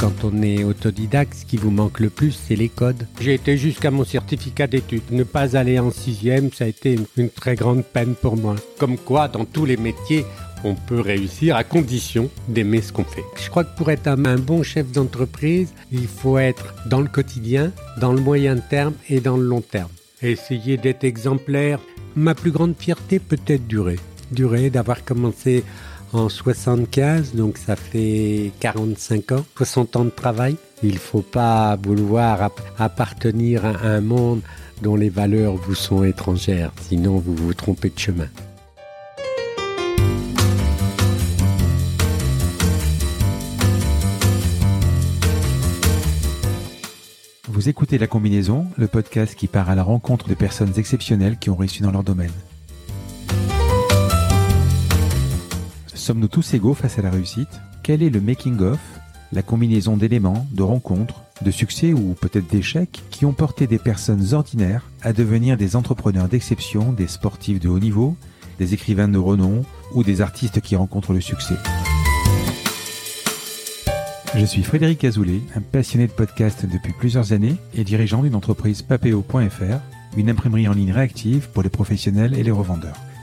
quand on est autodidacte, ce qui vous manque le plus, c'est les codes. J'ai été jusqu'à mon certificat d'études. Ne pas aller en sixième, ça a été une, très grande peine pour moi. Comme quoi, dans tous les métiers, on peut réussir à condition d'aimer ce qu'on fait. Je crois que pour être un, un bon chef d'entreprise, il faut être dans le quotidien, dans le moyen terme et dans le long terme. Essayer d'être exemplaire. Ma plus grande fierté peut-être durer. Durer, d'avoir commencé en 75, donc ça fait 45 ans, 60 ans de travail. Il faut pas vouloir appartenir à un monde dont les valeurs vous sont étrangères, sinon vous vous trompez de chemin. Vous écoutez La Combinaison, le podcast qui part à la rencontre de personnes exceptionnelles qui ont réussi dans leur domaine. Sommes-nous tous égaux face à la réussite? Quel est le making-of, la combinaison d'éléments, de rencontres, de succès ou peut-être d'échecs qui ont porté des personnes ordinaires à devenir des entrepreneurs d'exception, des sportifs de haut niveau, des écrivains de renom ou des artistes qui rencontrent le succès? Je suis Frédéric Azoulay, un passionné de podcast depuis plusieurs années et dirigeant d'une entreprise papeo.fr, une imprimerie en ligne réactive pour les professionnels et les revendeurs.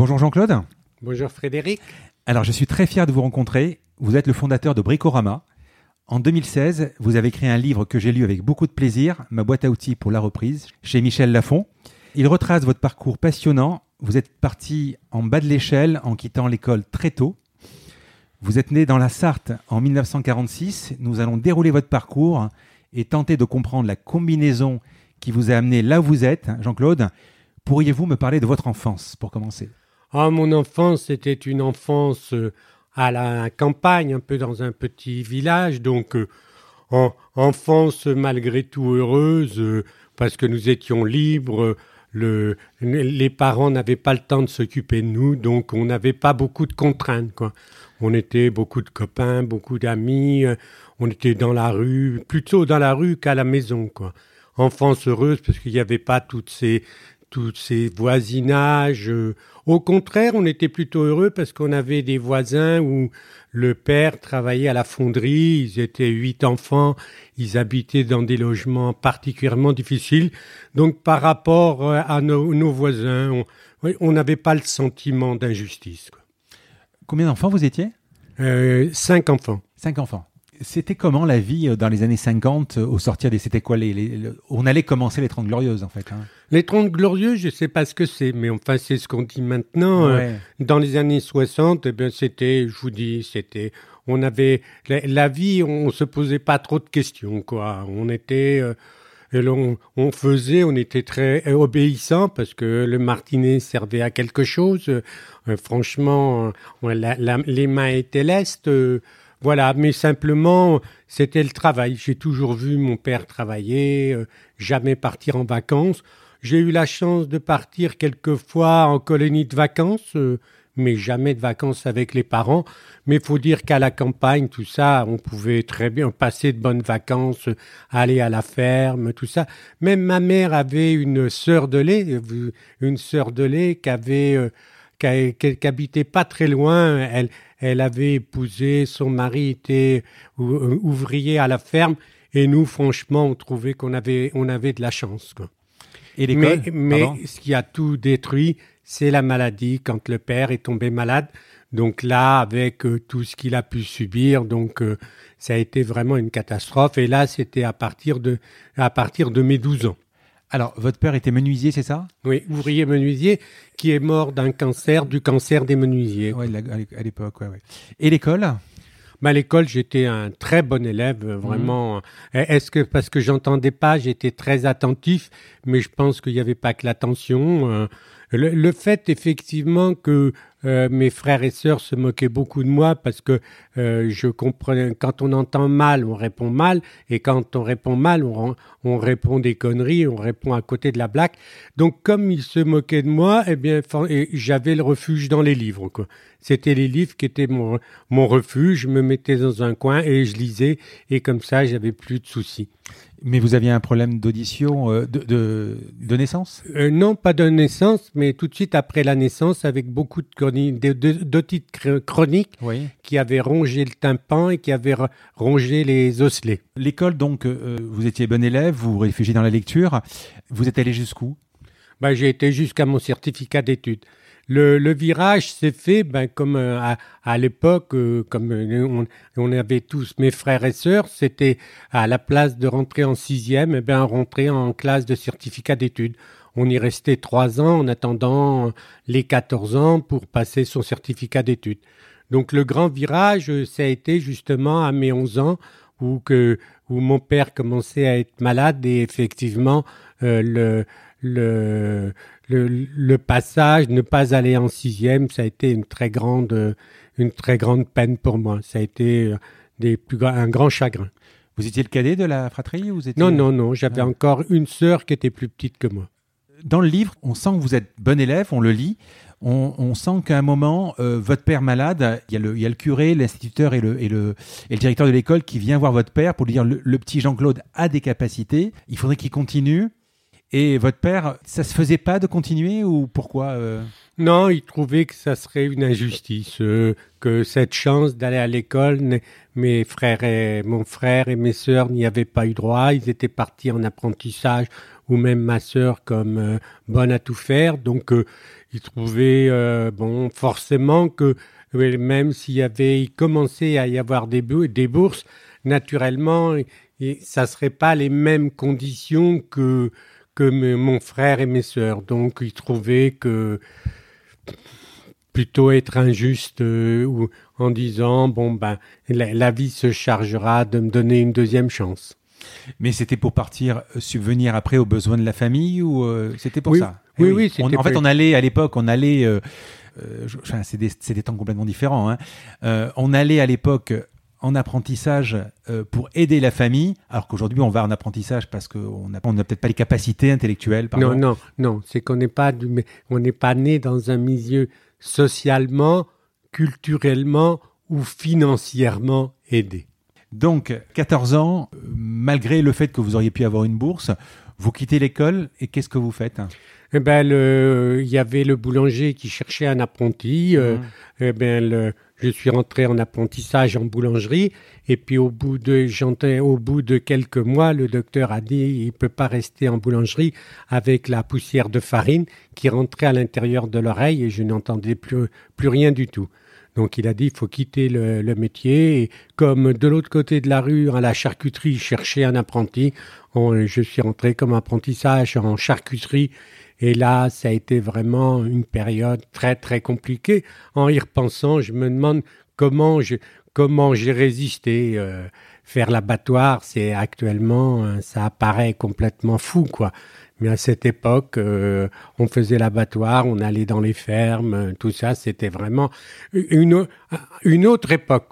Bonjour Jean-Claude. Bonjour Frédéric. Alors je suis très fier de vous rencontrer. Vous êtes le fondateur de Bricorama. En 2016, vous avez créé un livre que j'ai lu avec beaucoup de plaisir, Ma boîte à outils pour la reprise, chez Michel Lafon. Il retrace votre parcours passionnant. Vous êtes parti en bas de l'échelle en quittant l'école très tôt. Vous êtes né dans la Sarthe en 1946. Nous allons dérouler votre parcours et tenter de comprendre la combinaison qui vous a amené là où vous êtes, Jean-Claude. Pourriez-vous me parler de votre enfance pour commencer? Ah, mon enfance, c'était une enfance euh, à la campagne, un peu dans un petit village, donc euh, en, enfance malgré tout heureuse, euh, parce que nous étions libres. Le, les parents n'avaient pas le temps de s'occuper de nous, donc on n'avait pas beaucoup de contraintes. On était beaucoup de copains, beaucoup d'amis, on était dans la rue, plutôt dans la rue qu'à la maison. Enfance heureuse parce qu'il n'y avait pas toutes ces, tous ces voisinages. Au contraire, on était plutôt heureux parce qu'on avait des voisins où le père travaillait à la fonderie, ils étaient huit enfants, ils habitaient dans des logements particulièrement difficiles. Donc par rapport euh, à nos, voisins, on n'avait pas le sentiment d'injustice. Combien d'enfants vous étiez? Euh, Cinq enfants. Cinq enfants. C'était comment la vie euh, dans les années 50 euh, au sortir des... C'était quoi les, On allait commencer les Trente Glorieuses en fait. Hein. Les Trente Glorieuses, je ne sais pas ce que c'est, mais enfin c'est ce qu'on dit maintenant. Euh, dans les années 60, eh bien, c'était, je vous dis, c'était... On avait... La, vie, on ne se posait pas trop de questions, quoi. On était... on, on, faisait, on était très obéissant parce que le martinet servait à quelque chose. franchement, les mains étaient lestes. Voilà, mais simplement, c'était le travail. J'ai toujours vu mon père travailler, euh, jamais partir en vacances. J'ai eu la chance de partir quelquefois en colonie de vacances, euh, mais jamais de vacances avec les parents. Mais faut dire qu'à la campagne, tout ça, on pouvait très bien passer de bonnes vacances, aller à la ferme, tout ça. Même ma mère avait une sœur de lait, euh, une sœur de lait qui avait, qui, habitait pas très loin. Elle, elle avait épousé, son mari était euh, ouvrier à la ferme, et nous, franchement, on trouvait qu'on avait, on avait de la chance. Quoi. Et mais, mais ce qui a tout détruit, c'est la maladie, quand le père est tombé malade. Donc là, avec euh, tout ce qu'il a pu subir, donc euh, ça a été vraiment une catastrophe. Et là, c'était à partir de à partir de mes 12 ans. Alors, votre père était menuisier, c'est ça? Oui, ouvrier menuisier qui est mort d'un cancer, du cancer des menuisiers. Oui, à l'époque, oui. Et l'école? Bah, à l'école, j'étais un très bon élève, mhm. vraiment. Est-ce que parce que j'entendais pas, j'étais très attentif, mais je pense qu'il n'y avait pas que l'attention. Euh, le, fait effectivement que euh, mes frères et sœurs se moquaient beaucoup de moi parce que euh, je comprenais. Quand on entend mal, on répond mal, et quand on répond mal, on, on répond des conneries, on répond à côté de la blague. Donc, comme ils se moquaient de moi, eh bien, j'avais le refuge dans les livres. Quoi. C'était les livres qui étaient mon, mon refuge. Je me mettais dans un coin et je lisais, et comme ça, j'avais plus de soucis. Mais vous aviez un problème d'audition euh, de, de, naissance? Euh, Non, pas de naissance, mais tout de suite après la naissance, avec beaucoup de d'otites chroniques qui avaient rongé le tympan et qui avaient rongé les osselets. L'école, donc, euh, vous étiez bon élève, vous vous réfugiez dans la lecture. Vous êtes allé jusqu'où? Bah, J'ai été jusqu'à mon certificat d'études. Le, virage s'est fait ben, comme euh, à, l'époque, euh, comme euh, on, avait tous mes frères et sœurs, c'était à la place de rentrer en sixième, eh ben, rentrer en classe de certificat d'études. On y restait trois ans en attendant les 14 ans pour passer son certificat d'études. Donc le grand virage, ça a été justement à mes 11 ans où, que, où mon père commençait à être malade et effectivement le, le, le, passage, ne pas aller en sixième, ça a été une très grande, une très grande peine pour moi. Ça a été euh, des plus, un grand chagrin. Vous étiez le cadet de la fratrie ou Non, non, non. J'avais encore une sœur qui était plus petite que moi. Dans le livre, on sent que vous êtes bon élève, on le lit. On, sent qu'à un moment, euh, votre père malade, il y, a le, il y a le curé, l'instituteur et le, et, le, et le directeur de l'école qui vient voir votre père pour lui dire le petit Jean-Claude a des capacités, il faudrait qu'il continue. Et votre père, ça se faisait pas de continuer ou pourquoi euh? Non, il trouvait que ça serait une injustice, euh, que cette chance d'aller à l'école, mes frères et mon frère et mes sœurs n'y avaient pas eu droit. Ils étaient partis en apprentissage, ou même ma sœur comme euh, bonne à tout faire. Donc, il trouvait bon forcément que même s'il y avait commencé à y avoir des, des bourses, naturellement, et ça serait pas les mêmes conditions que que mon frère et mes sœurs. Donc, ils trouvaient que plutôt être injuste euh, ou en disant bon ben la, vie se chargera de me donner une deuxième chance. Mais c'était pour partir euh, subvenir après aux besoins de la famille ou euh, c'était pour ça? Oui, eh oui. en fait, on allait à l'époque, on allait. c'est des, temps complètement différents. Hein. on allait à l'époque en apprentissage euh, pour aider la famille, alors qu'aujourd'hui on va en apprentissage parce qu'on n'a on peut-être pas les capacités intellectuelles. Non, non, non, c'est qu'on n'est pas, on n'est pas né dans un milieu socialement, culturellement ou financièrement aidé. Donc, 14 ans, malgré le fait que vous auriez pu avoir une bourse, vous quittez l'école et qu'est-ce que vous faites? Eh ben, il y avait le boulanger qui cherchait un apprenti. Euh, mmh. eh ben, le, je suis rentré en apprentissage en boulangerie et puis au bout de au bout de quelques mois, le docteur a dit il peut pas rester en boulangerie avec la poussière de farine qui rentrait à l'intérieur de l'oreille et je n'entendais plus plus rien du tout. Donc il a dit il faut quitter le, métier et comme de l'autre côté de la rue à la charcuterie chercher un apprenti, je suis rentré comme apprentissage en charcuterie et là, ça a été vraiment une période très très compliquée. En y repensant, je me demande comment j'ai comment j'ai résisté. Euh, faire l'abattoir, c'est actuellement, euh, ça apparaît complètement fou, quoi. Mais à cette époque, euh, on faisait l'abattoir, on allait dans les fermes, tout ça, c'était vraiment une, une autre époque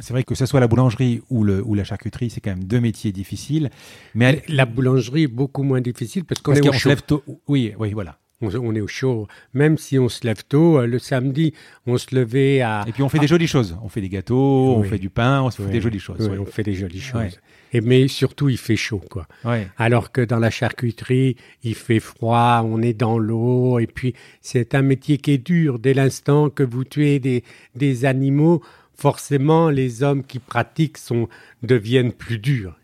c'est vrai que ce soit la boulangerie ou, le, ou la charcuterie, c'est quand même deux métiers difficiles. Mais la boulangerie est beaucoup moins difficile parce qu'on est au chaud. lève tôt. Oui, oui, voilà. On, est au chaud. Même si on se lève tôt, euh, le samedi, on se levait à. Et puis on fait des jolies choses. On fait des gâteaux, on fait du pain, on fait des jolies choses. Oui, on fait des jolies choses. Et mais surtout, il fait chaud, quoi. Alors que dans la charcuterie, il fait froid, on est dans l'eau, et puis c'est un métier qui est dur. Dès l'instant que vous tuez des, des animaux, forcément, les hommes qui pratiquent sont, deviennent plus durs.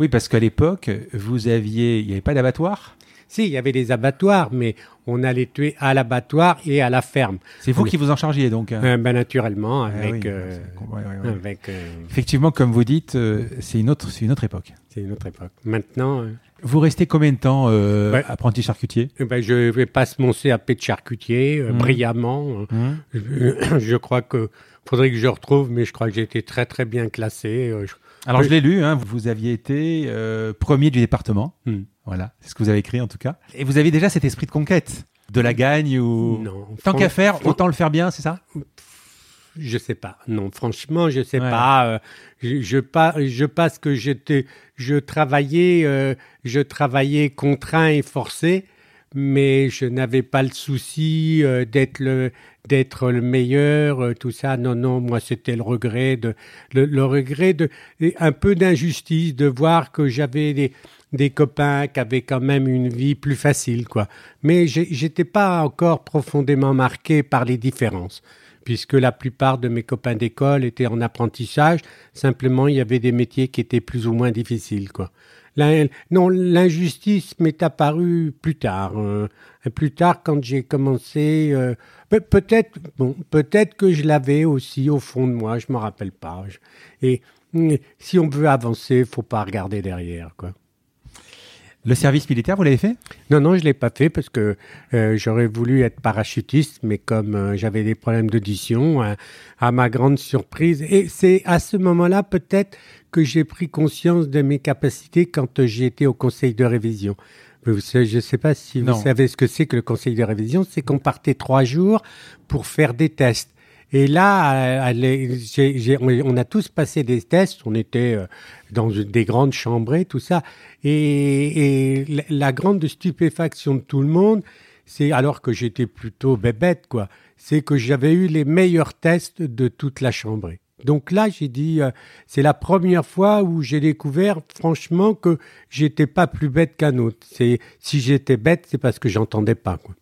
Oui, parce qu'à l'époque, vous aviez, il n'y avait pas d'abattoir? Si, il y avait des abattoirs, mais on allait tuer à l'abattoir et à la ferme. C'est vous qui vous en chargiez donc hein? Euh, ben, Naturellement, ah avec... Euh, avec euh, Effectivement, comme vous dites, c'est une, autre, une autre époque. C'est une autre époque. Maintenant... Vous restez combien de temps ben, apprenti charcutier? Ben, Je vais passer mon CAP de charcutier mmh. brillamment. Mmh. Je, je, crois que faudrait que je retrouve, mais je crois que j'ai été très très bien classé. Euh, Alors je l'ai lu, hein, vous aviez été euh, premier du département. Hmm. Voilà, c'est ce que vous avez écrit en tout cas. Et vous aviez déjà cet esprit de conquête de la gagne ou non tant qu'à faire autant le faire bien c'est ça? Je sais pas non franchement je sais pas euh, je, je, pas je passe que j'étais je travaillais euh, je travaillais contraint et forcé mais je n'avais pas le souci euh, d'être le d'être le meilleur, euh, tout ça. Non, non, moi c'était le regret de le, le, regret de un peu d'injustice de voir que j'avais des des copains qui avaient quand même une vie plus facile, quoi. Mais j'étais pas encore profondément marqué par les différences puisque la plupart de mes copains d'école étaient en apprentissage. Simplement, il y avait des métiers qui étaient plus ou moins difficiles, quoi non, l'injustice m'est apparue plus tard. Euh, plus tard, quand j'ai commencé, euh, peut-être, bon, peut-être que je l'avais aussi au fond de moi. Je me rappelle pas. Et si on veut avancer, faut pas regarder derrière, quoi. Le service militaire, vous l'avez fait? Non, non, je l'ai pas fait parce que euh, j'aurais voulu être parachutiste, mais comme euh, j'avais des problèmes d'audition, à, à ma grande surprise, et c'est à ce moment-là peut-être que j'ai pris conscience de mes capacités quand j'ai été au conseil de révision. Je ne sais pas si vous savez ce que c'est que le conseil de révision, c'est qu'on partait trois jours pour faire des tests. Et là, on a tous passé des tests, on était euh, dans des grandes chambrées, tout ça. Et, la grande stupéfaction de tout le monde, c'est alors que j'étais plutôt bébête, quoi, c'est que j'avais eu les meilleurs tests de toute la chambrée. Donc là, j'ai dit, euh, c'est la première fois où j'ai découvert, franchement, que j'étais pas plus bête qu'un autre. Si j'étais bête, c'est parce que j'entendais pas. Quoi.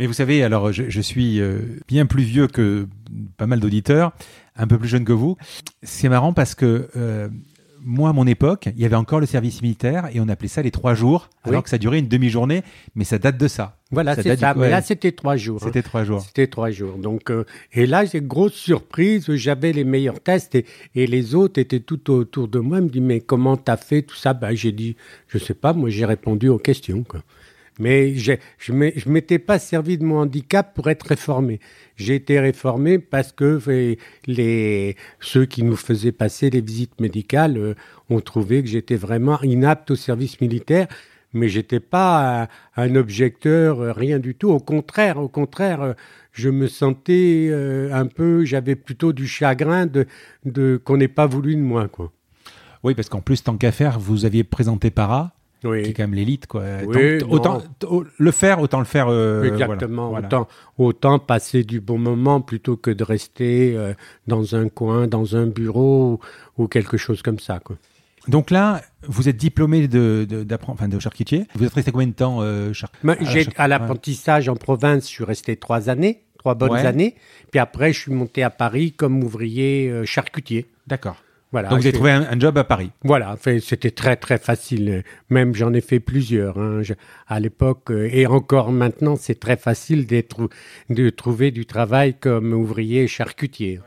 Mais vous savez, alors je, suis euh, bien plus vieux que pas mal d'auditeurs, un peu plus jeune que vous. C'est marrant parce que euh, moi, à mon époque, il y avait encore le service militaire et on appelait ça les trois jours, alors que ça durait une demi-journée, mais ça date de ça. Voilà, c'est ça. Mais là, c'était trois jours. Hein. C'était trois jours. C'était trois jours. Donc, euh, et là, j'ai grosse surprise. J'avais les meilleurs tests et, et, les autres étaient tout autour de moi. Ils me disent, mais comment t'as fait tout ça? Ben, J'ai dit, je sais pas, moi, j'ai répondu aux questions. Quoi. Mais je ne m'étais pas servi de mon handicap pour être réformé. J'ai été réformé parce que les, ceux qui nous faisaient passer les visites médicales euh, ont trouvé que j'étais vraiment inapte au service militaire. Mais j'étais pas un, objecteur, euh, rien du tout. Au contraire, au contraire, euh, je me sentais un peu, j'avais plutôt du chagrin de, de qu'on n'ait pas voulu de moi, quoi. Oui, parce qu'en plus, tant qu'à faire, vous aviez présenté Para, oui. qui est quand même l'élite. Quoi. autant le faire, autant le faire. Euh, Exactement. Autant, autant passer du bon moment plutôt que de rester euh, dans un coin, dans un bureau ou, quelque chose comme ça. Quoi. Donc là, vous êtes diplômé de, de, enfin, de charcutier. Vous êtes resté combien de temps euh, À, l'apprentissage en province, je suis resté trois années, trois bonnes années. Puis après, je suis monté à Paris comme ouvrier charcutier. D'accord. Voilà, Donc vous avez trouvé un, job à Paris. Voilà, c'était très très facile. Même j'en ai fait plusieurs hein. à l'époque euh, et encore maintenant, c'est très facile de trouver du travail comme ouvrier charcutier.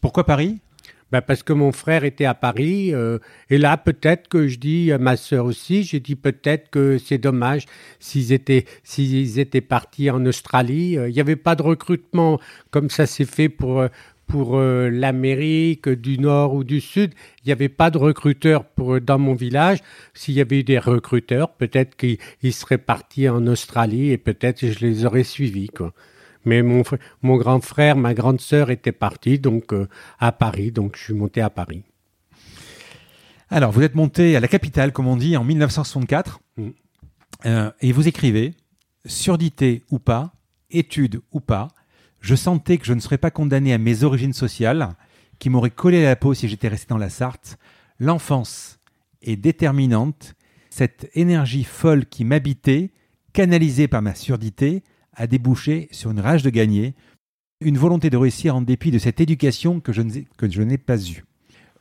Pourquoi Paris? Ben parce que mon frère était à Paris euh, et là peut-être que je dis à ma sœur aussi, j'ai dit peut-être que c'est dommage s'ils étaient s'ils étaient partis en Australie, euh, il n'y avait pas de recrutement comme ça s'est fait pour pour euh, l'Amérique du Nord ou du Sud. Il n'y avait pas de recruteurs pour, dans mon village. S'il y avait eu des recruteurs, peut-être qu'ils seraient partis en Australie et peut-être je les aurais suivis. Quoi. Mais mon, mon grand frère, ma grande sœur étaient partis donc, euh, à Paris, donc je suis monté à Paris. Alors, vous êtes monté à la capitale, comme on dit, en 1964, mm. euh, et vous écrivez, surdité ou pas, études ou pas, je sentais que je ne serais pas condamné à mes origines sociales, qui m'auraient collé à la peau si j'étais resté dans la Sarthe. L'enfance est déterminante. Cette énergie folle qui m'habitait, canalisée par ma surdité, a débouché sur une rage de gagner, une volonté de réussir en dépit de cette éducation que je n'ai pas eue.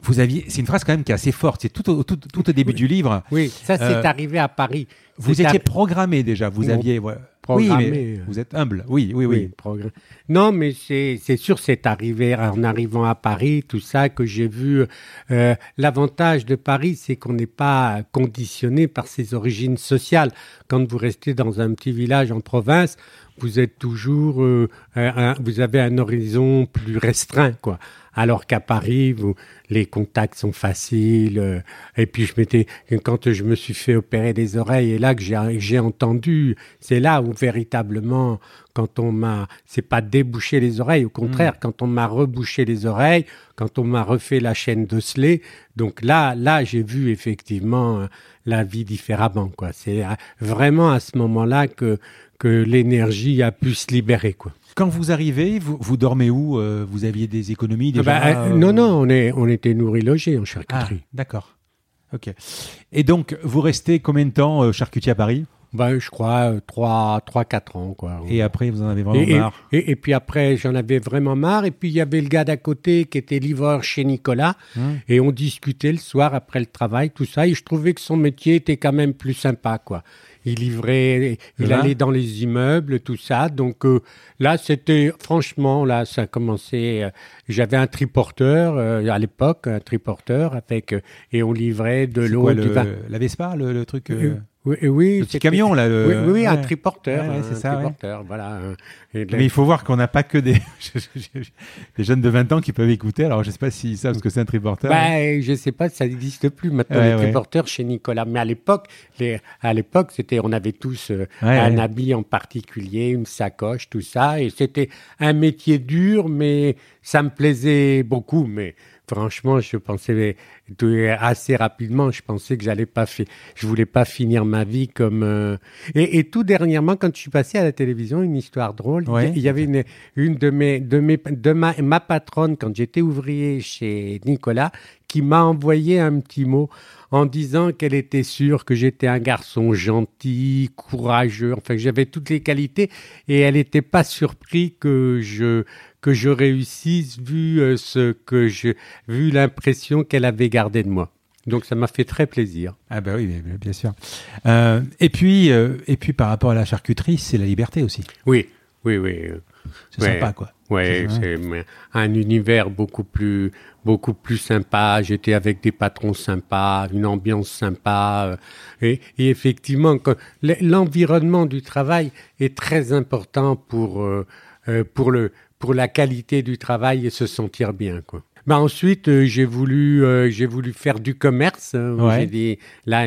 Vous aviez, c'est une phrase quand même qui est assez forte. C'est tout au, tout, au début du livre. Oui, ça c'est euh, arrivé à Paris. Vous étiez programmé déjà. Vous aviez. Oui, vous êtes humble. Oui, oui, oui. non, mais c'est sûr, c'est arrivé en arrivant à Paris, tout ça, que j'ai vu. Euh, l'avantage de Paris, c'est qu'on n'est pas conditionné par ses origines sociales. Quand vous restez dans un petit village en province, vous êtes toujours, euh, vous avez un horizon plus restreint, quoi. Alors qu'à Paris, vous, les contacts sont faciles. Euh, et puis je m'étais, quand je me suis fait opérer des oreilles, et là que j'ai entendu, c'est là où véritablement, quand on m'a, c'est pas débouché les oreilles, au contraire, mm. quand on m'a rebouché les oreilles, quand on m'a refait la chaîne Slay, donc là, là, j'ai vu effectivement la vie différemment, quoi. C'est vraiment à ce moment-là que que l'énergie a pu se libérer, quoi. Quand vous arrivez, vous, vous dormez où euh, Vous aviez des économies déjà ah bah, euh, Non, non, on, est, on était nourri logé en charcuterie. Ah, d'accord. Ok. Et donc, vous restez combien de temps euh, charcutier à Paris? Ben, je crois 3, 3, 4 ans. Quoi. Et après, vous en avez vraiment marre? et, puis après, j'en avais vraiment marre. Et puis, il y avait le gars d'à côté qui était livreur chez Nicolas. Hum. Et on discutait le soir après le travail, tout ça. Et je trouvais que son métier était quand même plus sympa. quoi il livrait, il allait dans les immeubles, tout ça. Donc euh, là, c'était franchement, là, ça a commencé. Euh, j'avais un triporteur euh, à l'époque, un triporteur avec et on livrait de l'eau, du vin. La Vespa, le, le truc. Oui, oui le petit camion là. Oui, oui, un triporteur. c'est ça. Triporteur, voilà. Mais il faut voir qu'on n'a pas que des... des jeunes de 20 ans qui peuvent écouter. Alors je ne sais pas s'ils savent ce que c'est un triporteur. Bah, je ne sais pas, ça n'existe plus maintenant les triporteurs chez Nicolas. Mais à l'époque, à l'époque, c'était, on avait tous euh, un habit en particulier, une sacoche, tout ça, et c'était un métier dur, mais ça me plaisait beaucoup. Mais franchement, je pensais assez rapidement, je pensais que j'allais pas faire, je voulais pas finir ma vie comme. Euh, et, tout dernièrement, quand je suis passé à la télévision, une histoire drôle. Il y avait une, une de mes, de mes, de ma, ma patronne quand j'étais ouvrier chez Nicolas, qui m'a envoyé un petit mot en disant qu'elle était sûre que j'étais un garçon gentil, courageux, enfin que j'avais toutes les qualités, et elle n'était pas surprise que je que je réussisse vu euh, ce que je vu l'impression qu'elle avait gardée de moi. Donc ça m'a fait très plaisir. Ah bah oui, bien sûr. Euh, et puis euh, et puis par rapport à la charcuterie, c'est la liberté aussi. Oui, oui, oui. C'est sympa quoi. Oui, c'est un univers beaucoup plus beaucoup plus sympa. J'étais avec des patrons sympas, une ambiance sympa. Et, et effectivement, l'environnement du travail est très important pour pour le pour la qualité du travail et se sentir bien, quoi. Bah ensuite, euh, j'ai voulu, euh, j'ai voulu faire du commerce. Hein. J'ai dit, là,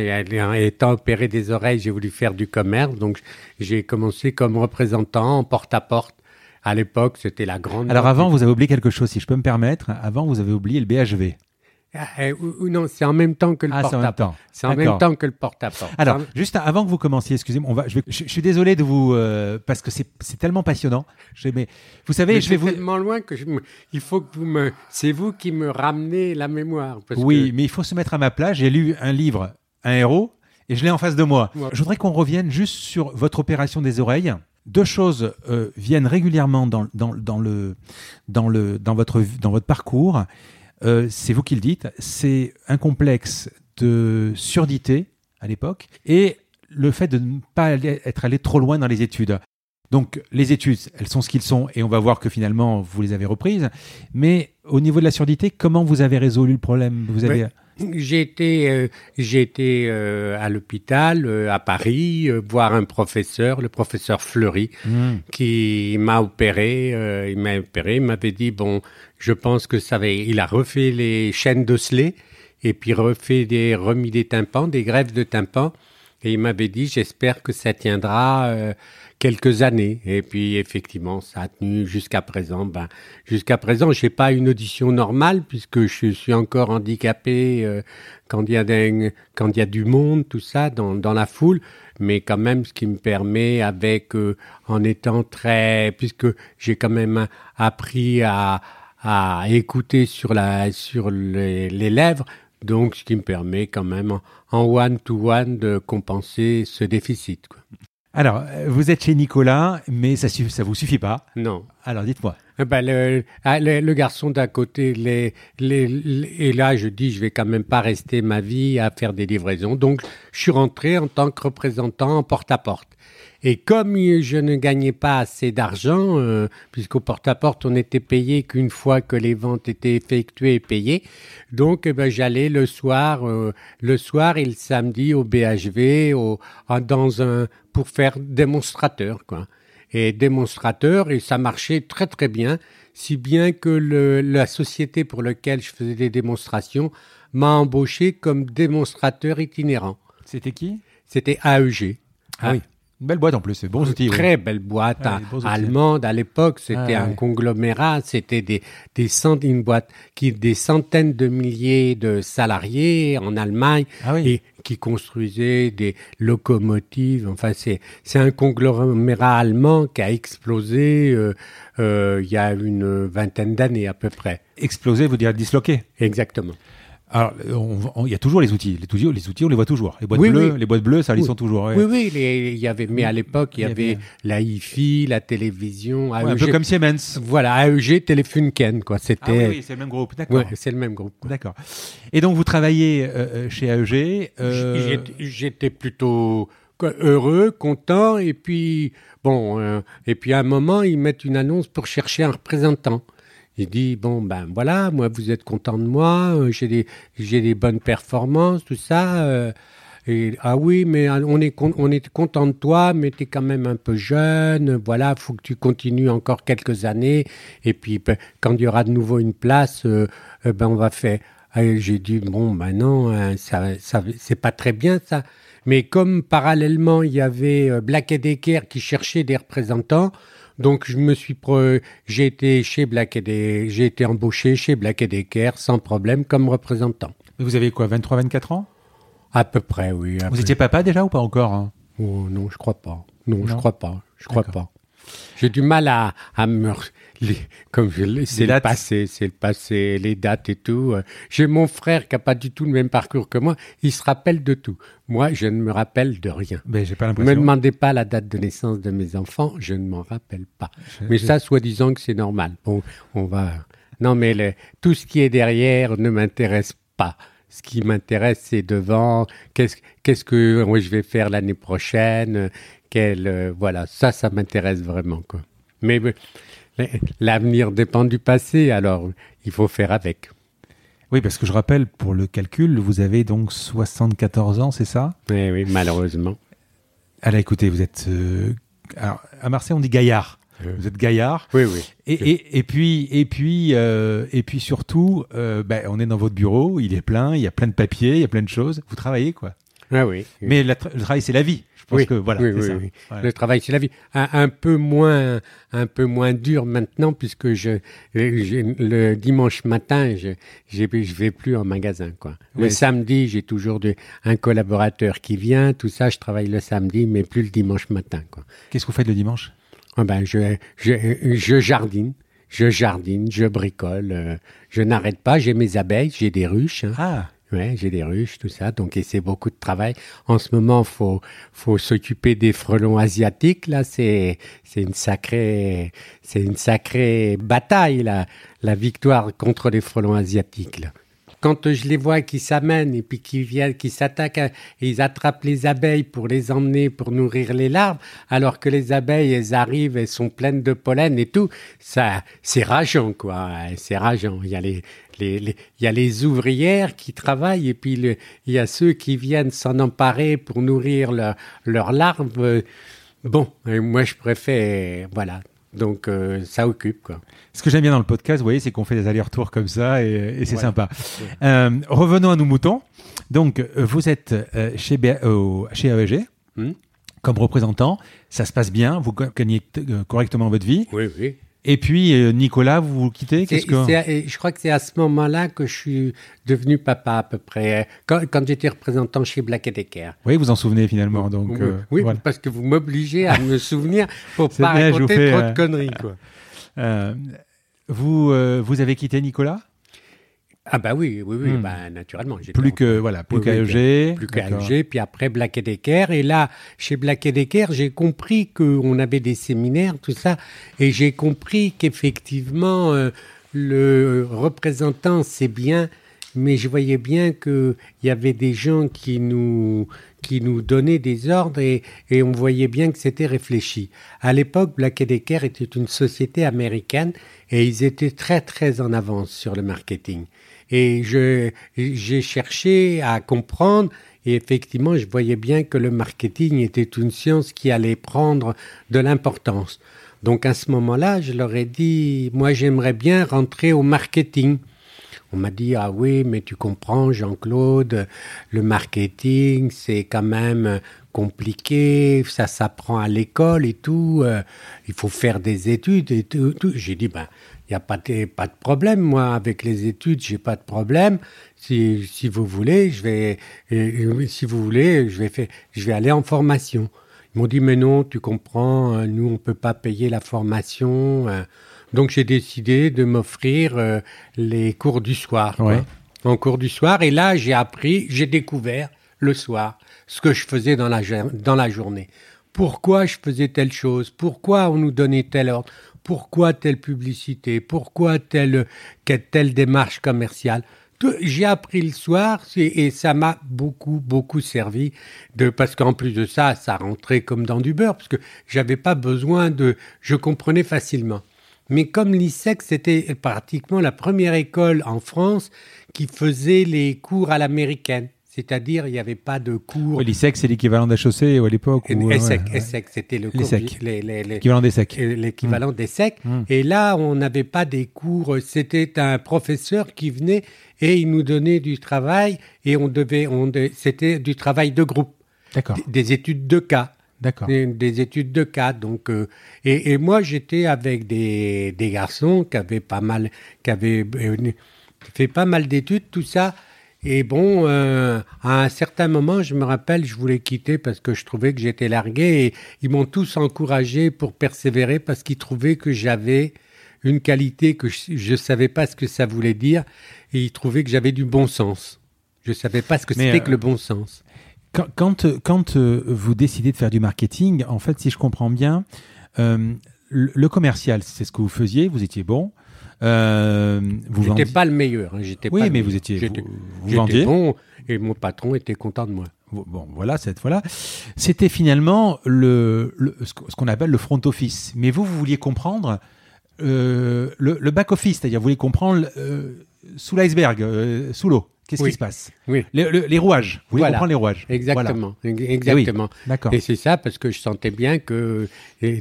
étant opéré des oreilles, j'ai voulu faire du commerce. Donc, j'ai commencé comme représentant en porte-à-porte. À l'époque, c'était la grande. Alors, avant, vous avez oublié quelque chose, si je peux me permettre. Avant, vous avez oublié le BHV. Ah, eh, ou, non, c'est en même temps que le ah, porte-à-porte. C'est en même temps que le porte-à-porte. Alors, juste avant que vous commenciez, excusez-moi, on va, je, suis désolé de vous euh, parce que c'est tellement passionnant. Je, mais vous savez, je vais vous tellement loin que il faut que vous me, c'est vous qui me ramenez la mémoire. oui, mais il faut se mettre à ma place. J'ai lu un livre, un héros, et je l'ai en face de moi. Je voudrais qu'on revienne juste sur votre opération des oreilles. Deux choses euh, viennent régulièrement dans, dans, dans, le, dans, le, dans, votre, dans votre parcours. Euh, c'est vous qui le dites, c'est un complexe de surdité à l'époque et le fait de ne pas être allé trop loin dans les études. Donc les études, elles sont ce qu'ils sont et on va voir que finalement vous les avez reprises. Mais au niveau de la surdité, comment vous avez résolu le problème? Vous avez été, euh, j'ai été euh, à l'hôpital à Paris voir un professeur, le professeur Fleury, hmm. qui m'a opéré. il m'a opéré, il m'avait dit bon, je pense que ça va. Il a refait les chaînes d'osselets et puis refait des remis des tympans, des greffes de tympans. Et il m'avait dit, j'espère que ça tiendra euh, quelques années. Et puis effectivement, ça a tenu jusqu'à présent. Ben, jusqu'à présent, j'ai pas une audition normale puisque je suis encore handicapé euh, quand il y y a du monde, tout ça dans, dans la foule. Mais quand même, ce qui me permet, avec euh, en étant très, puisque j'ai quand même appris à à écouter sur, la, sur les, lèvres, donc ce qui me permet quand même en one-to-one de compenser ce déficit. Alors, vous êtes chez Nicolas, mais ça ne vous suffit pas Non. Alors, dites-moi. Eh ben, ah, le, le, garçon d'à côté, les, les, et là, je dis, je vais quand même pas rester ma vie à faire des livraisons. Donc, je suis rentré en tant que représentant en porte-à-porte. Et comme je ne gagnais pas assez d'argent, euh, puisqu'au porte-à-porte, on était payé qu'une fois que les ventes étaient effectuées et payées, donc eh ben, j'allais le soir, euh, le soir et le samedi au BHV, au, dans un, pour faire démonstrateur, quoi. Et démonstrateur, et ça marchait très très bien. si bien que le, la société pour laquelle je faisais des démonstrations m'a embauché comme démonstrateur itinérant. C'était qui? C'était AEG. Ah oui. Une belle boîte en plus, c'est bon. Très belle boîte outils. allemande à l'époque. C'était Ah, un ouais. conglomérat. C'était des des cent- une boîte qui des centaines de milliers de salariés en Allemagne Ah oui. et qui construisait des locomotives. Enfin, c'est c'est un conglomérat allemand qui a explosé euh, euh, il y a une vingtaine d'années à peu près. Exploser veut dire disloquer. Exactement. Alors, il y a toujours les outils. Les outils, les outils, on les voit toujours. Les boîtes Oui, bleues, oui. les boîtes bleues, ça, ils Oui. sont toujours. ouais. Oui, oui, il y avait, mais à l'époque, il y avait la hi-fi, la télévision, Ouais, un peu comme Siemens. Voilà, AEG Telefunken, quoi. C'était. Ah oui, c'est le même groupe. D'accord. Ouais, c'est le même groupe. D'accord. Et donc, vous travaillez euh, euh, chez AEG. euh, J'étais- plutôt heureux, content, et puis bon, euh, et puis à un moment ils mettent une annonce pour chercher un représentant. Il dit bon ben voilà, moi vous êtes content de moi, euh, j'ai des j'ai des bonnes performances, tout ça. euh, et, ah oui, mais on est on est content de toi, mais tu es quand même un peu jeune. Voilà, faut que tu continues encore quelques années. Et puis ben, quand il y aura de nouveau une place, euh, euh, ben on va faire. Ah, J'ai dit bon ben non, hein, ça, ça c'est pas très bien ça. Mais comme parallèlement il y avait Black Decker qui cherchait des représentants, donc je me suis pro- j'ai été chez Black Decker, j'ai été embauché chez Black Decker sans problème comme représentant. Vous avez quoi, 23, 24 ans? À peu près, oui. Vous peu- étiez papa déjà ou pas encore hein? Oh, non, je crois pas. Non, je crois pas. Je crois pas. J'ai du mal à, à me, les- comme c'est le passé, c'est le passé, les dates et tout. J'ai mon frère qui a pas du tout le même parcours que moi. Il se rappelle de tout. Moi, je ne me rappelle de rien. Ben, j'ai pas Ne me l'impression. demandez pas la date de naissance de mes enfants, je ne m'en rappelle pas. Je- Mais je- ça, soi-disant que c'est normal. Bon, on va. Non, mais le- tout ce qui est derrière ne m'intéresse pas. Ce qui m'intéresse, c'est devant. Qu'est-ce qu'est-ce que moi, je vais faire l'année prochaine? Euh, voilà, ça, ça m'intéresse vraiment quoi. Mais euh, l'avenir dépend du passé, alors il faut faire avec. Oui, parce que je rappelle, pour le calcul, vous avez donc 74 ans, c'est ça? Oui, oui, malheureusement. Alors écoutez, vous êtes... euh, alors, à Marseille, on dit gaillard. Euh. Vous êtes gaillard. Oui, oui. Et, et, et puis, et puis, euh, et puis surtout, euh, ben, on est dans votre bureau, il est plein, il y a plein de papiers, il y a plein de choses. Vous travaillez, quoi. Ah oui. Mais la tra- le travail, c'est la vie. Je pense Oui, que voilà, oui, c'est oui, ça. oui. Voilà. Le travail, c'est la vie. Un, un peu moins, un peu moins dur maintenant puisque je, je- le dimanche matin, je, je vais plus en magasin, quoi. Le samedi, j'ai toujours de- un collaborateur qui vient, tout ça, je travaille le samedi, mais plus le dimanche matin, quoi. Qu'est-ce que vous faites le dimanche? Ah ben, je, je, je jardine, je jardine, je bricole, euh, je n'arrête pas. J'ai mes abeilles, j'ai des ruches. hein. Ah, Ouais, j'ai des ruches, tout ça, donc et c'est beaucoup de travail. En ce moment, faut faut s'occuper des frelons asiatiques. Là, c'est c'est une sacrée c'est une sacrée bataille là, la victoire contre les frelons asiatiques. Là. Quand je les vois qui s'amènent et puis qui viennent, qui s'attaquent, et ils attrapent les abeilles pour les emmener pour nourrir les larves, alors que les abeilles elles arrivent, elles sont pleines de pollen et tout, ça c'est rageant quoi, c'est rageant. Il y a les les, les- il y a les ouvrières qui travaillent et puis il y a ceux qui viennent s'en emparer pour nourrir leur- leurs larves. Bon, et moi je préfère, voilà. Donc euh, ça occupe quoi. ce que j'aime bien dans le podcast, vous voyez, c'est qu'on fait des allers-retours comme ça et, et c'est sympa. Euh, revenons à nos moutons. Donc, vous êtes euh, chez, BA chez AEG Hmm. comme représentant. Ça se passe bien, vous gagnez correctement votre vie. Oui, oui. Et puis, euh, Nicolas, vous vous quittez Qu'est-ce que... je crois que c'est à ce moment-là que je suis devenu papa à peu près. Quand, quand j'étais représentant chez Black Decker. Oui, vous en souvenez finalement. Donc, oui, euh, oui, voilà. parce que vous m'obligez à me souvenir pour C'est pas raconter fais, trop euh, de conneries. Quoi. Euh, vous, euh, vous avez quitté Nicolas? Ah bah oui, oui, oui, Hmm. bah, naturellement. Plus en- que voilà, plus Oui, qu'à oui, EG. plus qu'à D'accord. EG, puis après Black Decker. Et là, chez Black Decker, j'ai compris qu'on avait des séminaires, tout ça, et j'ai compris qu'effectivement, euh, le représentant, c'est bien, mais je voyais bien qu'il y avait des gens qui nous, qui nous donnaient des ordres et, et on voyait bien que c'était réfléchi. À l'époque, Black Decker était une société américaine et ils étaient très, très en avance sur le marketing. Et j'ai cherché à comprendre et effectivement, je voyais bien que le marketing était une science qui allait prendre de l'importance. Donc à ce moment-là, je leur ai dit, moi j'aimerais bien rentrer au marketing. On m'a dit, ah oui, mais tu comprends, Jean-Claude, le marketing, c'est quand même compliqué, ça s'apprend à l'école et tout, euh, il faut faire des études et tout. J'ai dit, ben, n'y a pas de, pas de problème, moi, avec les études, j'ai pas de problème. Si, si vous voulez, je vais, euh, si vous voulez, je vais, faire, je vais aller en formation. Ils m'ont dit, mais non, tu comprends, euh, nous, on peut pas payer la formation. Donc j'ai décidé de m'offrir euh, les cours du soir. En cours du soir. Et là, j'ai appris, j'ai découvert le soir ce que je faisais dans la, dans la journée. Pourquoi je faisais telle chose? Pourquoi on nous donnait tel ordre? Pourquoi telle publicité? Pourquoi telle, telle démarche commerciale? J'ai appris le soir et, ça m'a beaucoup, beaucoup servi de, parce qu'en plus de ça, ça rentrait comme dans du beurre parce que j'avais pas besoin de, je comprenais facilement. Mais comme l'ISEC, c'était pratiquement la première école en France qui faisait les cours à l'américaine. C'est-à-dire, il n'y avait pas de cours. Oui, L'ISEC, c'est l'équivalent d'HEC à l'époque ESSEC, ESSEC c'était le cours. L'équivalent des SEC. L'équivalent des SEC. Mmh. Mmh. Et là, on n'avait pas des cours. C'était un professeur qui venait et il nous donnait du travail et on devait, on, c'était du travail de groupe. D'accord. Des études de cas. D'accord. Des, études de cas. Donc, euh, et, moi, j'étais avec des, des, garçons qui avaient pas mal, qui avaient euh, fait pas mal d'études, tout ça. Et bon, euh, à un certain moment, je me rappelle, je voulais quitter parce que je trouvais que j'étais largué. Et ils m'ont tous encouragé pour persévérer parce qu'ils trouvaient que j'avais une qualité que je ne savais pas ce que ça voulait dire. Et ils trouvaient que j'avais du bon sens. Je ne savais pas ce que c'était que le bon sens. Quand, quand, euh, vous décidez de faire du marketing, en fait, si je comprends bien, euh, le, commercial, c'est ce que vous faisiez, vous étiez bon. Euh, vous n'étais pas le meilleur. Hein, j'étais oui, mais vous étiez. Vous, vendiez. bon et mon patron était content de moi. Bon, voilà, cette fois-là. C'était finalement le, ce qu'on appelle le front office. Mais vous, vous vouliez comprendre le, le back office, c'est-à-dire vous vouliez comprendre sous l'iceberg, sous l'eau. Qu'est-ce qui se passe oui. les, rouages. Vous voulez comprendre les rouages. Exactement. Exactement. Et, c'est ça parce que je sentais bien que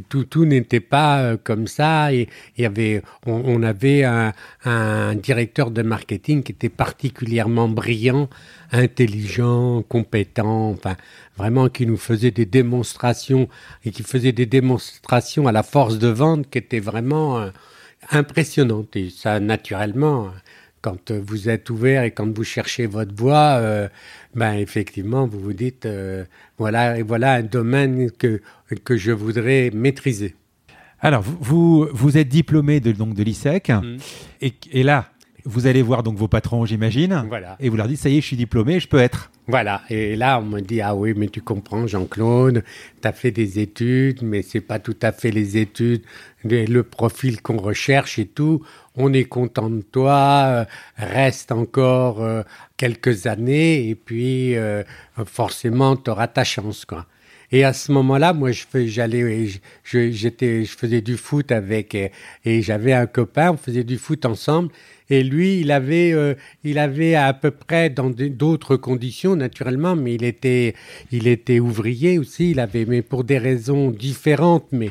tout, tout n'était pas euh, comme ça. Et, y avait, on, avait un, directeur de marketing qui était particulièrement brillant, intelligent, compétent, enfin, vraiment qui nous faisait des démonstrations et qui faisait des démonstrations à la force de vente qui étaient vraiment euh, impressionnantes. Et ça, naturellement quand euh, vous êtes ouvert et quand vous cherchez votre voie, euh, ben effectivement, vous vous dites euh, voilà, voilà un domaine que, que je voudrais maîtriser. Alors, vous, vous êtes diplômé de, donc de l'ISEC, mmh. et, et, là, vous allez voir donc vos patrons, j'imagine, voilà. et vous leur dites ça y est, je suis diplômé, je peux être. Voilà, et là on me dit ah oui mais tu comprends Jean-Claude, tu as fait des études mais c'est pas tout à fait les études, le profil qu'on recherche et tout. On est content de toi, euh, reste encore euh, quelques années et puis euh, forcément tu auras ta chance quoi. Et à ce moment-là, moi, je j'allais, j'étais, je faisais du foot avec, et j'avais un copain, on faisait du foot ensemble. Et lui, il avait, euh, il avait à peu près dans d'autres conditions, naturellement, mais il était, il était ouvrier aussi. Il avait, mais pour des raisons différentes, mais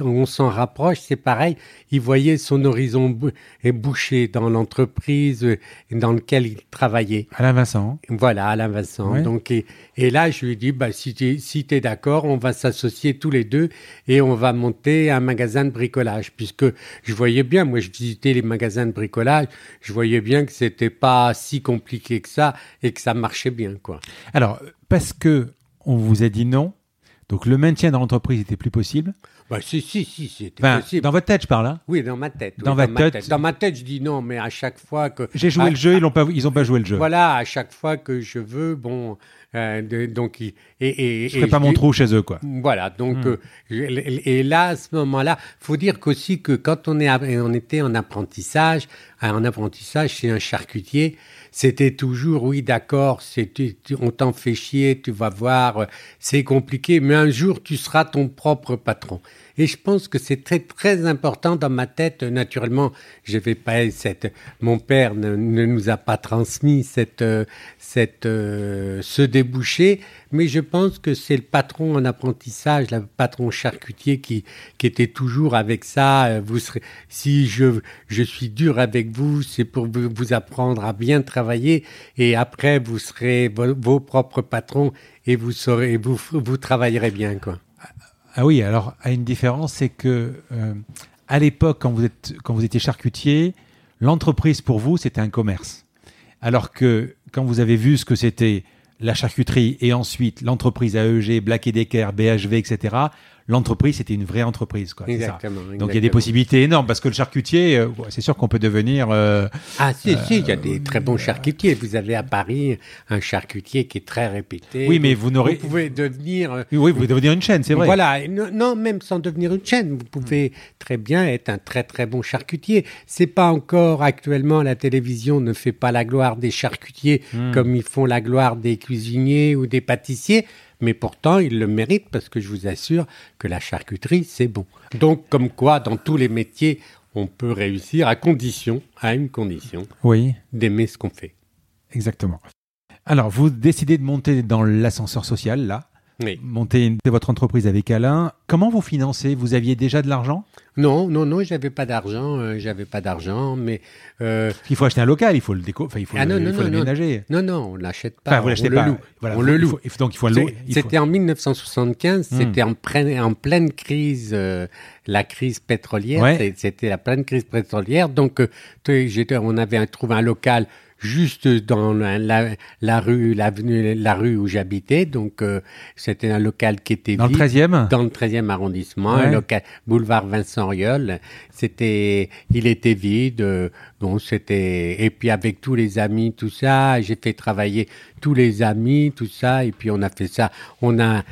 on s'en rapproche, c'est pareil. Il voyait son horizon bouché dans l'entreprise euh, dans laquelle il travaillait. Alain Vincent. Voilà, Alain Vincent. Donc, et, là, je lui dis, bah, si tu si es, d'accord, on va s'associer tous les deux et on va monter un magasin de bricolage. Puisque je voyais bien, moi, je visitais les magasins de bricolage, je voyais bien que c'était pas si compliqué que ça et que ça marchait bien, quoi. Alors, parce que on vous a dit non, donc le maintien dans l'entreprise était plus possible. Bah, si, si, si, c'était possible. Dans votre tête, je parle. Hein oui, dans ma tête. Dans, ma tête. Dans ma tête, je dis non, mais à chaque fois que. J'ai joué le jeu, ils n'ont pas, ils ont pas joué le jeu. Voilà, à chaque fois que je veux, bon. Euh, donc, et, et, je ne pas mon trou chez eux, quoi. Voilà, donc, euh, et là, à ce moment-là, faut dire qu'aussi que quand on, est, on était en apprentissage, en apprentissage chez un charcutier, c'était toujours, oui, d'accord, on t'en fait chier, tu vas voir, c'est compliqué, mais un jour, tu seras ton propre patron. Et je pense que c'est très très important dans ma tête. Naturellement, je vais pas cette. Mon père ne, nous a pas transmis cette cette euh, ce débouché, mais je pense que c'est le patron en apprentissage, le patron charcutier qui qui était toujours avec ça. Vous serez, si je je suis dur avec vous, c'est pour vous, apprendre à bien travailler, et après vous serez vos, propres patrons et vous saurez vous vous travaillerez bien quoi. Ah oui, alors à une différence, c'est que euh, à l'époque, quand vous êtes quand vous étiez charcutier, l'entreprise pour vous c'était un commerce, alors que quand vous avez vu ce que c'était la charcuterie et ensuite l'entreprise AEG, Black Decker, BHV, etc l'entreprise, c'était une vraie entreprise. Quoi, exactement, Donc il y a des possibilités énormes parce que le charcutier, euh, c'est sûr qu'on peut devenir. Euh, ah si, si, il y a des très bons charcutiers. Vous avez à Paris un charcutier qui est très réputé. Oui, mais vous n'aurez. Vous pouvez devenir. Oui, vous pouvez devenir une chaîne, c'est vrai. Voilà, non, même sans devenir une chaîne, vous pouvez très bien être un très très bon charcutier. C'est pas encore actuellement la télévision ne fait pas la gloire des charcutiers hmm. comme ils font la gloire des cuisiniers ou des pâtissiers mais pourtant ils le méritent parce que je vous assure que la charcuterie, c'est bon. Donc, comme quoi, dans tous les métiers, on peut réussir à condition, à une condition, oui. d'aimer ce qu'on fait. Exactement. Alors, vous décidez de monter dans l'ascenseur social, là, oui. monter votre entreprise avec Alain. Comment vous financez? Vous aviez déjà de l'argent? Non, non, non, j'avais pas d'argent, euh, j'avais pas d'argent, mais euh... il faut acheter un local, il faut le déco, il faut, ah, non, le, non, non, ménager. Non, non, on l'achète pas. Enfin, vous l'achetez pas. Le loue. Voilà, on le loue. donc il faut C'était en 1975, hmm. c'était en, en, pleine crise, euh, la crise pétrolière. C'était la pleine crise pétrolière, donc on avait trouvé un local juste dans la, la, rue, l'avenue, la rue où j'habitais. Donc, euh, c'était un local qui était dans le 13e dans le 13e arrondissement, un local boulevard Vincent Riol. C'était, il était vide. Bon, c'était et puis avec tous les amis, tout ça, j'ai fait travailler tous les amis, tout ça, et puis on a fait ça. On a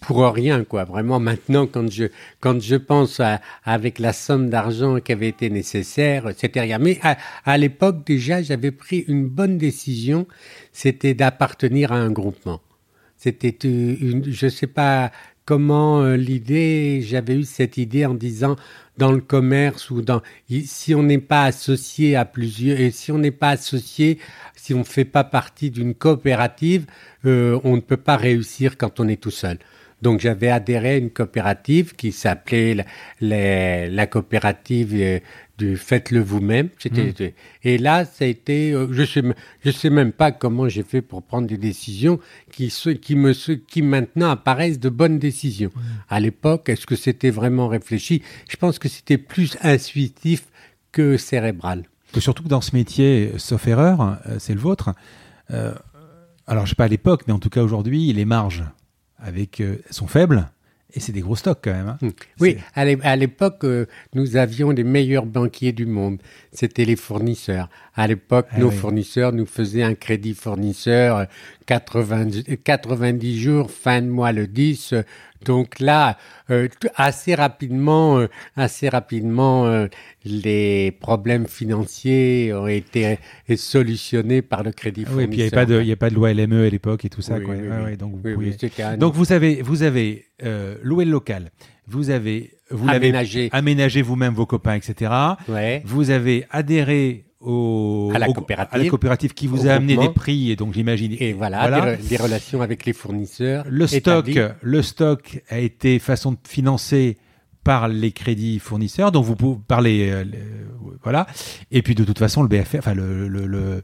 pour rien, quoi. Vraiment, maintenant, quand je quand je pense à, avec la somme d'argent qui avait été nécessaire, c'était rien. Mais à, à l'époque déjà, j'avais pris une bonne décision, c'était d'appartenir à un groupement. C'était une, je sais pas comment euh, l'idée, j'avais eu cette idée en disant dans le commerce ou dans si on n'est pas associé à plusieurs et si on n'est pas associé si on ne fait pas partie d'une coopérative euh, on ne peut pas réussir quand on est tout seul donc j'avais adhéré à une coopérative qui s'appelait la, la, coopérative euh, du faites-le vous-même. Mmh. Et là, ça a été, euh, je sais, je sais même pas comment j'ai fait pour prendre des décisions qui, qui me, qui maintenant apparaissent de bonnes décisions. Mmh. À l'époque, est-ce que c'était vraiment réfléchi? Je pense que c'était plus intuitif que cérébral. surtout que dans ce métier, sauf erreur, euh, c'est le vôtre. Euh, alors, je sais pas à l'époque, mais en tout cas aujourd'hui, les marges avec, sont faibles. Et c'est des gros stocks quand même. Hein. Oui, à l'époque, euh, nous avions les meilleurs banquiers du monde. C'était les fournisseurs. À l'époque, ah nos fournisseurs nous faisaient un crédit fournisseur 90, euh, 90 jours, fin de mois le 10, donc là, euh, assez rapidement, euh, assez rapidement, euh, les problèmes financiers ont été solutionnés par le crédit fournisseur. Oui, et puis il n'y avait pas de, loi LME à l'époque et tout ça. donc, vous, donc vous avez, vous avez loué le local, vous avez vous aménagé, aménagé vous-même vos copains, etc. Vous avez adhéré au, à, la coopérative. qui vous a amené des prix et donc j'imagine et voilà, Des, relations avec les fournisseurs. Le stock, le stock a été façon de financer par les crédits fournisseurs, dont vous pouvez parler, euh, voilà. Et puis de toute façon, le BFR, enfin le, le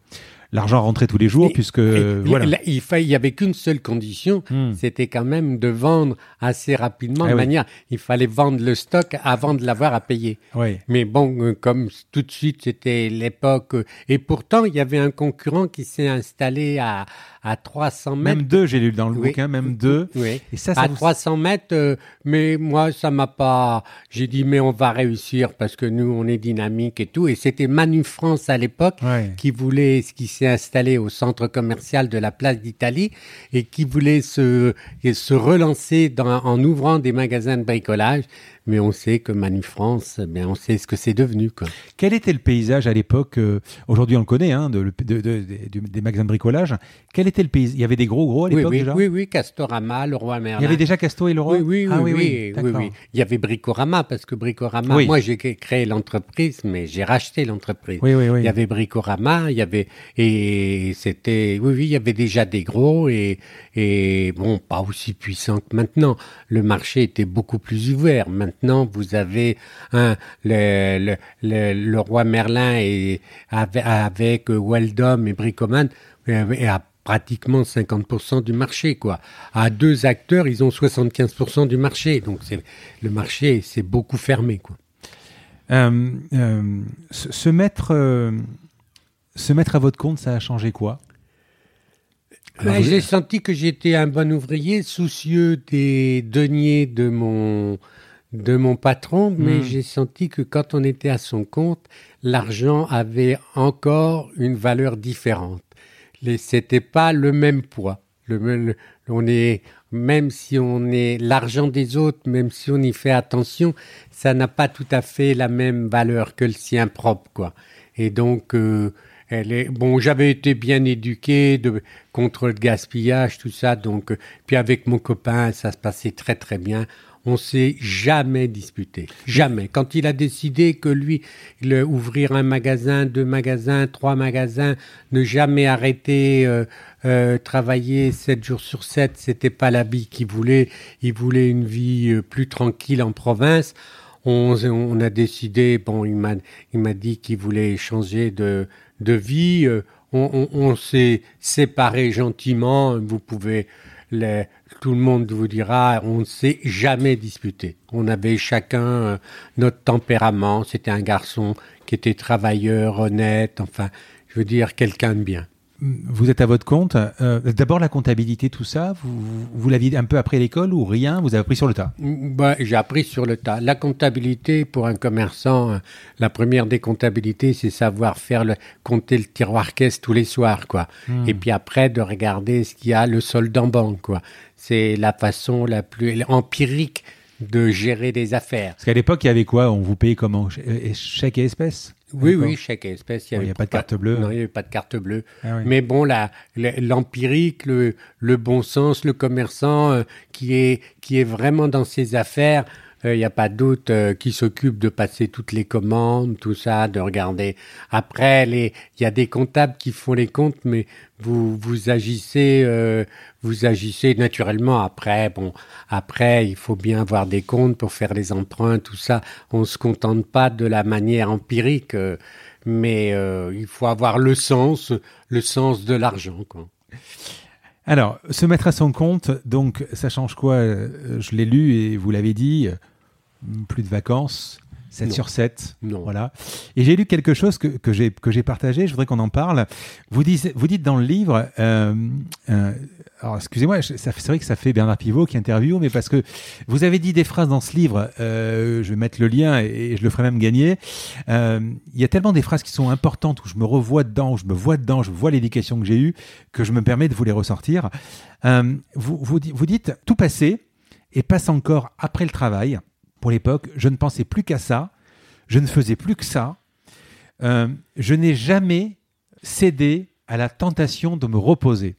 l'argent rentrait tous les jours, puisque voilà. il, il y avait qu'une seule condition, hmm. c'était quand même de vendre assez rapidement, de ah manière, il fallait vendre le stock avant de l'avoir à payer. Oui. Mais bon, euh, comme tout de suite c'était l'époque, euh, et pourtant il y avait un concurrent qui s'est installé à à 300 mètres. Même deux, j'ai lu dans le bouquin, même deux. Oui. Et ça, ça à 300 mètres, euh, mais moi, ça m'a pas. J'ai dit, mais on va réussir parce que nous, on est dynamique et tout. Et c'était Manu France à l'époque qui voulait, qui s'est installé au centre commercial de la place d'Italie et qui voulait se, se relancer dans, en ouvrant des magasins de bricolage. Mais on sait que Manu France, ben on sait ce que c'est devenu. Quoi. Quel était le paysage à l'époque euh, Aujourd'hui, on le connaît, hein, de, des magasins de bricolage. Quel était le paysage Il y avait des gros gros à l'époque oui, déjà? Oui, oui, Castorama, le Roi Merlin. Il y avait déjà Castor et le Roi? Oui, oui, ah, oui, oui, oui, Il y avait Bricorama, parce que Bricorama, moi j'ai créé l'entreprise, mais j'ai racheté l'entreprise. Oui, oui, oui. Il y avait Bricorama, il y avait... Et c'était... Oui, oui, il y avait déjà des gros et, et bon, pas aussi puissant que maintenant. Le marché était beaucoup plus ouvert. Maintenant, vous avez le, le, le, roi Merlin et avec, avec Weldom et Bricoman et à pratiquement 50% du marché, quoi. À deux acteurs, ils ont 75% du marché. Donc, c'est, le marché, c'est beaucoup fermé, quoi. Euh, euh, se, mettre, euh, se mettre à votre compte, ça a changé quoi? J'ai senti que j'étais un bon ouvrier, soucieux des deniers de mon, de mon patron, mais hmm. j'ai senti que quand on était à son compte, l'argent avait encore une valeur différente. C'était pas le même poids. Le, on est, même si on est l'argent des autres, même si on y fait attention, ça n'a pas tout à fait la même valeur que le sien propre, quoi. Et donc, euh, elle est bon. J'avais été bien éduqué de contre le gaspillage, tout ça. Donc, euh, puis avec mon copain, ça se passait très très bien on s'est jamais disputé. Jamais. Quand il a décidé que lui, il ouvrir un magasin, deux magasins, trois magasins, ne jamais arrêter, euh, euh, travailler sept jours sur sept, c'était pas la vie qu'il voulait. Il voulait une vie euh, plus tranquille en province. On, a décidé, bon, il m'a, il m'a dit qu'il voulait changer de, de vie. On, on s'est séparés gentiment. Vous pouvez tout le monde vous dira, on ne s'est jamais disputé. On avait chacun euh, notre tempérament. C'était un garçon qui était travailleur, honnête, enfin, je veux dire, quelqu'un de bien. Vous êtes à votre compte. Euh, d'abord la comptabilité, tout ça, vous, vous l'aviez un peu après l'école ou rien? Vous avez appris sur le tas? Bah, J'ai appris sur le tas. La comptabilité, pour un commerçant, euh, la première des comptabilités, c'est savoir faire le, compter le tiroir caisse tous les soirs, quoi. Hmm. Et puis après, de regarder ce qu'il y a, le solde en banque, quoi. C'est la façon la plus empirique de gérer des affaires. Parce qu'à l'époque, il y avait quoi? On vous payait comment? Chèque et espèces? Oui, oui, chaque espèce. Il n'y a pas de carte bleue. Non, il n'y avait pas de carte bleue. Ah Mais bon, l'empirique, le, le, bon sens, le commerçant euh, qui, est, qui est vraiment dans ses affaires, il euh, n'y a pas de doute euh, qui s'occupe de passer toutes les commandes, tout ça, de regarder. Après, il y a des comptables qui font les comptes, mais vous vous agissez, euh, vous agissez naturellement. Après, bon, après, il faut bien avoir des comptes pour faire les emprunts, tout ça. On se contente pas de la manière empirique, mais il faut avoir le sens, le sens de l'argent, quoi. Alors, se mettre à son compte, donc ça change quoi? Euh, Je l'ai lu et vous l'avez dit, euh, plus de vacances, 7 sur 7. Non. Voilà. Et j'ai lu quelque chose que, que j'ai partagé, je voudrais qu'on en parle. Vous, dites, vous dites dans le livre, euh, alors excusez-moi, c'est vrai que ça fait Bernard Pivot qui interviewe, mais parce que vous avez dit des phrases dans ce livre, euh, je vais mettre le lien et, je le ferai même gagner. Euh, il y a tellement des phrases qui sont importantes où je me revois dedans, où je me vois dedans, je vois l'éducation que j'ai eue, que je me permets de vous les ressortir. Euh, vous, vous, vous dites tout passé et passe encore après le travail. Pour l'époque, je ne pensais plus qu'à ça, je ne faisais plus que ça. je n'ai jamais cédé à la tentation de me reposer.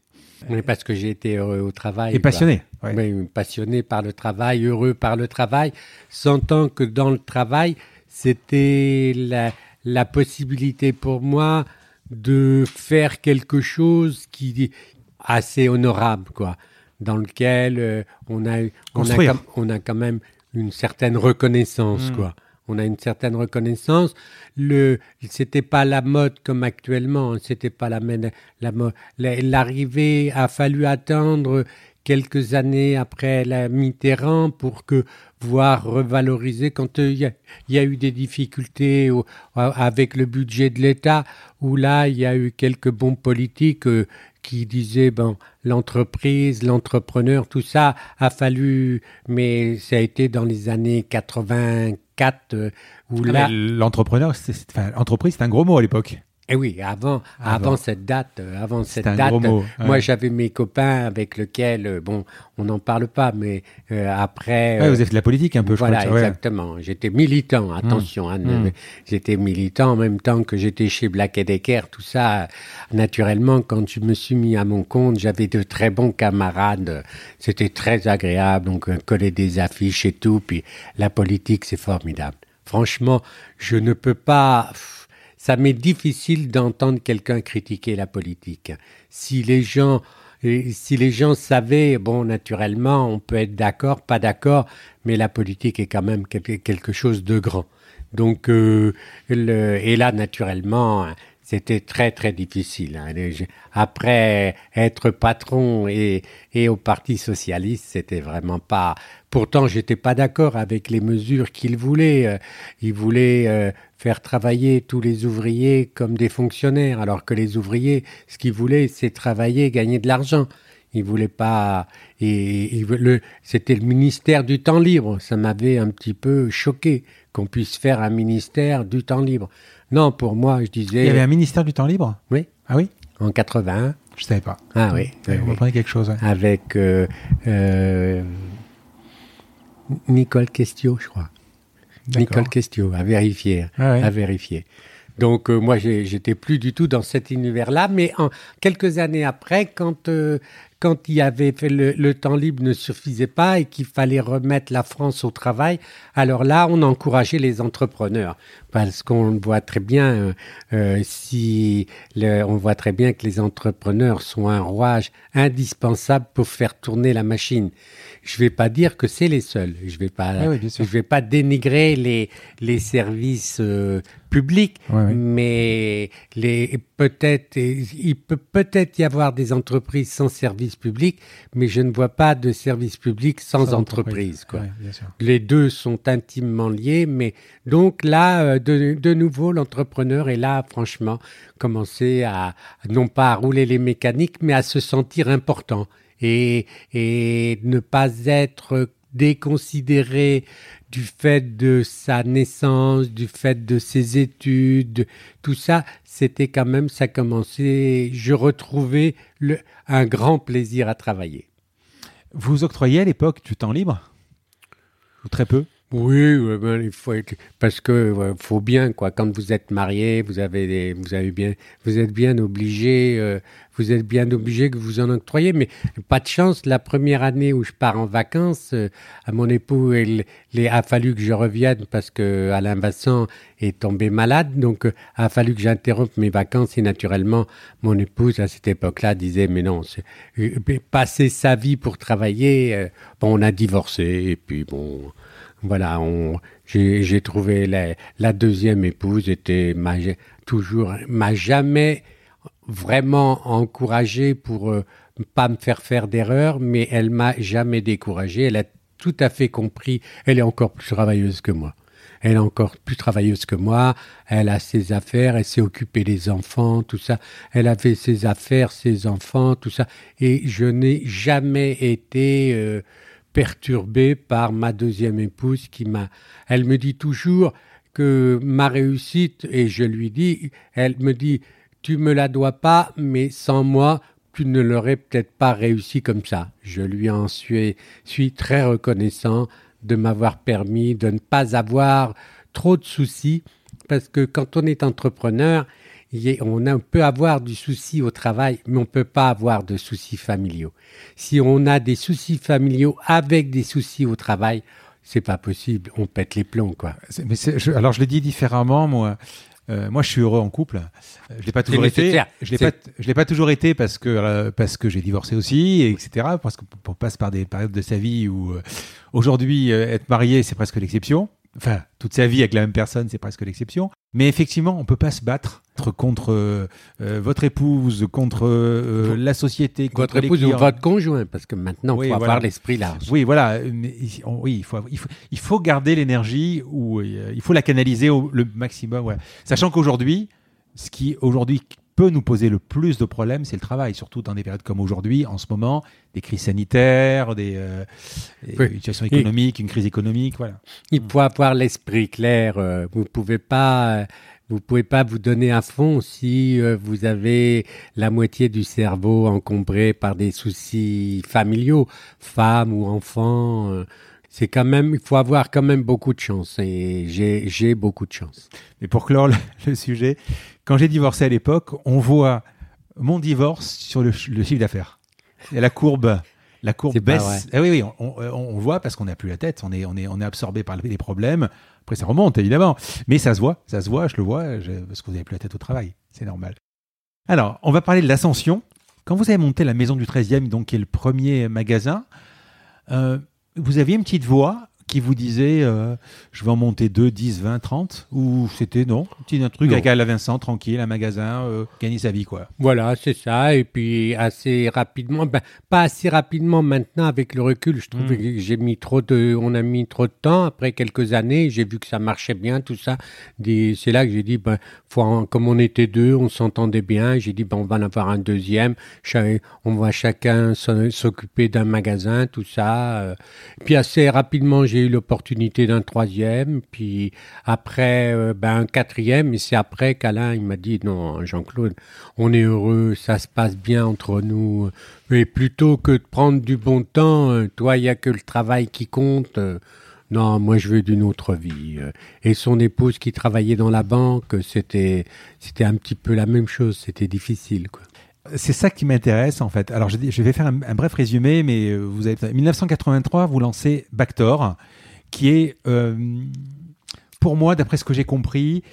Oui, parce que j'ai été heureux au travail. Et passionné. Oui, passionné par le travail, heureux par le travail, sentant que dans le travail, c'était la, la possibilité pour moi de faire quelque chose qui est assez honorable, quoi, dans lequel euh, on, a, on, a, on a quand même une certaine reconnaissance, hmm. quoi on a une certaine reconnaissance. Le, c'était pas la mode comme actuellement, c'était pas la, la mode. L'arrivée a fallu attendre quelques années après la Mitterrand pour que voir revaloriser quand euh, il y, a eu des difficultés avec le budget de l'État où là il y a eu quelques bons politiques euh, qui disaient bon l'entreprise l'entrepreneur tout ça a fallu mais ça a été dans les années 80 4 euh, où ah, là l'entrepreneur, enfin, entreprise, c'est un gros mot à l'époque. Eh oui, avant, avant, cette date, euh, avant cette date, moi j'avais mes copains avec lesquels, euh, bon, on n'en parle pas, mais euh, après. Ouais, vous avez fait de la politique un peu, je voilà, crois. Voilà, exactement. J'étais militant, mmh. attention, hein, mmh. j'étais militant en même temps que j'étais chez Black Decker, tout ça. Naturellement, quand je me suis mis à mon compte, j'avais de très bons camarades. C'était très agréable, donc coller des affiches et tout. Puis la politique, c'est formidable. Franchement, je ne peux pas ça m'est difficile d'entendre quelqu'un critiquer la politique. Si les gens si les gens savaient, bon, naturellement, on peut être d'accord, pas d'accord, mais la politique est quand même quelque chose de grand. Donc, euh, le, et là, naturellement, c'était très très difficile. Hein. Après être patron et, et au Parti socialiste, c'était vraiment pas. Pourtant, j'étais pas d'accord avec les mesures qu'il voulait. Euh, il voulait euh, faire travailler tous les ouvriers comme des fonctionnaires, alors que les ouvriers, ce qu'ils voulaient, c'est travailler, gagner de l'argent. Ils voulaient pas. Et, le, c'était le ministère du temps libre. Ça m'avait un petit peu choqué qu'on puisse faire un ministère du temps libre. Non, pour moi, je disais. Il y avait un ministère du temps libre? Oui. Ah oui? En 81. Je savais pas. Ah oui. Oui. quelque chose. Avec euh, euh, Nicole Questio, je crois. Nicole Questio, à vérifier. Ah à vérifier. Donc euh, moi, j'étais plus du tout dans cet univers-là, mais en, quelques années après, quand quand il y avait fait le, temps libre ne suffisait pas et qu'il fallait remettre la France au travail, alors là, on encourageait les entrepreneurs parce qu'on voit très bien euh, euh, si on voit très bien que les entrepreneurs sont un rouage indispensable pour faire tourner la machine. Je vais pas dire que c'est les seuls. Je vais pas, ah je vais pas dénigrer les les services euh, publics, mais les peut-être il peut peut-être y avoir des entreprises sans service public, mais je ne vois pas de service public sans, entreprise. quoi. Les deux sont intimement liés, mais donc là, euh, de, de nouveau, l'entrepreneur est là, franchement, commencer à non pas à rouler les mécaniques, mais à se sentir important et, ne pas être déconsidéré du fait de sa naissance, du fait de ses études, tout ça, c'était quand même, ça commençait, je retrouvais un grand plaisir à travailler. Vous octroyez à l'époque du temps libre? Ou très peu? Oui, il faut parce que faut bien quoi. Quand vous êtes marié, vous avez des, vous avez bien, vous êtes bien obligé, euh, vous êtes bien obligé que vous en octroyez. Mais pas de chance. La première année où je pars en vacances, euh, à mon époux, il, a fallu que je revienne parce que Alain Vincent est tombé malade, donc euh, a fallu que j'interrompe mes vacances. Et naturellement, mon épouse à cette époque-là disait mais non, passer sa vie pour travailler. bon, on a divorcé et puis bon voilà, j'ai trouvé la, la, deuxième épouse était toujours m'a jamais vraiment encouragé pour euh, pas me faire faire d'erreurs, mais elle m'a jamais découragé. Elle a tout à fait compris. Elle est encore plus travailleuse que moi. Elle est encore plus travailleuse que moi. Elle a ses affaires. Elle s'est occupée des enfants, tout ça. Elle avait ses affaires, ses enfants, tout ça. Et je n'ai jamais été euh, perturbé par ma deuxième épouse qui m'a. Elle me dit toujours que ma réussite, et je lui dis, elle me dit, tu me la dois pas, mais sans moi, tu ne l'aurais peut-être pas réussi comme ça. Je lui en suis, suis très reconnaissant de m'avoir permis de ne pas avoir trop de soucis, parce que quand on est entrepreneur, on peut avoir du souci au travail, mais on ne peut pas avoir de soucis familiaux. Si on a des soucis familiaux avec des soucis au travail, c'est pas possible. On pète les plombs, quoi. Mais alors je le dis différemment, moi. Euh, moi, je suis heureux en couple. Je l'ai pas toujours été. Je l'ai pas, je l'ai pas toujours été parce que euh, parce que j'ai divorcé aussi, etc. Parce qu'on passe par des périodes de sa vie où euh, aujourd'hui être marié c'est presque l'exception enfin, toute sa vie avec la même personne, c'est presque l'exception. Mais effectivement, on peut pas se battre contre euh, votre épouse, contre euh, la société, contre votre épouse ou votre conjoint, parce que maintenant, il faut avoir l'esprit large. Oui, voilà. oui, il faut, il faut, garder l'énergie ou euh, il faut la canaliser au le maximum. Sachant qu'aujourd'hui, ce qui aujourd'hui peut nous poser le plus de problèmes, c'est le travail, surtout dans des périodes comme aujourd'hui, en ce moment, des crises sanitaires, des, euh, situations économiques, une crise économique, voilà. Il faut avoir l'esprit clair. Euh, vous ne pouvez pas Vous pouvez pas vous donner à fond si euh, vous avez la moitié du cerveau encombré par des soucis familiaux, femmes ou enfants. Euh, c'est quand même, il faut avoir quand même beaucoup de chance et j'ai beaucoup de chance. Mais pour clore le, sujet, quand j'ai divorcé à l'époque, on voit mon divorce sur le, chiffre d'affaires. Et la courbe, la courbe baisse. Ah oui, oui, on, voit parce qu'on n'a plus la tête, on est, on est, on est absorbé par les problèmes. Après, ça remonte, évidemment. Mais ça se voit, ça se voit, je le vois, parce que vous n'avez plus la tête au travail. C'est normal. Alors, on va parler de l'ascension. Quand vous avez monté la maison du 13e, donc qui est le premier magasin, euh, vous aviez une petite voix qui vous disait euh, je vais en monter 2, 10, 20, 30 Ou c'était non Un un truc avec la Vincent, tranquille, un magasin, euh, gagner sa vie, quoi. Voilà, c'est ça. Et puis assez rapidement, ben, pas assez rapidement maintenant avec le recul, je trouve hmm. que j'ai mis trop de, on a mis trop de temps. Après quelques années, j'ai vu que ça marchait bien, tout ça. C'est là que j'ai dit, ben, faut comme on était deux, on s'entendait bien, j'ai dit, ben, on va en avoir un deuxième. On va chacun s'occuper d'un magasin, tout ça. Euh. Puis assez rapidement, j'ai j'ai eu l'opportunité d'un troisième, puis après euh, ben, un quatrième, et c'est après qu'Alain il m'a dit non Jean-Claude, on est heureux, ça se passe bien entre nous, mais plutôt que de prendre du bon temps, euh, toi il n'y a que le travail qui compte. Euh, non, moi je veux d'une autre vie. Et son épouse qui travaillait dans la banque, c'était c'était un petit peu la même chose, c'était difficile quoi. C'est ça qui m'intéresse en fait. Alors je, vais faire un, bref résumé, mais euh, vous avez 1983, vous lancez Bactor, qui est, euh, pour moi, d'après ce que j'ai compris,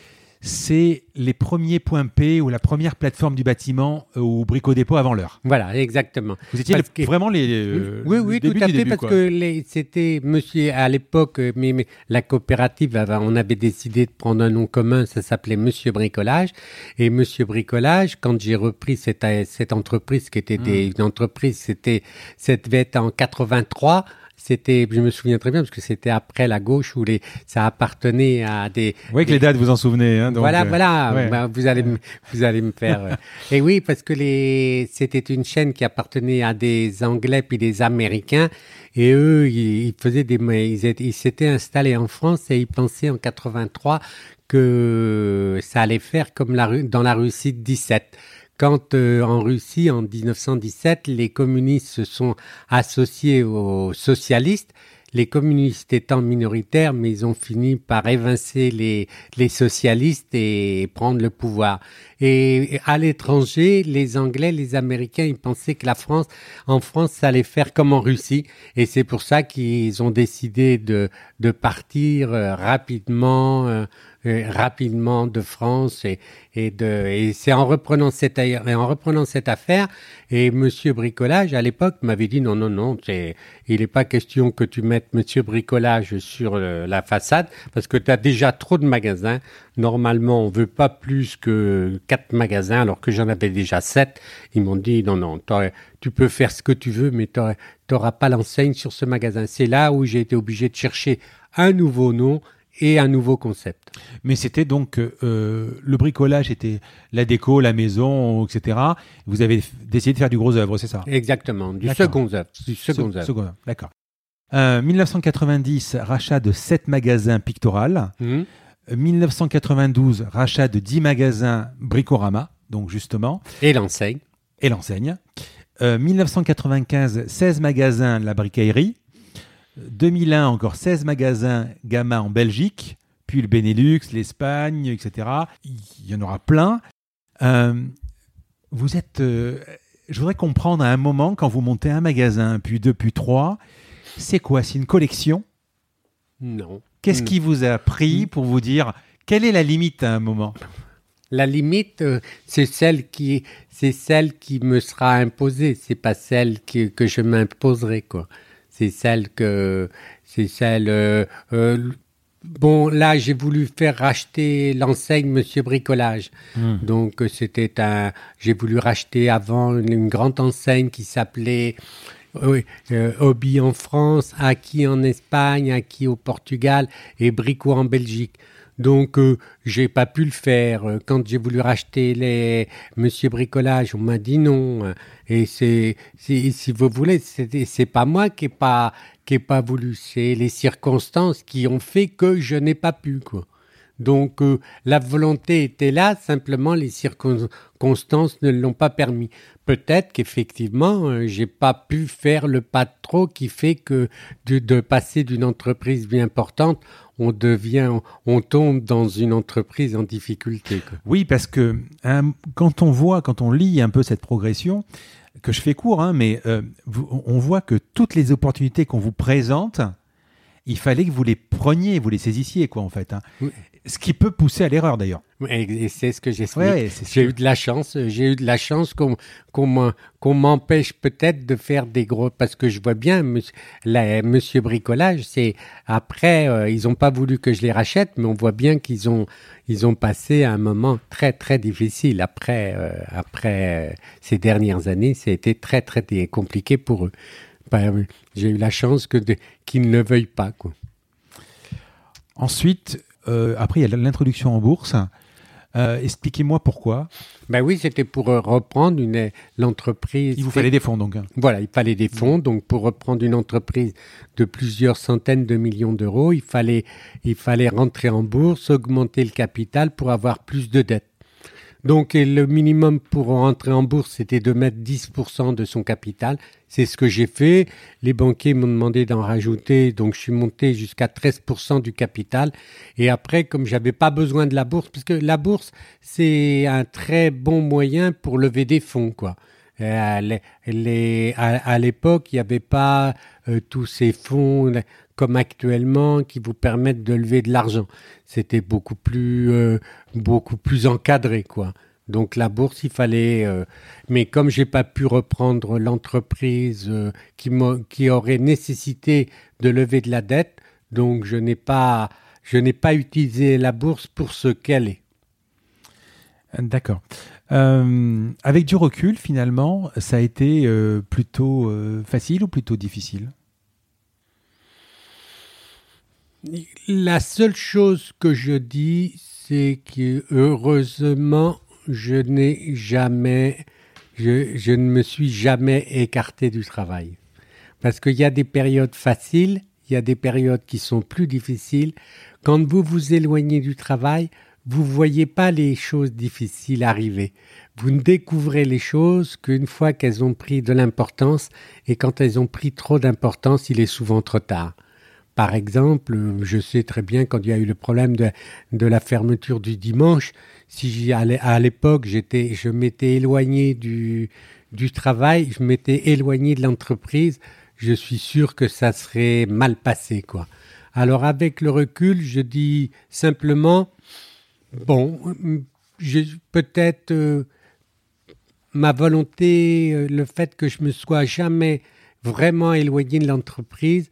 c'est les premiers points P ou la première plateforme du bâtiment euh, au Brico Dépôt avant l'heure. Voilà, exactement. Vous étiez vraiment les. Euh, oui, oui, tout à fait, parce que c'était monsieur à l'époque, euh, mais, la coopérative, on avait décidé de prendre un nom commun, ça s'appelait Monsieur Bricolage. Et Monsieur Bricolage, quand j'ai repris cette, cette entreprise, qui était des, hmm. une entreprise, c'était, cette devait être en 83 c'était, je me souviens très bien parce que c'était après la gauche où les, ça appartenait à des. Oui, que les dates vous en souvenez. Hein, voilà, euh, voilà. Bah, vous allez, me, vous allez me faire. Euh. et oui, parce que les, c'était une chaîne qui appartenait à des Anglais puis des Américains. Et eux, ils, faisaient des, ils, ils s'étaient installés en France et ils pensaient en 83 que ça allait faire comme la, dans la Russie de 17 quand euh, en Russie, en 1917, les communistes se sont associés aux socialistes, les communistes étant minoritaires, mais ils ont fini par évincer les, les socialistes et prendre le pouvoir. Et à l'étranger, les Anglais, les Américains, ils pensaient que la France, en France, ça allait faire comme en Russie. Et c'est pour ça qu'ils ont décidé de, de partir euh, rapidement. Euh, euh, rapidement de France et, et de et c'est en reprenant cette en reprenant cette affaire et Monsieur Bricolage à l'époque m'avait dit non non non c'est il n'est pas question que tu mettes Monsieur Bricolage sur la façade parce que tu as déjà trop de magasins. Normalement on veut pas plus que quatre magasins alors que j'en avais déjà sept. Ils m'ont dit non non tu peux faire ce que tu veux mais tu n'auras pas l'enseigne sur ce magasin. C'est là où j'ai été obligé de chercher un nouveau nom et un nouveau concept. Mais c'était donc euh, le bricolage était la déco, la maison, etc. Vous avez décidé de faire du gros œuvre, c'est ça? Exactement, du second œuvre. Du second œuvre. D'accord. 1990, euh, rachat de 7 magasins pictoral. 1992, mmh. euh, rachat de 10 magasins Bricorama, donc justement. Et l'enseigne. Et l'enseigne. 1995, 16 magasins La Bricaillerie. 2001, encore 16 magasins Gamma en Belgique, puis le Benelux, l'Espagne, etc. Il y en aura plein. Euh, vous êtes. Euh, je voudrais comprendre à un moment, quand vous montez un magasin, puis deux, puis trois, c'est quoi? C'est une collection? Non. Qu'est-ce qui vous a pris pour vous dire quelle est la limite à un moment? La limite, euh, c'est celle qui, c'est celle qui me sera imposée. C'est pas celle que je m'imposerai, quoi c'est celle que c'est celle euh, euh, bon là j'ai voulu faire racheter l'enseigne Monsieur Bricolage hmm. donc euh, c'était un j'ai voulu racheter avant une, grande enseigne qui s'appelait oui, Hobby en France, Aki en Espagne, Aki au Portugal et Brico en Belgique. Donc, euh, j'ai pas pu le faire. Euh, quand j'ai voulu racheter les Monsieur Bricolage, on m'a dit non. Et c'est, si vous voulez, c'est pas moi qui n'ai pas, qui pas voulu. C'est les circonstances qui ont fait que je n'ai pas pu, quoi. Donc euh, la volonté était là, simplement les circonstances ne l'ont pas permis. Peut-être qu'effectivement, euh, j'ai pas pu faire le pas de trop qui fait que de, passer d'une entreprise bien importante, on devient, on tombe dans une entreprise en difficulté. Oui, parce que hein, quand on voit, quand on lit un peu cette progression, que je fais court, hein, mais euh, on voit que toutes les opportunités qu'on vous présente, il fallait que vous les preniez, vous les saisissiez, quoi, en fait. Hein. Ce qui peut pousser à l'erreur, d'ailleurs. Et c'est ce que j'explique. j'ai eu de la chance. J'ai eu de la chance qu'on m'empêche peut-être de faire des gros. Parce que je vois bien, monsieur, Bricolage, c'est après, euh, ils n'ont pas voulu que je les rachète, mais on voit bien qu'ils ont, ils ont passé un moment très, très difficile. Après, euh, après euh, ces dernières années, c'était très, très compliqué pour eux. Ben, j'ai eu la chance que qu'ils ne le veuillent pas. Quoi. Ensuite, euh, après, il y a l'introduction en bourse. Euh, expliquez-moi pourquoi. Ben oui, c'était pour euh, reprendre une l'entreprise. Il vous fallait des fonds donc. Hein. Voilà, il fallait des fonds donc pour reprendre une entreprise de plusieurs centaines de millions d'euros, il fallait il fallait rentrer en bourse, augmenter le capital pour avoir plus de dettes. Donc le minimum pour rentrer en bourse, c'était de mettre 10% de son capital. C'est ce que j'ai fait. Les banquiers m'ont demandé d'en rajouter, donc je suis monté jusqu'à 13% du capital. Et après, comme j'avais pas besoin de la bourse, parce que la bourse, c'est un très bon moyen pour lever des fonds, quoi. Euh, à l'époque, il n'y avait pas euh, tous ces fonds comme actuellement qui vous permettent de lever de l'argent. C'était beaucoup plus euh, beaucoup plus encadré quoi. Donc la bourse, il fallait. mais comme j'ai pas pu reprendre l'entreprise qui, qui aurait nécessité de lever de la dette, donc je n'ai pas je n'ai pas utilisé la bourse pour ce qu'elle est. D'accord. Euh, avec du recul, finalement, ça a été euh, plutôt euh, facile ou plutôt difficile? La seule chose que je dis, c'est que heureusement, je n'ai jamais, je, ne me suis jamais écarté du travail. Parce qu'il y a des périodes faciles, il y a des périodes qui sont plus difficiles. Quand vous vous éloignez du travail, vous voyez pas les choses difficiles arriver. Vous ne découvrez les choses qu'une fois qu'elles ont pris de l'importance, et quand elles ont pris trop d'importance, il est souvent trop tard. Par exemple, je sais très bien quand il y a eu le problème de, la fermeture du dimanche, si à l'époque j'étais, je m'étais éloigné du, du travail, je m'étais éloigné de l'entreprise, je suis sûr que ça serait mal passé, quoi. Alors avec le recul, je dis simplement, Bon, peut-être euh, ma volonté, euh, le fait que je me sois jamais vraiment éloigné de l'entreprise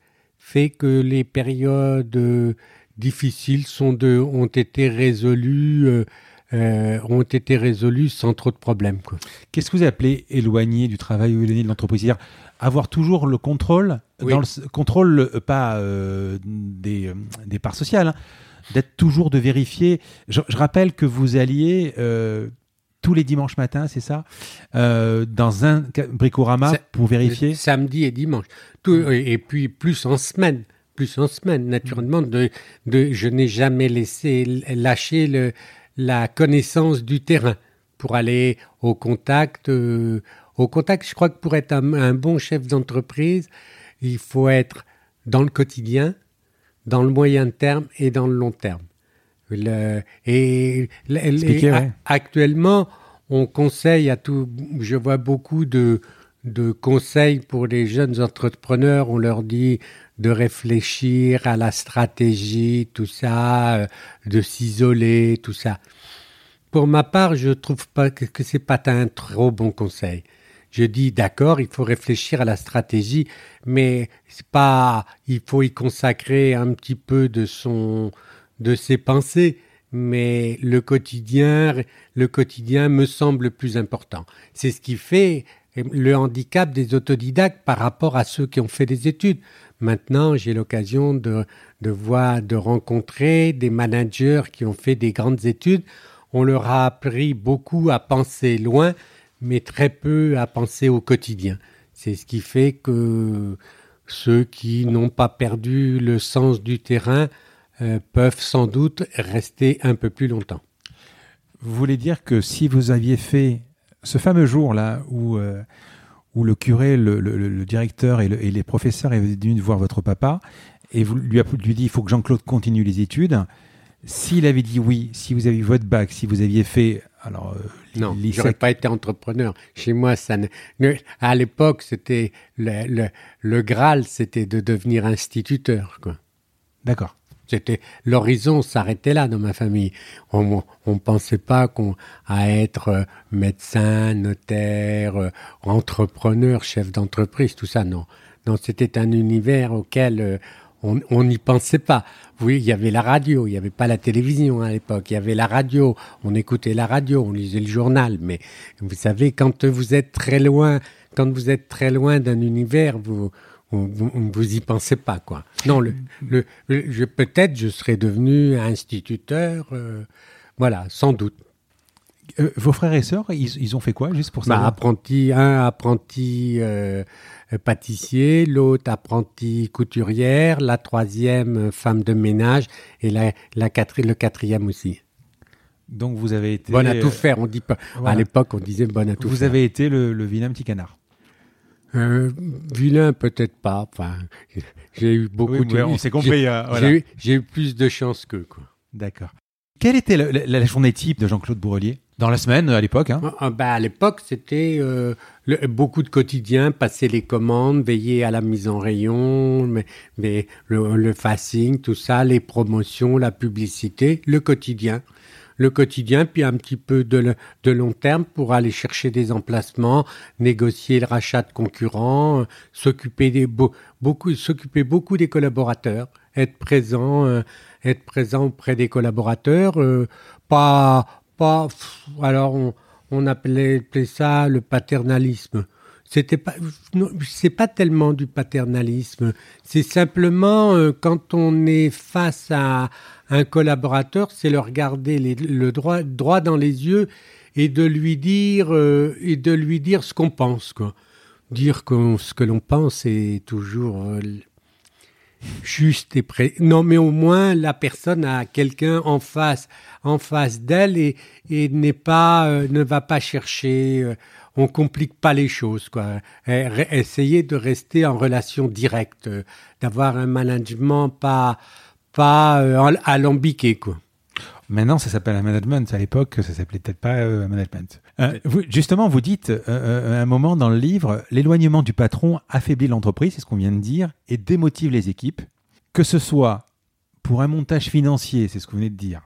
fait que les périodes euh, difficiles sont de, ont été résolues. ont été résolues sans trop de problèmes. Qu'est-ce que vous appelez éloigné du travail ou éloigné de l'entreprise? C'est-à-dire avoir toujours le contrôle, dans le contrôle pas des, des parts sociales, hein, d'être toujours de vérifier. Je, rappelle que vous alliez euh, tous les dimanches matins, c'est ça, euh, dans un bricorama pour vérifier. Samedi et dimanche. Tout, et puis plus en semaine, plus en semaine. Naturellement, de, de, je n'ai jamais laissé lâcher le, la connaissance du terrain pour aller au contact. Euh, au contact, je crois que pour être un bon chef d'entreprise, il faut être dans le quotidien, dans le moyen terme et dans le long terme. Et, actuellement, on conseille à tout. Je vois beaucoup de, de conseils pour les jeunes entrepreneurs. On leur dit de réfléchir à la stratégie, tout ça, euh, de s'isoler, tout ça. Pour ma part, je trouve pas que, que c'est pas un trop bon conseil je dis d'accord, il faut réfléchir à la stratégie, mais c'est pas, il faut y consacrer un petit peu de son, de ses pensées, mais le quotidien, le quotidien me semble plus important. C'est ce qui fait le handicap des autodidactes par rapport à ceux qui ont fait des études. Maintenant, j'ai l'occasion de, de voir, de rencontrer des managers qui ont fait des grandes études. On leur a appris beaucoup à penser loin, mais très peu à penser au quotidien. C'est ce qui fait que ceux qui n'ont pas perdu le sens du terrain peuvent sans doute rester un peu plus longtemps. Vous voulez dire que si vous aviez fait ce fameux jour-là où, où le curé, le, directeur et, les professeurs étaient venus voir votre papa et vous lui, lui dit il faut que Jean-Claude continue les études, s'il avait dit oui, si vous aviez votre bac, si vous aviez fait alors, euh, non, j'aurais pas été entrepreneur. Chez moi, ça ne... à l'époque, c'était le, le, Graal, c'était de devenir instituteur, quoi. D'accord. C'était l'horizon s'arrêtait là dans ma famille. On ne pensait pas qu'on à être euh, médecin, notaire, euh, entrepreneur, chef d'entreprise, tout ça. Non, non, c'était un univers auquel on n'y pensait pas. Oui, il y avait la radio, il n'y avait pas la télévision à l'époque, il y avait la radio, on écoutait la radio, on lisait le journal, mais vous savez, quand vous êtes très loin, quand vous êtes très loin d'un univers, vous, vous, vous y pensez pas, quoi. Non, le, le, je, peut-être je serais devenu instituteur, euh, voilà, sans doute. Euh, vos frères et sœurs, ils, ont fait quoi, juste pour ça bah, Apprenti, un apprenti euh, pâtissier, l'autre apprenti couturière, la troisième femme de ménage et la, la le quatrième aussi. Donc vous avez été bonne à tout faire. On dit pas. À l'époque, on disait bonne à tout faire. Vous avez été le, vilain petit canard. Euh, vilain, peut-être pas. Enfin, j'ai eu beaucoup de. on s'est compris. J'ai eu, plus de chance que quoi. D'accord. Quelle était la, journée type de Jean-Claude Bourrelier? Dans la semaine, à l'époque hein ah, bah, À l'époque, c'était euh, beaucoup de quotidien, passer les commandes, veiller à la mise en rayon, mais, mais le, le facing, tout ça, les promotions, la publicité, le quotidien le quotidien, puis un petit peu de, de, long terme pour aller chercher des emplacements, négocier le rachat de concurrents, euh, s'occuper des beaucoup, s'occuper beaucoup des collaborateurs, être présent, euh, être présent auprès des collaborateurs, euh, pas, pas, alors on, appelait, ça le paternalisme. C'était pas, c'est pas tellement du paternalisme. C'est simplement quand on est face à un collaborateur, c'est le regarder le droit, droit dans les yeux et de lui dire et de lui dire ce qu'on pense quoi. Dire ce que l'on pense est toujours juste et près. Non, mais au moins la personne a quelqu'un en face, en face d'elle et, n'est pas, euh, ne va pas chercher. Euh, on complique pas les choses, quoi. Essayer de rester en relation directe, euh, d'avoir un management pas, pas alambiqué, quoi. Maintenant, ça s'appelle un management. À l'époque, ça s'appelait peut-être pas un management. justement, vous dites à un moment dans le livre, l'éloignement du patron affaiblit l'entreprise, c'est ce qu'on vient de dire, et démotive les équipes que ce soit pour un montage financier, c'est ce que vous venez de dire,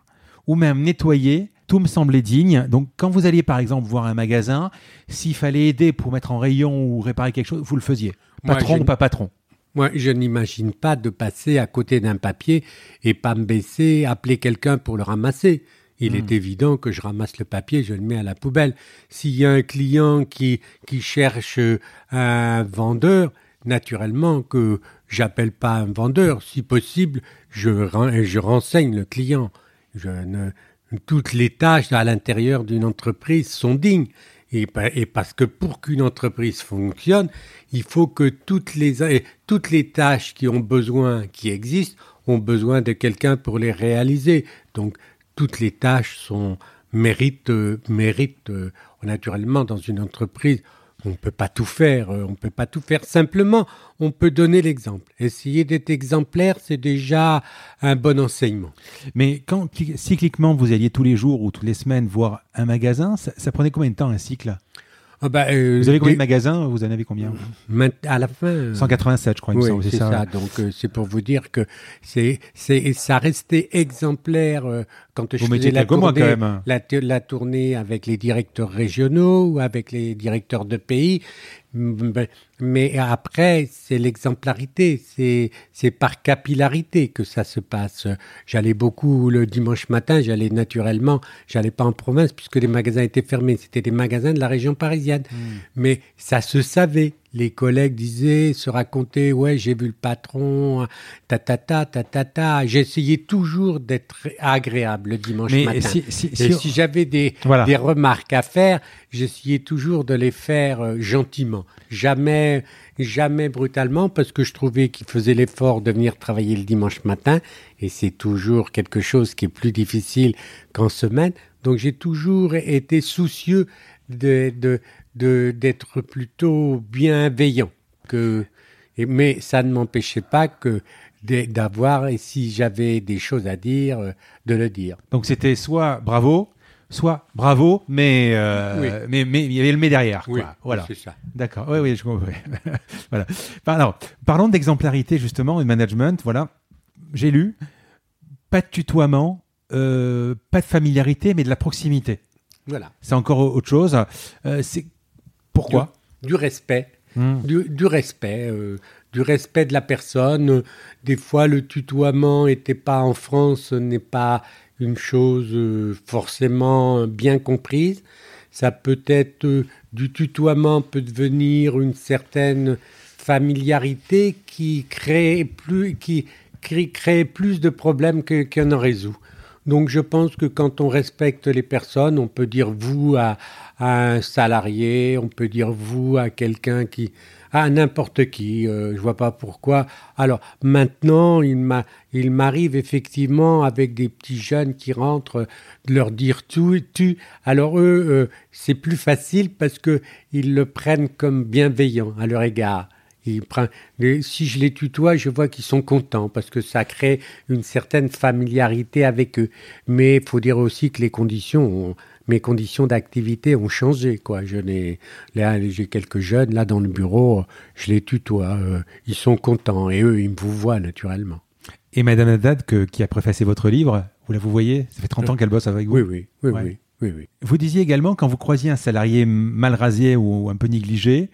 ou même nettoyer, tout me semblait digne. Donc, quand vous alliez par exemple voir un magasin, s'il fallait aider pour mettre en rayon ou réparer quelque chose, vous le faisiez. Patron ou pas patron Moi, je n'imagine pas de passer à côté d'un papier et pas me baisser, appeler quelqu'un pour le ramasser. Il est hmm. évident que je ramasse le papier, je le mets à la poubelle. S'il y a un client qui, qui cherche un vendeur, naturellement que j'appelle pas un vendeur. Si possible, je, je renseigne le client. Je ne, toutes les tâches à l'intérieur d'une entreprise sont dignes. Et, parce que pour qu'une entreprise fonctionne, il faut que toutes les, toutes les tâches qui ont besoin, qui existent, ont besoin de quelqu'un pour les réaliser. Donc, toutes les tâches sont, méritent, méritent, euh, naturellement, dans une entreprise, on ne peut pas tout faire, euh, on ne peut pas tout faire. Simplement, on peut donner l'exemple. Essayer d'être exemplaire, c'est déjà un bon enseignement. Mais quand cycliquement vous alliez tous les jours ou toutes les semaines voir un magasin, ça prenait combien de temps un cycle? Ah bah, euh, vous avez combien de magasins? Vous en avez combien? À la fin. 187, euh, je crois. Oui, c'est ça. Donc euh, c'est pour vous dire que c'est c'est ça restait exemplaire quand je faisais la tournée, la, la, tournée avec les directeurs régionaux ou avec les directeurs de pays. Ben, mais après, c'est l'exemplarité, c'est, c'est par capillarité que ça se passe. J'allais beaucoup le dimanche matin, j'allais naturellement, j'allais pas en province puisque les magasins étaient fermés, c'était des magasins de la région parisienne. Hmm. Mais ça se savait, les collègues disaient, se racontaient, ouais, j'ai vu le patron, ta ta ta ta ta ta. J'essayais toujours d'être agréable le dimanche matin. Si, si, j'avais des, des remarques à faire, j'essayais toujours de les faire euh, gentiment, jamais jamais brutalement, parce que je trouvais qu'il faisait l'effort de venir travailler le dimanche matin, et c'est toujours quelque chose qui est plus difficile qu'en semaine. Donc j'ai toujours été soucieux de, de, d'être plutôt bienveillant. Que, mais ça ne m'empêchait pas que d'avoir, et si j'avais des choses à dire, euh, de le dire. Donc c'était soit bravo, soit bravo, mais, euh, mais, mais il y avait le mais derrière. Oui, voilà. c'est ça. D'accord, oui, oui, je comprends. voilà. Alors, parlons d'exemplarité justement, de management. Voilà, j'ai lu, pas de tutoiement, euh, pas de familiarité, mais de la proximité. Voilà. C'est encore autre chose. c'est pourquoi du, respect. Hmm. Du, respect. Euh, du respect de la personne. Des fois, le tutoiement n'était pas en France, n'est pas une chose euh, forcément bien comprise. Ça peut être euh, du tutoiement peut devenir une certaine familiarité qui crée plus, qui crée, plus de problèmes qu'elle en résout. Donc je pense que quand on respecte les personnes, on peut dire vous à, un salarié, on peut dire vous à quelqu'un qui à n'importe qui, euh, je vois pas pourquoi. Alors maintenant, il m'arrive effectivement avec des petits jeunes qui rentrent de leur dire tout, tu. Alors eux, euh, c'est plus facile parce que ils le prennent comme bienveillant à leur égard si je les tutoie, je vois qu'ils sont contents parce que ça crée une certaine familiarité avec eux. Mais il faut dire aussi que les conditions, mes conditions d'activité ont changé. Quoi. Je j'ai quelques jeunes là dans le bureau, je les tutoie, euh, ils sont contents et eux, ils me vous voient naturellement. Et Madame Haddad, qui a préfacé votre livre, vous la vous voyez? Ça fait 30 ans qu'elle bosse avec vous? Oui, oui, oui, oui, oui, oui. Vous disiez également, quand vous croisiez un salarié mal rasé ou un peu négligé,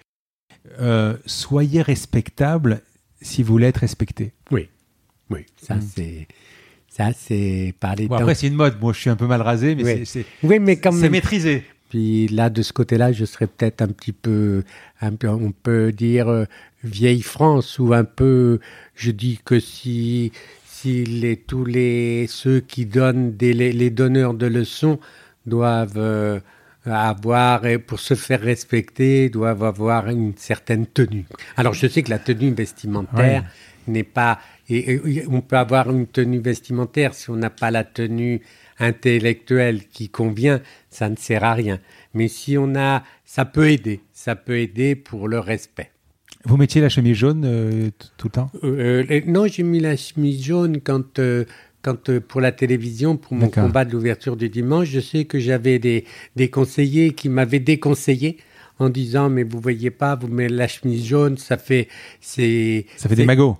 euh, soyez respectable si vous voulez être respecté. Oui, oui, ça hmm. c'est. Ça, c'est parler bon, Après, c'est une mode. Moi, je suis un peu mal rasé, mais c'est oui, mais quand même... maîtrisé. Puis là, de ce côté-là, je serais peut-être un petit peu, un peu, on peut dire euh, vieille France ou un peu. Je dis que si, si les, tous les ceux qui donnent des, les, donneurs de leçons doivent euh, avoir, pour se faire respecter, doivent avoir une certaine tenue. Alors je sais que la tenue vestimentaire n'est pas... Et, on peut avoir une tenue vestimentaire si on n'a pas la tenue intellectuelle qui convient, ça ne sert à rien. Mais si on a, ça peut aider, ça peut aider pour le respect. Vous mettiez la chemise jaune euh, tout le temps? Euh, euh, Non, j'ai mis la chemise jaune quand quand euh, pour la télévision, pour mon combat de l'ouverture du dimanche, je sais que j'avais des, des conseillers qui m'avaient déconseillé en disant mais vous voyez pas, vous mettez la chemise jaune, ça fait c'est ça fait des magots.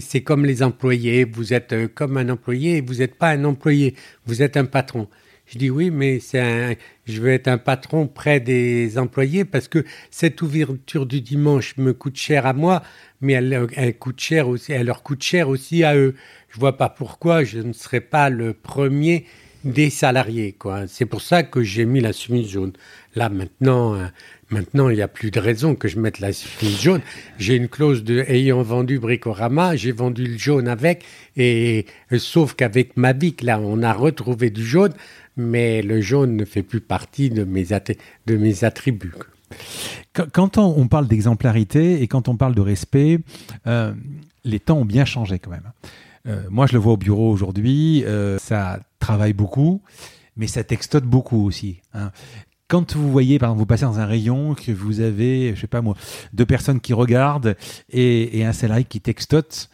C'est comme les employés, vous êtes euh, comme un employé, vous n'êtes pas un employé, vous êtes un patron. Je dis oui, mais c'est un, je veux être un patron près des employés parce que cette ouverture du dimanche me coûte cher à moi, mais elle, coûte cher aussi, elle leur coûte cher aussi à eux je vois pas pourquoi je ne serais pas le premier des salariés. C'est pour ça que j'ai mis la chemise jaune. Là, maintenant, euh, maintenant il n'y a plus de raison que je mette la chemise jaune. J'ai une clause de ayant vendu Bricorama, j'ai vendu le jaune avec, et sauf qu'avec Mavic, là, on a retrouvé du jaune, mais le jaune ne fait plus partie de mes, de mes attributs. Quand on, parle d'exemplarité et quand on parle de respect, euh, les temps ont bien changé quand même. Euh, moi, je le vois au bureau aujourd'hui, euh, ça travaille beaucoup, mais ça textote beaucoup aussi. Hein. Quand vous voyez, par exemple, vous passez dans un rayon, que vous avez, je sais pas moi, deux personnes qui regardent et, un salarié qui textote,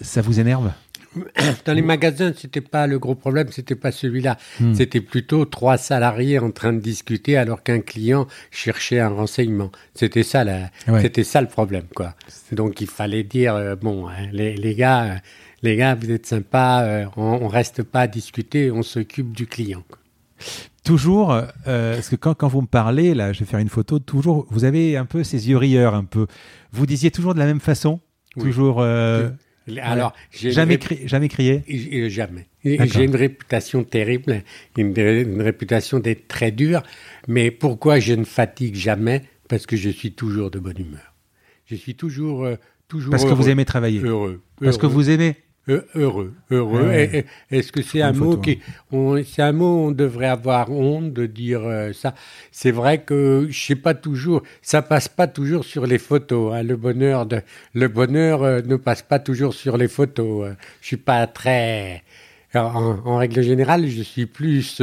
ça vous énerve? dans les magasins, c'était pas le gros problème, c'était pas celui-là. Hmm. C'était plutôt trois salariés en train de discuter alors qu'un client cherchait un renseignement. C'était ça, c'était ça le problème, quoi. Donc il fallait dire euh, bon, hein, les, les, gars, les gars, vous êtes sympas, euh, on, ne reste pas à discuter, on s'occupe du client. Toujours, euh, parce que quand, quand vous me parlez, là, je vais faire une photo, toujours, vous avez un peu ces yeux rieurs, un peu. Vous disiez toujours de la même façon Toujours. Euh, alors, jamais, jamais crié? Jamais. J'ai une réputation terrible, une, une réputation d'être très dur, mais pourquoi je ne fatigue jamais? Parce que je suis toujours de bonne humeur. Je suis toujours, toujours. Parce que vous aimez travailler. Heureux. Parce que vous aimez. Heureux, heureux. Est-ce que c'est un mot qui, c'est un mot on devrait avoir honte de dire ça. C'est vrai que je sais pas toujours, ça passe pas toujours sur les photos. Hein. Le bonheur de, le bonheur ne passe pas toujours sur les photos. Je suis pas très, en, règle générale, je suis plus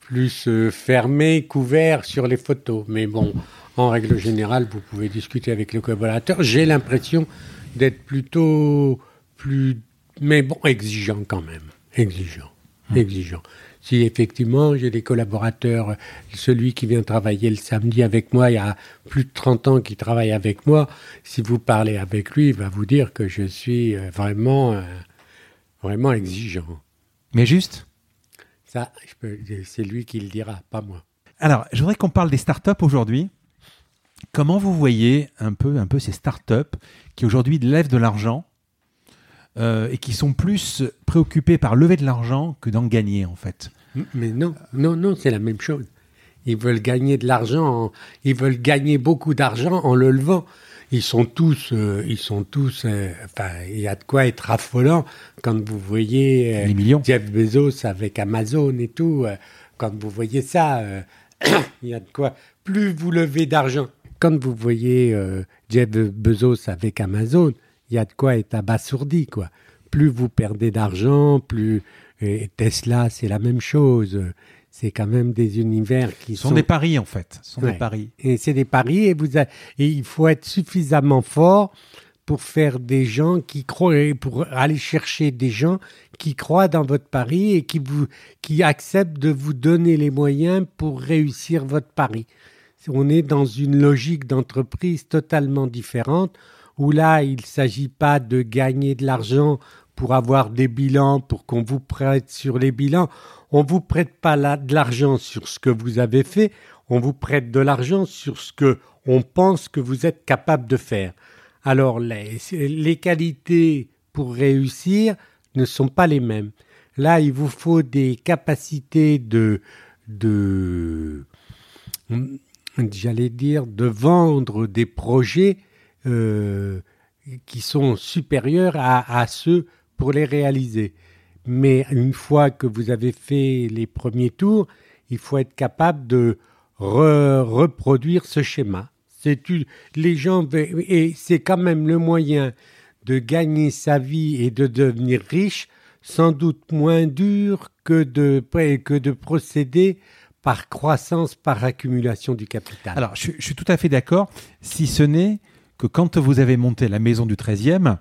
plus fermé, couvert sur les photos. Mais bon, en règle générale, vous pouvez discuter avec le collaborateur. J'ai l'impression d'être plutôt plus, mais bon, exigeant quand même. Exigeant. Hum. Exigeant. Si effectivement j'ai des collaborateurs, celui qui vient travailler le samedi avec moi, il y a plus de 30 ans qui travaille avec moi, si vous parlez avec lui, il va vous dire que je suis euh, vraiment, euh, vraiment exigeant. Mais juste? Ça, c'est lui qui le dira, pas moi. Alors, je voudrais qu'on parle des startups aujourd'hui. Comment vous voyez un peu, un peu ces startups qui aujourd'hui lèvent de l'argent euh, et qui sont plus préoccupés par lever de l'argent que d'en gagner en fait Mais non, non, non, c'est la même chose. Ils veulent gagner de l'argent, ils veulent gagner beaucoup d'argent en le levant. Ils sont tous, euh, ils sont tous. Euh, enfin, il y a de quoi être affolant quand vous voyez Jeff Bezos avec Amazon et tout. quand vous voyez ça, il y a de quoi. Plus vous levez d'argent, quand vous voyez Jeff Bezos avec Amazon, il y a de quoi être abasourdi, quoi. Plus vous perdez d'argent, plus et Tesla, c'est la même chose. C'est quand même des univers qui sont, sont des paris en fait. sont des paris. Et c'est des paris et vous et il faut être suffisamment fort pour faire des gens qui croient, pour aller chercher des gens qui croient dans votre pari et qui vous, qui acceptent de vous donner les moyens pour réussir votre pari on est dans une logique d'entreprise totalement différente, où là, il ne s'agit pas de gagner de l'argent pour avoir des bilans, pour qu'on vous prête sur les bilans. On ne vous prête pas de l'argent sur ce que vous avez fait, on vous prête de l'argent sur ce que on pense que vous êtes capable de faire. Alors, les, les qualités pour réussir ne sont pas les mêmes. Là, il vous faut des capacités de, de j'allais dire, de vendre des projets euh, qui sont supérieurs à, ceux pour les réaliser. Mais une fois que vous avez fait les premiers tours, il faut être capable de reproduire ce schéma. Les gens et c'est quand même le moyen de gagner sa vie et de devenir riche, sans doute moins dur que de, que de procéder par croissance, par accumulation du capital. Alors, je, suis tout à fait d'accord, si ce n'est que quand vous avez monté la maison du 13e,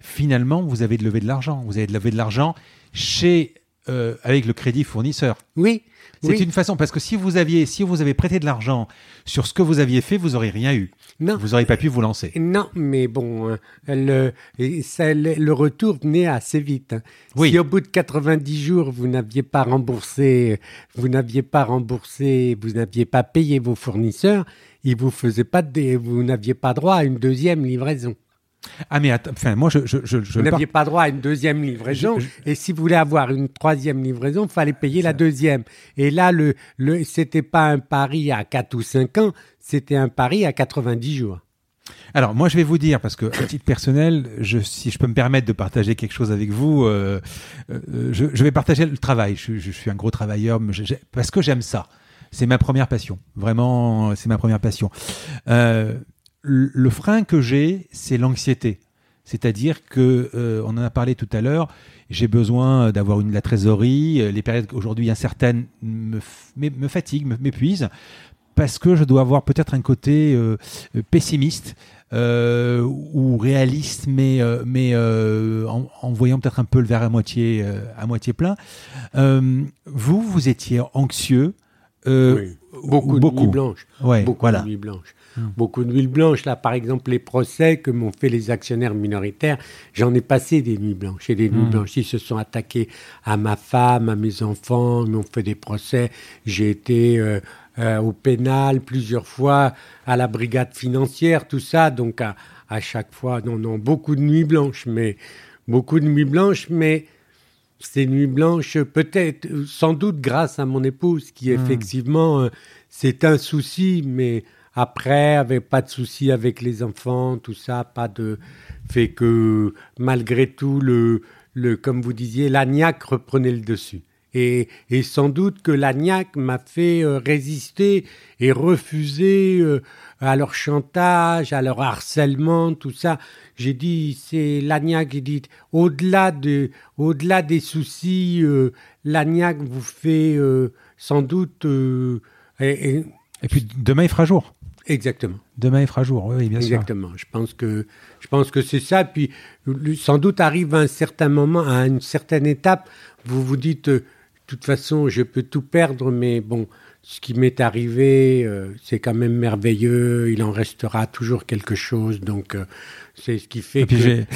finalement, vous avez levé de l'argent. Vous avez levé de l'argent chez euh, avec le crédit fournisseur. Oui. C'est une façon parce que si vous aviez si vous avez prêté de l'argent sur ce que vous aviez fait, vous n'auriez rien eu. Non. Vous n'auriez pas pu vous lancer. Non, mais bon, euh, le, le retour venait assez vite. Hein. Oui. Si au bout de 90 jours vous n'aviez pas remboursé, vous n'aviez pas remboursé, vous n'aviez pas payé vos fournisseurs, ils vous faisaient pas de, vous n'aviez pas droit à une deuxième livraison. Ah mais enfin moi je je je, Vous n'aviez pas droit à une deuxième livraison et si vous voulez avoir une troisième livraison, il fallait payer la deuxième. Et là le le c'était pas un pari à 4 ou 5 ans, c'était un pari à 90 jours. Alors moi je vais vous dire parce que à titre personnel, je, si je peux me permettre de partager quelque chose avec vous, euh, euh, je, vais partager le travail. Je, je suis un gros travailleur parce que j'aime ça. C'est ma première passion. Vraiment, c'est ma première passion. Euh, le frein que j'ai, c'est l'anxiété. C'est-à-dire que, euh, on en a parlé tout à l'heure, j'ai besoin d'avoir une la trésorerie. Euh, les périodes aujourd'hui incertaines me, fatiguent, m'épuisent, parce que je dois avoir peut-être un côté pessimiste ou réaliste, mais, mais en, voyant peut-être un peu le verre à moitié, à moitié plein. vous, vous étiez anxieux. Oui. Beaucoup, beaucoup, de nuits blanches. Ouais, beaucoup voilà. de nuits blanches. Hmm. beaucoup de nuits blanches. Là, par exemple, les procès que m'ont fait les actionnaires minoritaires, j'en ai passé des nuits blanches. Et des nuits hmm. blanches, ils se sont attaqués à ma femme, à mes enfants, m'ont fait des procès. J'ai été euh, euh, au pénal plusieurs fois, à la brigade financière, tout ça. Donc, à, à chaque fois, non, non, beaucoup de nuits blanches, mais beaucoup de nuits blanches, mais ces nuits blanches, peut-être, sans doute grâce à mon épouse, qui hmm. effectivement, euh, c'est un souci, mais après, avait pas de soucis avec les enfants, tout ça, pas de fait que malgré tout le, le comme vous disiez, l'agnac reprenait le dessus. Et, et, sans doute que l'agnac m'a fait euh, résister et refuser euh, à leur chantage, à leur harcèlement, tout ça. J'ai dit, c'est l'agnac qui dit, au-delà de, au-delà des soucis, euh, l'agnac vous fait sans doute. Et, et, puis demain il fera jour. Exactement. Demain il fera jour, oui, bien sûr. Exactement. Je pense que je pense que c'est ça. Puis sans doute arrive à un certain moment, à une certaine étape, vous vous dites, de toute façon, je peux tout perdre, mais bon, ce qui m'est arrivé, euh, c'est quand même merveilleux. Il en restera toujours quelque chose. Donc, euh, c'est ce qui fait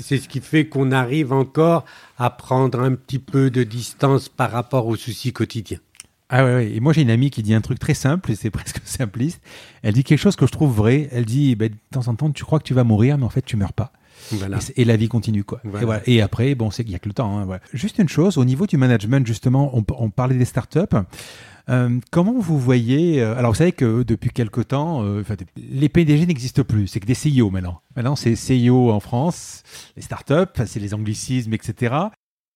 c'est ce qui fait qu'on arrive encore à prendre un petit peu de distance par rapport aux soucis quotidiens. Ah ouais, et moi j'ai une amie qui dit un truc très simple, et c'est presque simpliste. Elle dit quelque chose que je trouve vrai. Elle dit, ben, de temps en temps, tu crois que tu vas mourir, mais en fait, tu meurs pas. Et, la vie continue, quoi. Et, après, bon, c'est qu'il n'y a que le temps. Hein, Juste une chose, au niveau du management, justement, on, parlait des startups. Euh, comment vous voyez euh, Alors, vous savez que depuis quelque temps, euh, les PDG n'existent plus. C'est que des CIO maintenant. Maintenant, c'est CIO en France, les startups, c'est les anglicismes, etc.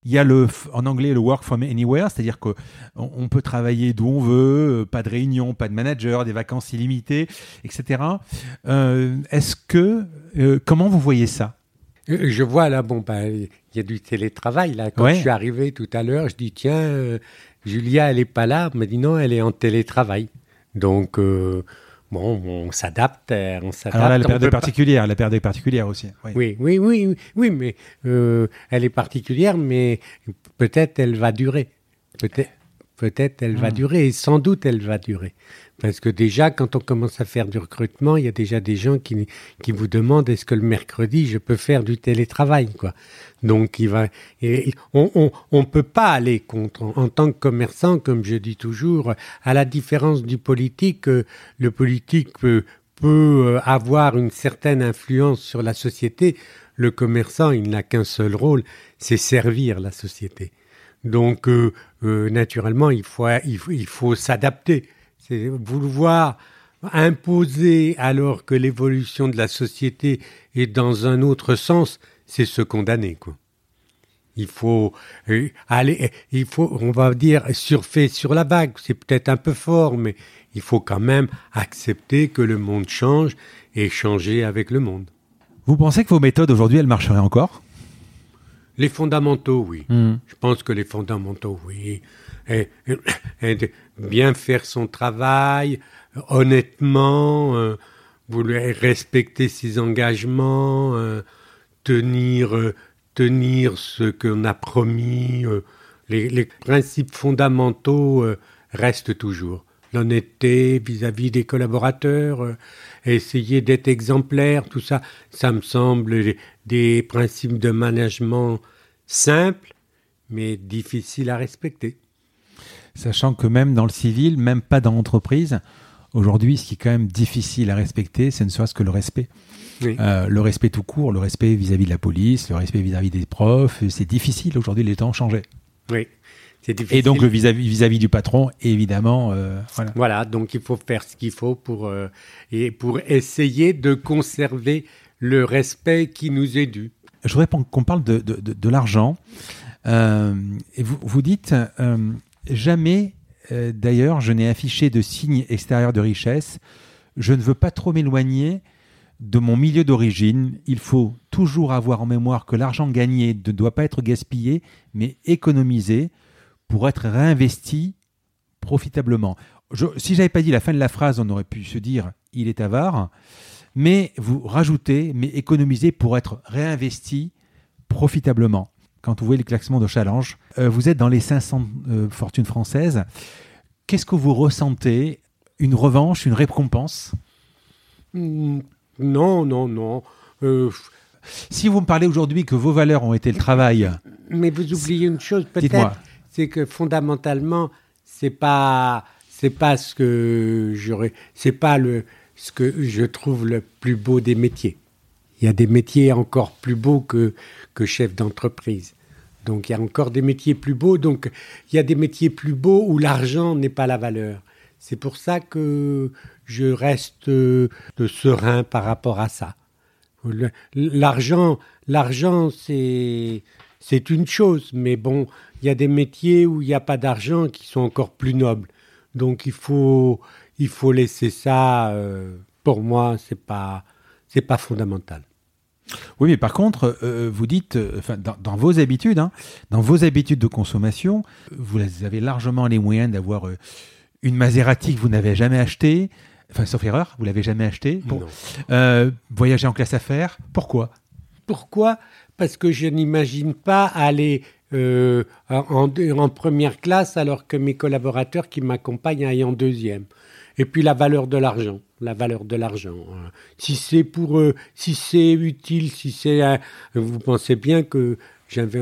Il y a le, en anglais le work from anywhere, c'est-à-dire qu'on on peut travailler d'où on veut, pas de réunion, pas de manager, des vacances illimitées, etc. Est-ce que, comment vous voyez ça? Je vois là, bon, bah, il y a du télétravail là. Quand je suis arrivé tout à l'heure, je dis tiens, Julia, elle est pas là. Elle m'a dit non, elle est en télétravail. Donc bon, on s'adapte, euh, on s'adapte. Alors là, la période particulière, la période particulière aussi. Oui, oui, oui, oui, mais euh, elle est particulière, mais peut-être elle va durer. Peut-être, peut-être elle va hmm. durer, et sans doute elle va durer. Parce que déjà, quand on commence à faire du recrutement, il y a déjà des gens qui, qui vous demandent est-ce que le mercredi, je peux faire du télétravail, quoi. Donc, il va, on ne peut pas aller contre. En tant que commerçant, comme je dis toujours, à la différence du politique, euh, le politique peut, peut euh, avoir une certaine influence sur la société. Le commerçant, il n'a qu'un seul rôle, c'est servir la société. Donc, euh, naturellement, il faut, il faut, il faut s'adapter. C'est vouloir imposer alors que l'évolution de la société est dans un autre sens, c'est se condamner, quoi. Il faut euh, aller, il faut, on va dire, surfer sur la vague. C'est peut-être un peu fort, mais il faut quand même accepter que le monde change et changer avec le monde. Vous pensez que vos méthodes aujourd'hui, elles marcheraient encore? Les fondamentaux, oui. Hmm. Je pense que les fondamentaux, oui. Et, bien faire son travail honnêtement, euh, vouloir respecter ses engagements, euh, tenir, euh, tenir ce qu'on a promis. Les, les, principes fondamentaux restent toujours. L'honnêteté vis-à-vis des collaborateurs, essayer d'être exemplaire, tout ça, ça me semble des principes de management simples, mais difficiles à respecter sachant que même dans le civil, même pas dans l'entreprise, aujourd'hui, ce qui est quand même difficile à respecter, c'est ne serait-ce que le respect. Euh, le respect tout court, le respect vis-à-vis de la police, le respect vis-à-vis des profs, c'est difficile aujourd'hui, les temps ont changé. Oui. Et donc le vis-à-vis du patron, évidemment. Euh, voilà. voilà. donc il faut faire ce qu'il faut pour, euh, et pour essayer de conserver le respect qui nous est dû. Je voudrais qu'on parle de, de, de, de l'argent. et vous, vous dites, Jamais, euh, d'ailleurs, je n'ai affiché de signe extérieur de richesse. Je ne veux pas trop m'éloigner de mon milieu d'origine. Il faut toujours avoir en mémoire que l'argent gagné ne doit pas être gaspillé, mais économisé pour être réinvesti profitablement. Je, si j'avais pas dit la fin de la phrase, on aurait pu se dire il est avare. Mais vous rajoutez, mais économiser pour être réinvesti profitablement quand vous voyez le classement de Challenge. Euh, vous êtes dans les 500 euh, fortunes françaises. Qu'est-ce que vous ressentez? Une revanche, une récompense? Hmm, Non, non, non. Euh, si vous me parlez aujourd'hui que vos valeurs ont été le travail. Mais vous oubliez une chose peut-être, c'est que fondamentalement, c'est pas c'est pas ce que j'aurais, c'est pas le ce que je trouve le plus beau des métiers. Il y a des métiers encore plus beaux que, que chef d'entreprise. Donc il y a encore des métiers plus beaux. Donc il y a des métiers plus beaux où l'argent n'est pas la valeur. C'est pour ça que je reste euh, serein par rapport à ça. L'argent, l'argent, c'est c'est une chose, mais bon, il y a des métiers où il n'y a pas d'argent qui sont encore plus nobles. Donc il faut il faut laisser ça. Euh, pour moi, c'est pas c'est pas fondamental. Oui, mais par contre, euh, vous dites, enfin, dans, vos habitudes, hein, dans vos habitudes de consommation, vous avez largement les moyens d'avoir une Maserati que vous n'avez jamais achetée, enfin sauf erreur, vous l'avez jamais achetée. Euh, voyager en classe affaires, pourquoi? Pourquoi? Parce que je n'imagine pas aller euh, en, première classe alors que mes collaborateurs qui m'accompagnent aillent en deuxième. Et puis la valeur de l'argent, la valeur de l'argent. Hein. Si c'est pour eux, si c'est utile, si c'est, vous pensez bien que j'avais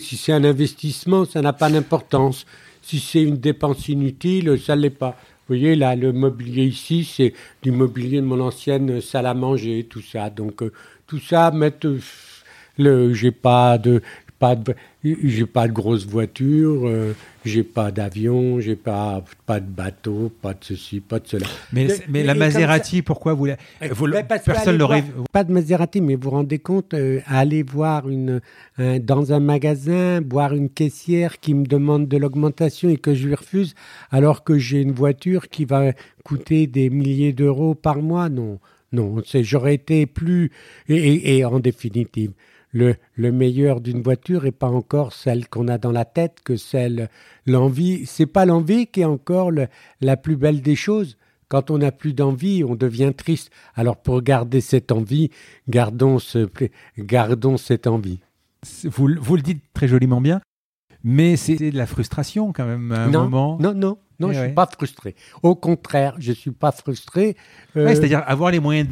si c'est un investissement, ça n'a pas d'importance. Si c'est une dépense inutile, ça l'est pas. Vous voyez, là, le mobilier ici, c'est du mobilier de mon ancienne salle à manger, tout ça. Donc, euh, tout ça, mettre, le, j'ai pas de, pas de, j'ai pas de grosse voiture, euh, j'ai pas d'avion, j'ai pas pas de bateau, pas de ceci, pas de cela. Mais, mais la Maserati, pourquoi vous, vous personne l'aurait pas de Maserati, mais vous vous rendez compte euh, aller voir une dans un magasin, boire une caissière qui me demande de l'augmentation et que je lui refuse, alors que j'ai une voiture qui va coûter des milliers d'euros par mois, non. Non, j'aurais été plus et en définitive, le, le meilleur d'une voiture n'est pas encore celle qu'on a dans la tête, que celle, l'envie. C'est pas l'envie qui est encore la plus belle des choses. Quand on n'a plus d'envie, on devient triste. Alors pour garder cette envie, gardons, ce, gardons cette envie. Vous, vous le dites très joliment bien, mais c'est de la frustration quand même à un non, moment. Non, non, non, je ne suis pas frustré. Au contraire, je ne suis pas frustré. Euh, C'est-à-dire avoir les moyens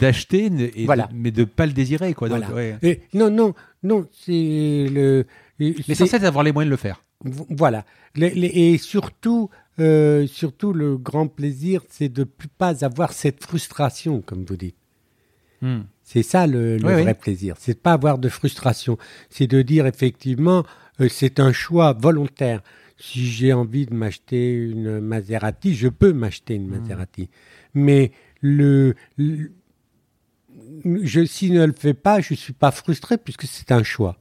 d'acheter, mais de ne pas le désirer. Quoi. non, non, non, c'est le. L'essentiel, c'est d'avoir les moyens de le faire. Voilà. et surtout, euh, surtout, le grand plaisir, c'est de ne pas avoir cette frustration, comme vous dites. Hmm. C'est ça le, vrai plaisir. C'est de pas avoir de frustration. C'est de dire effectivement, euh, c'est un choix volontaire si j'ai envie de m'acheter une Maserati, je peux m'acheter une mmh. Maserati. Mais le, je, s'il ne le fait pas, je ne suis pas frustré puisque c'est un choix.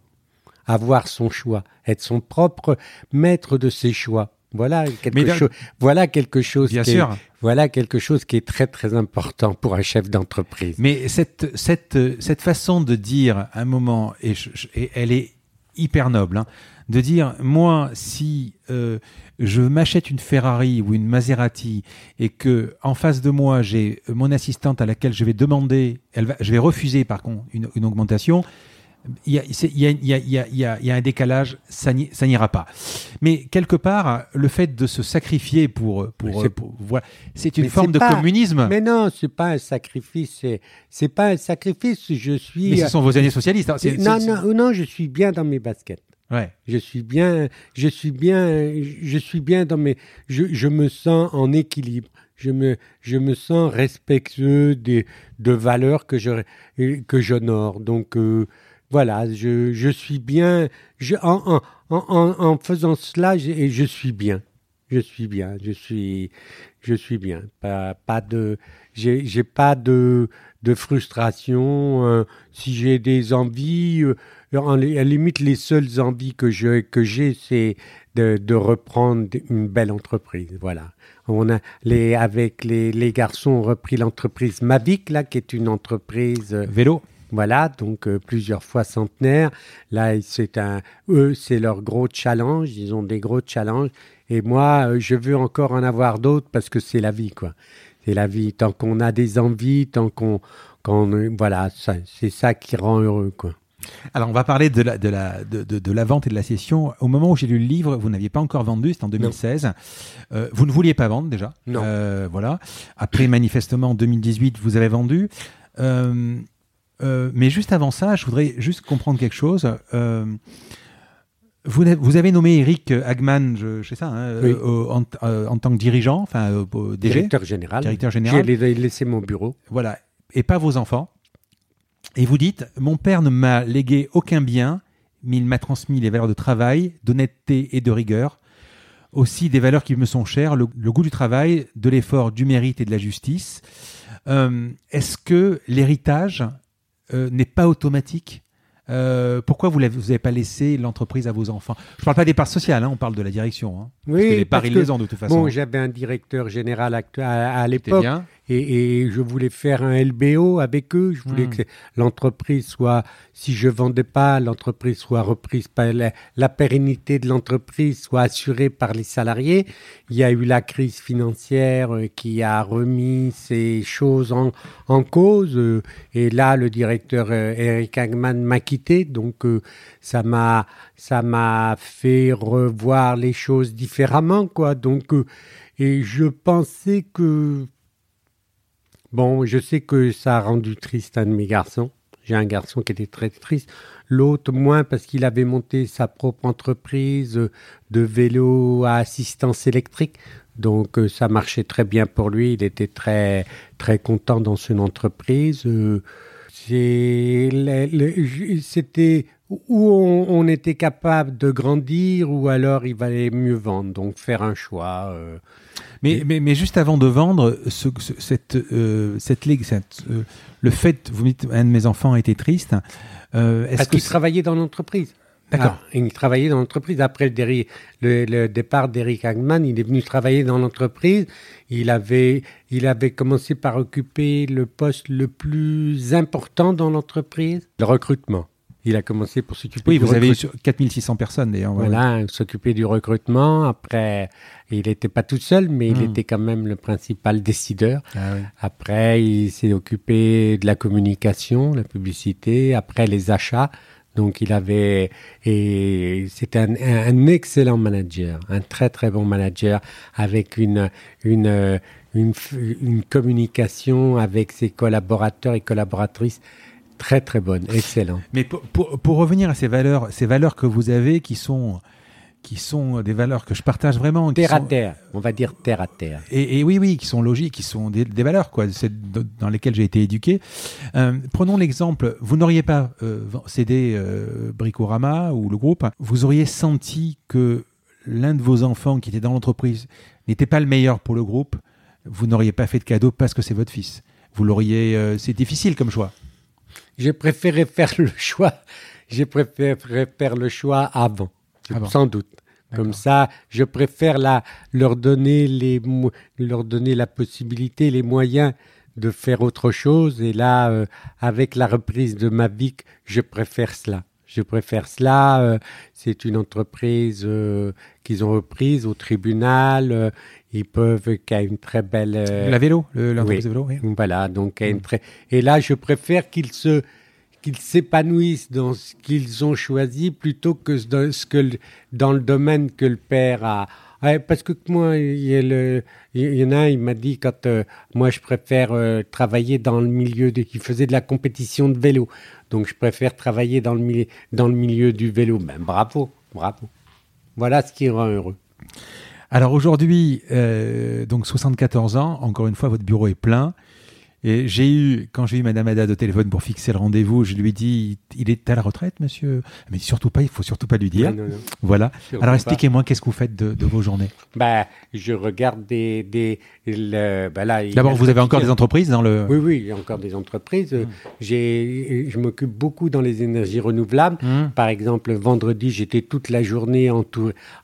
Avoir son choix, être son propre maître de ses choix. Voilà quelque, chose, voilà quelque chose. Bien sûr. Est, voilà quelque chose qui est très très important pour un chef d'entreprise. Mais cette, cette, cette façon de dire un moment, et, et elle est hyper noble. Hein, de dire moi si euh, je m'achète une Ferrari ou une Maserati et que en face de moi j'ai mon assistante à laquelle je vais demander, elle va, je vais refuser par contre une, augmentation. Il y, a, un décalage, ça n'ira pas. Mais quelque part, le fait de se sacrifier pour, pour, voilà, c'est une forme de communisme. Mais non, c'est pas un sacrifice. C'est pas un sacrifice. Je suis. Mais ce sont vos années socialistes. Hein, non, non, non, je suis bien dans mes baskets. Ouais. Je suis bien, je suis bien, je suis bien dans mes, je, je me sens en équilibre. Je me, je me sens respectueux des, de valeurs que je, que j'honore. Donc euh, voilà, je, je suis bien. Je, en, en, en, en faisant cela, je, je suis bien. Je suis bien. Je suis, je suis bien. Pas, pas de, j'ai, pas de, de frustration. Euh, si j'ai des envies. Euh, à la limite, les seules envies que je que j'ai, c'est de, de, reprendre une belle entreprise. Voilà. On a les avec les, les garçons ont repris l'entreprise Mavic là, qui est une entreprise euh, vélo. Voilà, donc euh, plusieurs fois centenaire. Là, c'est un, eux, c'est leur gros challenge. Ils ont des gros challenges. Et moi, euh, je veux encore en avoir d'autres parce que c'est la vie, quoi. C'est la vie. Tant qu'on a des envies, tant qu'on, qu'on, voilà, c'est ça qui rend heureux, quoi. Alors, on va parler de la, de, la, de, de, la vente et de la cession. Au moment où j'ai lu le livre, vous n'aviez pas encore vendu, c'était en 2016. Euh, vous ne vouliez pas vendre déjà. Non. Euh, voilà. Après, manifestement, en 2018, vous avez vendu. Euh, euh, mais juste avant ça, je voudrais juste comprendre quelque chose. Euh, vous, vous, avez nommé Eric Hagman, je, sais ça, hein, en, en, tant que dirigeant, enfin DG, directeur général. Directeur général. J'ai laissé mon bureau. Voilà. Et pas vos enfants. Et vous dites, mon père ne m'a légué aucun bien, mais il m'a transmis les valeurs de travail, d'honnêteté et de rigueur. aussi des valeurs qui me sont chères, le, goût du travail, de l'effort, du mérite et de la justice. Euh, est-ce que l'héritage euh, n'est pas automatique euh, pourquoi vous n'avez pas laissé l'entreprise à vos enfants? Je ne parle pas des parts sociales, hein, on parle de la direction. Hein, oui, parce que les parts, ils les ont de toute façon. Bon, j'avais un directeur général à, à l'époque et, je voulais faire un LBO avec eux. Je voulais hmm. que l'entreprise soit, si je vendais pas, l'entreprise soit reprise par la, pérennité de l'entreprise soit assurée par les salariés. Il y a eu la crise financière euh, qui a remis ces choses en, en cause. Euh, et là, le directeur euh, Eric Hagman m'a quitté, donc ça m'a ça m'a fait revoir les choses différemment, quoi. Donc et je pensais que Bon, je sais que ça a rendu triste un de mes garçons. J'ai un garçon qui était très triste. L'autre, moins parce qu'il avait monté sa propre entreprise de vélo à assistance électrique. Donc, euh, ça marchait très bien pour lui. Il était très, très content dans son entreprise. Euh, c'était où on, était capable de grandir ou alors il valait mieux vendre. Donc, faire un choix. Mais, mais, mais, juste avant de vendre, ce, cette, euh, cette, cette euh, le fait, vous dites, un de mes enfants a été triste. Euh, Parce qu'il travaillait dans l'entreprise. D'accord. Ah, il travaillait dans l'entreprise. Après le, le, départ d'Eric Hagman, il est venu travailler dans l'entreprise. Il avait, il avait commencé par occuper le poste le plus important dans l'entreprise, le recrutement. Il a commencé pour s'occuper. Oui, vous avez 4600 personnes d'ailleurs. Voilà, s'occuper du recrutement. Après, il n'était pas tout seul, mais il hmm. était quand même le principal décideur. Ah Après, il s'est occupé de la communication, la publicité. Après, les achats. Donc, il avait et c'était un, un, excellent manager, un très très bon manager avec une une, une, une communication avec ses collaborateurs et collaboratrices Très très bonne, excellent. Mais pour, pour, revenir à ces valeurs, ces valeurs que vous avez qui sont qui sont des valeurs que je partage vraiment. Terre à terre, on va dire terre à terre. Et, oui, oui, qui sont logiques, qui sont des, valeurs quoi, dans lesquelles j'ai été éduqué. Euh, prenons l'exemple, vous n'auriez pas euh, cédé euh, Bricorama ou le groupe, vous auriez senti que l'un de vos enfants qui était dans l'entreprise n'était pas le meilleur pour le groupe, vous n'auriez pas fait de cadeau parce que c'est votre fils. Vous l'auriez, euh, c'est difficile comme choix. J'ai préféré faire le choix. J'ai préféré faire le choix avant, ah sans doute. Comme ça, je préfère la, leur donner les, leur donner la possibilité, les moyens de faire autre chose. Et là, euh, avec la reprise de ma vie, je préfère cela. Je préfère cela. Euh, c'est une entreprise euh, qu'ils ont reprise au tribunal. Ils peuvent, qui a une très belle. la vélo, l'entreprise de vélo, oui. Voilà, donc une mm. très. Et là, je préfère qu'ils se qu'ils s'épanouissent dans ce qu'ils ont choisi plutôt que dans, ce que, dans le domaine que le père a. parce que moi, il y, le, il y en a un, il m'a dit quand euh, moi je préfère euh, travailler dans le milieu de, il faisait de la compétition de vélo, donc je préfère travailler dans le milieu, dans le milieu du vélo. Ben bravo, bravo. Voilà ce qui rend heureux. Alors aujourd'hui, euh, donc 74 ans, encore une fois, votre bureau est plein. Et j'ai eu, quand j'ai eu Madame Haddad au téléphone pour fixer le rendez-vous, je lui ai dit, il est à la retraite, monsieur? Mais surtout pas, il faut surtout pas lui dire. Voilà. Alors expliquez-moi, qu'est-ce que vous faites de, vos journées bah, Je regarde des... des bah D'abord, vous avez encore des entreprises dans le... Oui, oui, il y a encore des entreprises. Mmh. J'ai, je m'occupe beaucoup dans les énergies renouvelables. Mmh. Par exemple, vendredi, j'étais toute la journée en,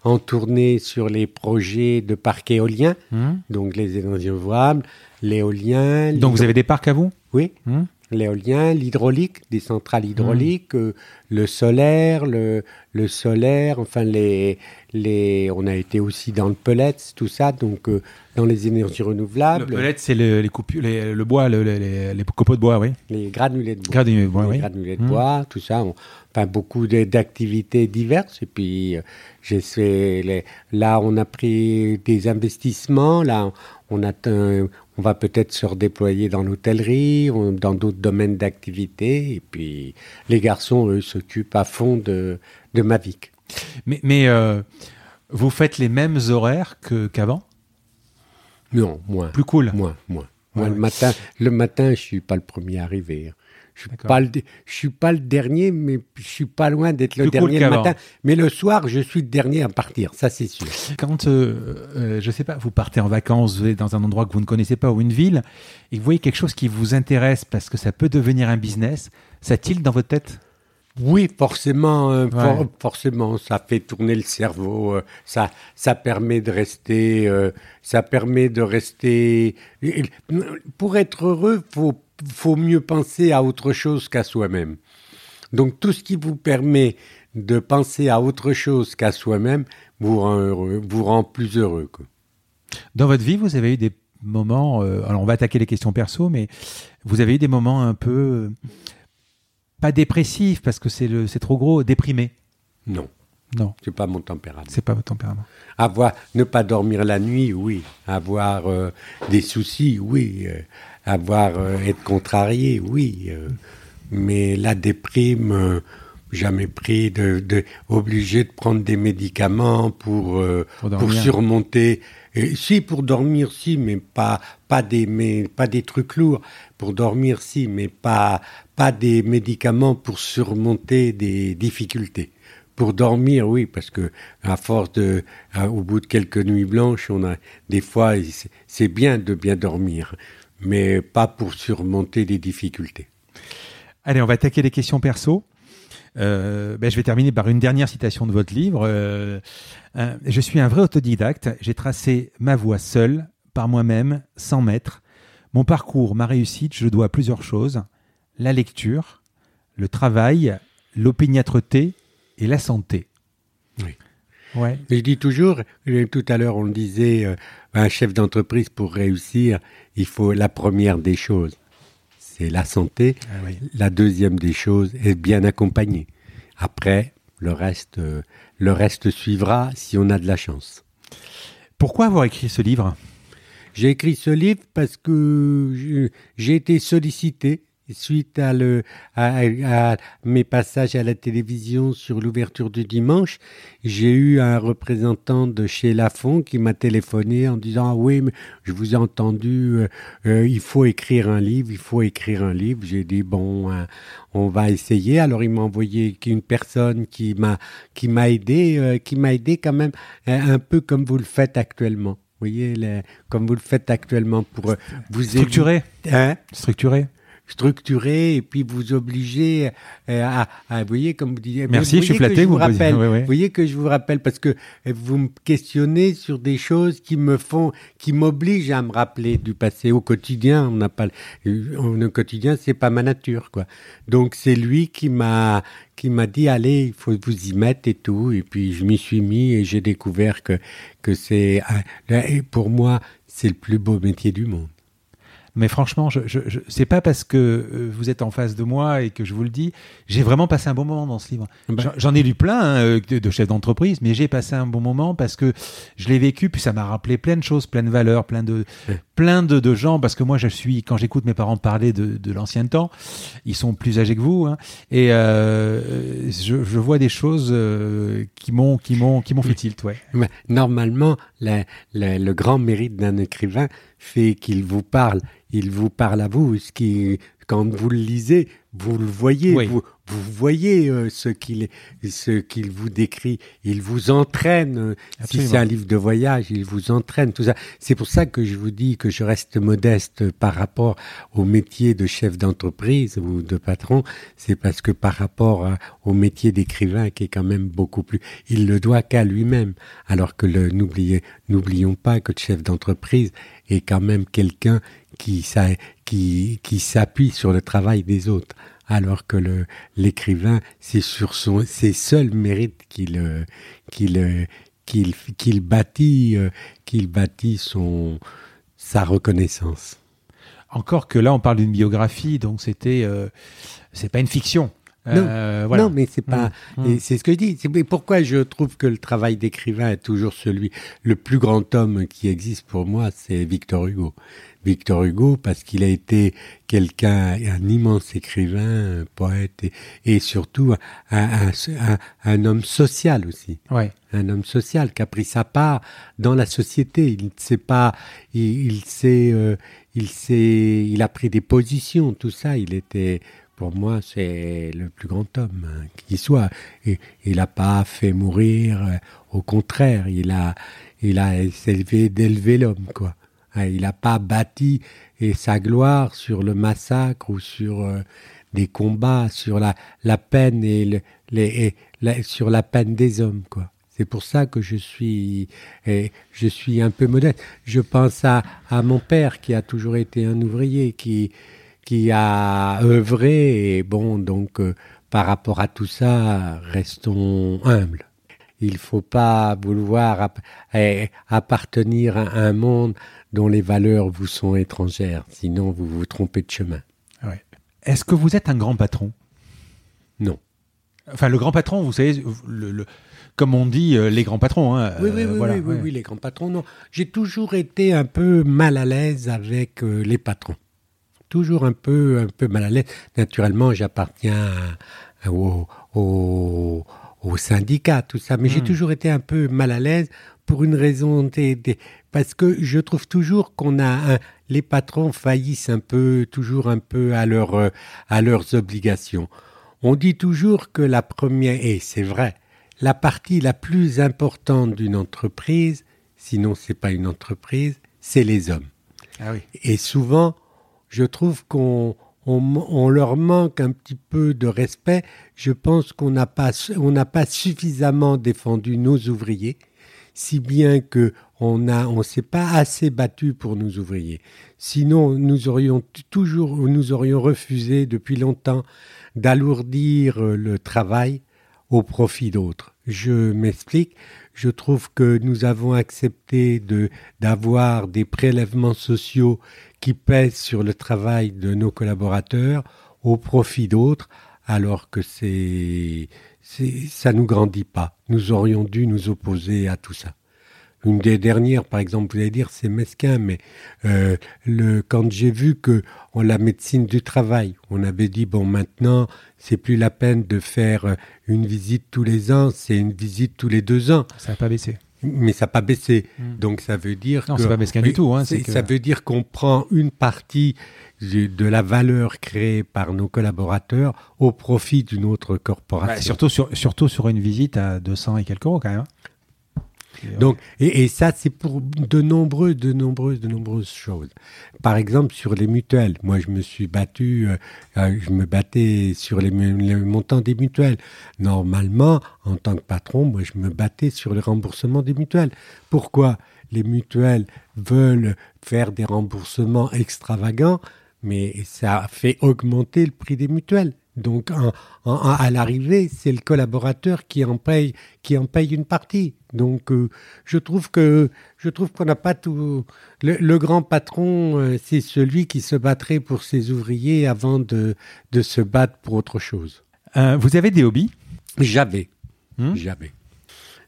en tournée sur les projets de parcs éoliens, mmh. donc les énergies renouvelables l'éolien. Donc vous avez des parcs à vous Oui. Hmm. L'éolien, l'hydraulique, des centrales hydrauliques, euh, le solaire, le, le solaire, enfin les, les, on a été aussi dans le pellet, tout ça, donc euh, dans les énergies renouvelables. Le pellet, c'est les, les, le bois, les, les, copeaux de bois, oui. Les granulés de bois. Granulés de bois, les granulés de hmm. bois, tout ça. enfin, beaucoup d'activités diverses. Et puis, euh, j'essaie. Là, on a pris des investissements. Là, on, a, on va peut-être se redéployer dans l'hôtellerie, dans d'autres domaines d'activité. Et puis, les garçons, eux, s'occupent à fond de, de Mavic. Mais, mais euh, vous faites les mêmes horaires qu'avant? Non, moins. Plus cool Moins, moins. le, matin, le matin, je suis pas le premier arrivé. Je suis pas le, je suis pas le dernier, mais je suis pas loin d'être le dernier le matin. Mais le soir, je suis le dernier à partir, ça c'est sûr. Quand, euh, euh, je sais pas, vous partez en vacances, vous êtes dans un endroit que vous ne connaissez pas ou une ville, et vous voyez quelque chose qui vous intéresse parce que ça peut devenir un business, ça tilt dans votre tête? Oui, forcément, euh, forcément, ça fait tourner le cerveau, euh, ça, ça permet de rester, euh, ça permet de rester. Pour être heureux, faut, faut mieux penser à autre chose qu'à soi-même. Donc tout ce qui vous permet de penser à autre chose qu'à soi-même vous rend heureux, vous rend plus heureux. Dans votre vie, vous avez eu des moments. alors on va attaquer les questions perso, mais vous avez eu des moments un peu pas dépressif parce que c'est le c'est trop gros, déprimé. Non. Non. C'est pas mon tempérament. C'est pas votre tempérament. Avoir ne pas dormir la nuit, oui. Avoir euh, des soucis, oui. Euh, avoir euh, être contrarié, oui. mais la déprime, jamais pris de, obligé de prendre des médicaments pour pour, surmonter. si pour dormir, si, mais pas pas des mais pas des trucs lourds. Pour dormir, si, mais pas pas des médicaments pour surmonter des difficultés. Pour dormir, oui, parce que à force de, au bout de quelques nuits blanches, on a des fois, c'est bien de bien dormir, mais pas pour surmonter des difficultés. Allez, on va attaquer les questions perso. Euh, ben, je vais terminer par une dernière citation de votre livre. Euh, je suis un vrai autodidacte. J'ai tracé ma voie seule, par moi-même, sans maître. Mon parcours, ma réussite, je le dois à plusieurs choses la lecture, le travail, l'opiniâtreté et la santé. Oui. Ouais. Je dis toujours, tout à l'heure on le disait, euh, un chef d'entreprise pour réussir, il faut la première des choses, c'est la santé. Ah la deuxième des choses est bien accompagné. Après, le reste, euh, le reste suivra si on a de la chance. Pourquoi avoir écrit ce livre? J'ai écrit ce livre parce que j'ai été sollicité suite à, le, à, mes passages à la télévision sur l'ouverture du dimanche, j'ai eu un représentant de chez Lafont qui m'a téléphoné en disant ah oui mais je vous ai entendu euh, euh, il faut écrire un livre il faut écrire un livre. J'ai dit bon hein, on va essayer. Alors il m'a envoyé une personne qui m'a qui m'a aidé euh, qui m'a aidé quand même un peu comme vous le faites actuellement. Vous voyez comme vous le faites actuellement pour vous structurer hein? Structurer structuré et puis vous obliger euh, à, à, vous voyez comme vous disiez merci je suis flatté vous, rappelle. vous voyez que je vous rappelle parce que vous me questionnez sur des choses qui me font qui m'obligent à me rappeler du passé. Au quotidien on n'a pas au quotidien c'est pas ma nature quoi. Donc c'est lui qui m'a qui m'a dit allez il faut vous y mettre et tout. Et puis je m'y suis mis et j'ai découvert que que c'est pour moi c'est le plus beau métier du monde mais franchement, je, je, je c'est pas parce que euh, vous êtes en face de moi et que je vous le dis. J'ai vraiment passé un bon moment dans ce livre. Ben. J'en ai lu plein hein, euh, de, chefs d'entreprise, mais j'ai passé un bon moment parce que je l'ai vécu, puis ça m'a rappelé plein de choses, plein de valeurs, plein de, plein de, de, gens. Parce que moi, je suis quand j'écoute mes parents parler de, de l'ancien temps, ils sont plus âgés que vous, hein, et euh, je, je, vois des choses euh, qui m'ont qui m'ont qui m'ont fait tilt. Ouais. Normalement, la, le grand mérite d'un écrivain fait qu'il vous parle il vous parle à vous, ce qui, quand vous le lisez, vous le voyez, vous, vous, voyez euh, ce qu'il ce qu'il vous décrit. Il vous entraîne. Si c'est un livre de voyage, il vous entraîne. Tout ça. C'est pour ça que je vous dis que je reste modeste par rapport au métier de chef d'entreprise ou de patron. C'est parce que par rapport au métier d'écrivain, qui est quand même beaucoup plus, il le doit qu'à lui-même. Alors que le n'oubliez, n'oublions pas que le chef d'entreprise est quand même quelqu'un qui, s'appuie sur le travail des autres, alors que l'écrivain, c'est sur son, ses seuls mérites qu'il bâtit son, sa reconnaissance. Encore que là, on parle d'une biographie, donc c'était, euh, c'est pas une fiction. Euh, non, mais c'est pas. Mmh, mmh. C'est ce que je dis. C'est pourquoi je trouve que le travail d'écrivain est toujours celui. Le plus grand homme qui existe pour moi, c'est Victor Hugo. Victor Hugo parce qu'il a été quelqu'un, un immense écrivain, un poète et, surtout un, un, un, homme social aussi. Ouais. Un homme social qui a pris sa part dans la société. Il ne sait pas, il, euh, il sait, il a pris des positions, tout ça. Il était pour moi, c'est le plus grand homme hein, qui soit. Et, il n'a pas fait mourir, euh, au contraire, il a, il a élevé d'élever l'homme, quoi. Hein, il n'a pas bâti et sa gloire sur le massacre ou sur euh, des combats, sur la, la peine et, les, sur la peine des hommes, quoi. C'est pour ça que je suis, et je suis un peu modeste. Je pense à, à mon père qui a toujours été un ouvrier, qui, qui a œuvré. Et bon, donc, euh, par rapport à tout ça, restons humbles. Il ne faut pas vouloir eh, appartenir à un monde dont les valeurs vous sont étrangères, sinon vous vous trompez de chemin. Est-ce que vous êtes un grand patron? Non. Enfin, le grand patron, vous savez, le, comme on dit, euh, les grands patrons. Hein, oui, oui, oui, oui, oui, les grands patrons. Non, j'ai toujours été un peu mal à l'aise avec euh, les patrons toujours un peu, un peu mal à l'aise. Naturellement, j'appartiens au, au, syndicat, tout ça, mais j'ai hmm. toujours été un peu mal à l'aise pour une raison des, parce que je trouve toujours qu'on a les patrons faillissent un peu, toujours un peu à leur, à leurs obligations. On dit toujours que la première, et c'est vrai, la partie la plus importante d'une entreprise, sinon c'est pas une entreprise, c'est les hommes. Ah oui. Et souvent, je trouve qu'on on, leur manque un petit peu de respect. Je pense qu'on n'a pas, pas suffisamment défendu nos ouvriers, si bien que on a, on s'est pas assez battu pour nos ouvriers. Sinon, nous aurions toujours, nous aurions refusé depuis longtemps d'alourdir le travail au profit d'autres. Je m'explique. Je trouve que nous avons accepté de d'avoir des prélèvements sociaux qui pèsent sur le travail de nos collaborateurs au profit d'autres, alors que c'est, ça nous grandit pas. Nous aurions dû nous opposer à tout ça. Une des dernières, par exemple, vous allez dire c'est mesquin, mais euh, le, quand j'ai vu que on, la médecine du travail, on avait dit bon maintenant c'est plus la peine de faire une visite tous les ans, c'est une visite tous les deux ans. Ça n'a pas baissé mais ça n'a pas baissé. Hmm. Donc ça veut dire non, c'est pas mesquin du tout. Hein, Ça veut dire qu'on prend une partie de la valeur créée par nos collaborateurs au profit d'une autre corporation. Bah, surtout, sur, surtout sur une visite à 200 et quelques euros quand même. Hein. Donc, et, ça, c'est pour de nombreuses, de nombreuses, de nombreuses choses. Par exemple, sur les mutuelles. Moi, je me suis battu, euh, euh, je me battais sur les, montants des mutuelles. Normalement, en tant que patron, moi, je me battais sur le remboursement des mutuelles. Pourquoi Les mutuelles veulent faire des remboursements extravagants, mais ça fait augmenter le prix des mutuelles? Donc, à l'arrivée, c'est le collaborateur qui en paye, qui en paye une partie. Donc, euh, je trouve que je trouve qu'on n'a pas tout. Le, grand patron, euh, c'est celui qui se battrait pour ses ouvriers avant de, de se battre pour autre chose. Euh, vous avez des hobbies? J'avais, hmm? j'avais.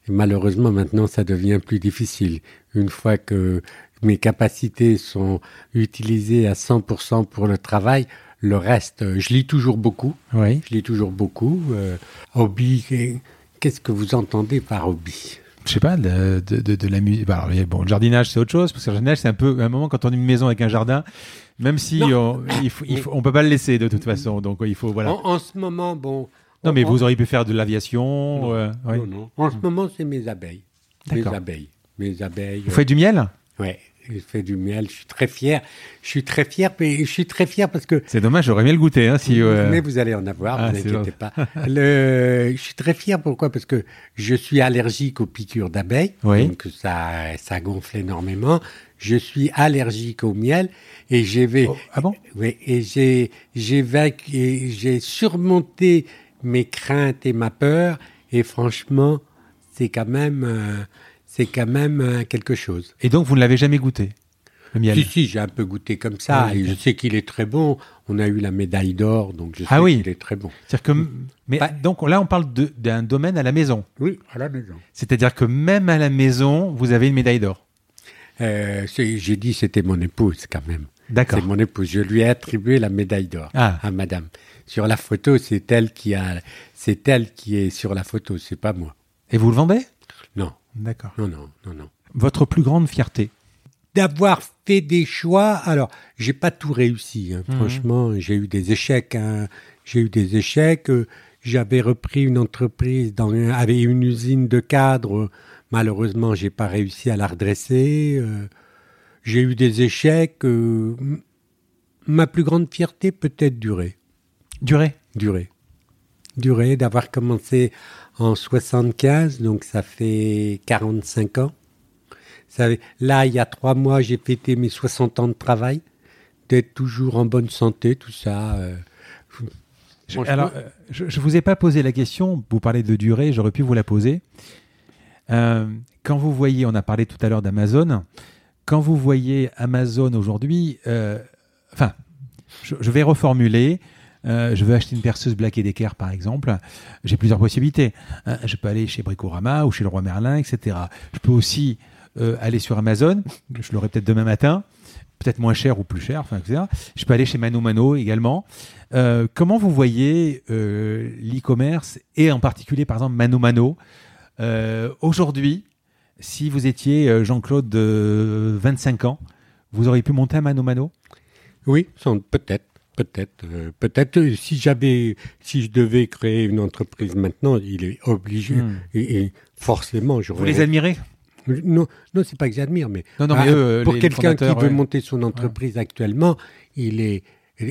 Malheureusement, maintenant, ça devient plus difficile. Une fois que mes capacités sont utilisées à 100% pour le travail, le reste, euh, je lis toujours beaucoup. Oui. Je lis toujours beaucoup. Euh, hobby, qu'est-ce que vous entendez par hobby? Je sais pas, de, de, la musique. Bah, bon, le jardinage, c'est autre chose, parce que le jardinage, c'est un peu un moment quand on a une maison avec un jardin, même si on, il faut, on peut pas le laisser de toute façon. Donc, il faut, voilà. En, ce moment, bon. Non, mais vous auriez pu faire de l'aviation. Non, euh, non, En ce moment, c'est mes abeilles. Mes abeilles. Mes abeilles. Vous faites du miel? Ouais je fais du miel. Je suis très fier. Je suis très fier, mais je suis très fier parce que. C'est dommage, j'aurais aimé le goûter, hein, si. Euh, mais vous allez en avoir, ah, vous inquiétez pas. Le... Je suis très fier, pourquoi? Parce que je suis allergique aux piqûres d'abeilles, oui. donc ça, ça gonfle énormément. Je suis allergique au miel et j'ai. Oh, ah bon? Oui, et j'ai, j'ai j'ai surmonté mes craintes et ma peur. Et franchement, c'est quand même. Euh, c'est quand même euh, quelque chose. Et donc, vous ne l'avez jamais goûté le miel? Si, si, j'ai un peu goûté comme ça. et je sais qu'il est très bon. On a eu la médaille d'or, donc je ah sais oui. qu'il est très bon. C'est-à-dire que, mais donc là, on parle d'un domaine à la maison. Oui, à la maison. C'est-à-dire que même à la maison, vous avez une médaille d'or. Euh, j'ai dit c'était mon épouse quand même. D'accord. C'est mon épouse. Je lui ai attribué la médaille d'or ah. à Madame. Sur la photo, c'est elle qui a, c'est elle qui est sur la photo, c'est pas moi. Et vous le vendez? D'accord. Non, non, non, non. Votre plus grande fierté D'avoir fait des choix. Alors, j'ai pas tout réussi. Hein. Mhm. Franchement, j'ai eu des échecs. Hein. j'ai eu des échecs. J'avais repris une entreprise dans, avec une usine de cadres. Malheureusement, j'ai pas réussi à la redresser. J'ai eu des échecs. ma plus grande fierté peut-être durer. Durer Durer. Durer, d'avoir commencé en 75, donc ça fait 45 ans. là, il y a trois mois, j'ai fêté mes 60 ans de travail, d'être toujours en bonne santé, tout ça. Euh, je, alors, euh, je ne vous ai pas posé la question, vous parlez de durée, j'aurais pu vous la poser. Euh, quand vous voyez, on a parlé tout à l'heure d'Amazon, quand vous voyez Amazon aujourd'hui, enfin, je, vais reformuler, euh, je veux acheter une perceuse Black Decker, par exemple, j'ai plusieurs possibilités. Euh, je peux aller chez Bricorama ou chez Leroy Merlin, etc. Je peux aussi euh, aller sur Amazon, je l'aurai peut-être demain matin, peut-être moins cher ou plus cher, enfin, etc. Je peux aller chez Mano Mano également. comment vous voyez l'e-commerce et en particulier, par exemple, Mano Mano aujourd'hui si vous étiez Jean-Claude de 25 ans, vous auriez pu monter un Mano Mano? Oui, peut-être. Peut-être, euh, peut-être euh, si j'avais, si je devais créer une entreprise maintenant, il est obligé hmm. et, forcément j'aurais. Vous les admirez Non, non, c'est pas que j'admire, mais, non, non, mais ah, pour quelqu'un qui veut monter son entreprise actuellement, il est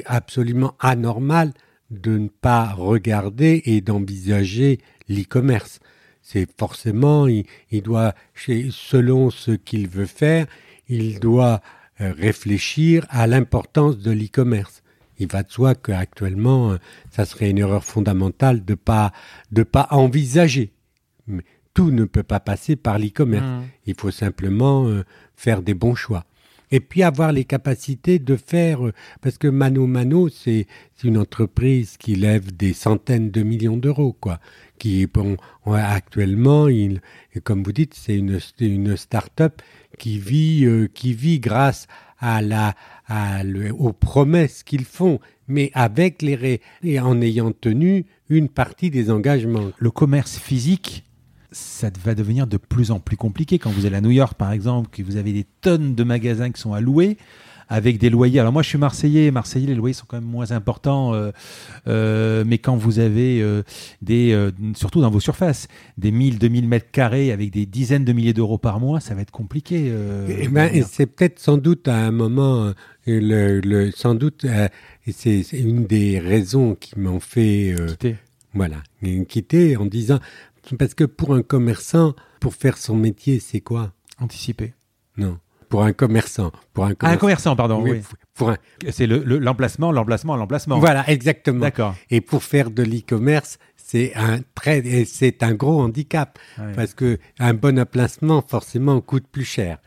absolument anormal de ne pas regarder et d'envisager l'e-commerce. C'est forcément, il, il doit, selon ce qu'il veut faire, il doit euh, réfléchir à l'importance de l'e-commerce il va de soi qu'actuellement, euh, ça serait une erreur fondamentale de pas de pas envisager. Mais tout ne peut pas passer par l'e-commerce. Mmh. Il faut simplement euh, faire des bons choix. Et puis avoir les capacités de faire, euh, parce que Mano Mano, c'est une entreprise qui lève des centaines de millions d'euros, quoi. Qui, bon, actuellement, il, comme vous dites, c'est une, une start-up qui vit, qui vit grâce à la, aux promesses qu'ils font, mais avec les et en ayant tenu une partie des engagements. Le commerce physique, ça va devenir de plus en plus compliqué. Quand vous allez à New York, par exemple, que vous avez des tonnes de magasins qui sont à louer, avec des loyers. Alors moi, je suis Marseillais. Marseillais, les loyers sont quand même moins importants. Euh, euh, mais quand vous avez euh, des, surtout dans vos surfaces, des 1000, 2000 mètres carrés avec des dizaines de milliers d'euros par mois, ça va être compliqué. Eh ben, c'est peut-être sans doute à un moment, le, le sans doute, c'est une des raisons qui m'ont fait quitter. Voilà, quitter en disant parce que pour un commerçant, pour faire son métier, c'est quoi? Anticiper. Non pour un commerçant. Pour un, commerçant. un commerçant, pardon. Oui, Pour un... C'est l'emplacement, le, l'emplacement, l'emplacement. Voilà, exactement. D'accord. Et pour faire de l'e-commerce, c'est un très, c'est un gros handicap parce que un bon emplacement forcément coûte plus cher.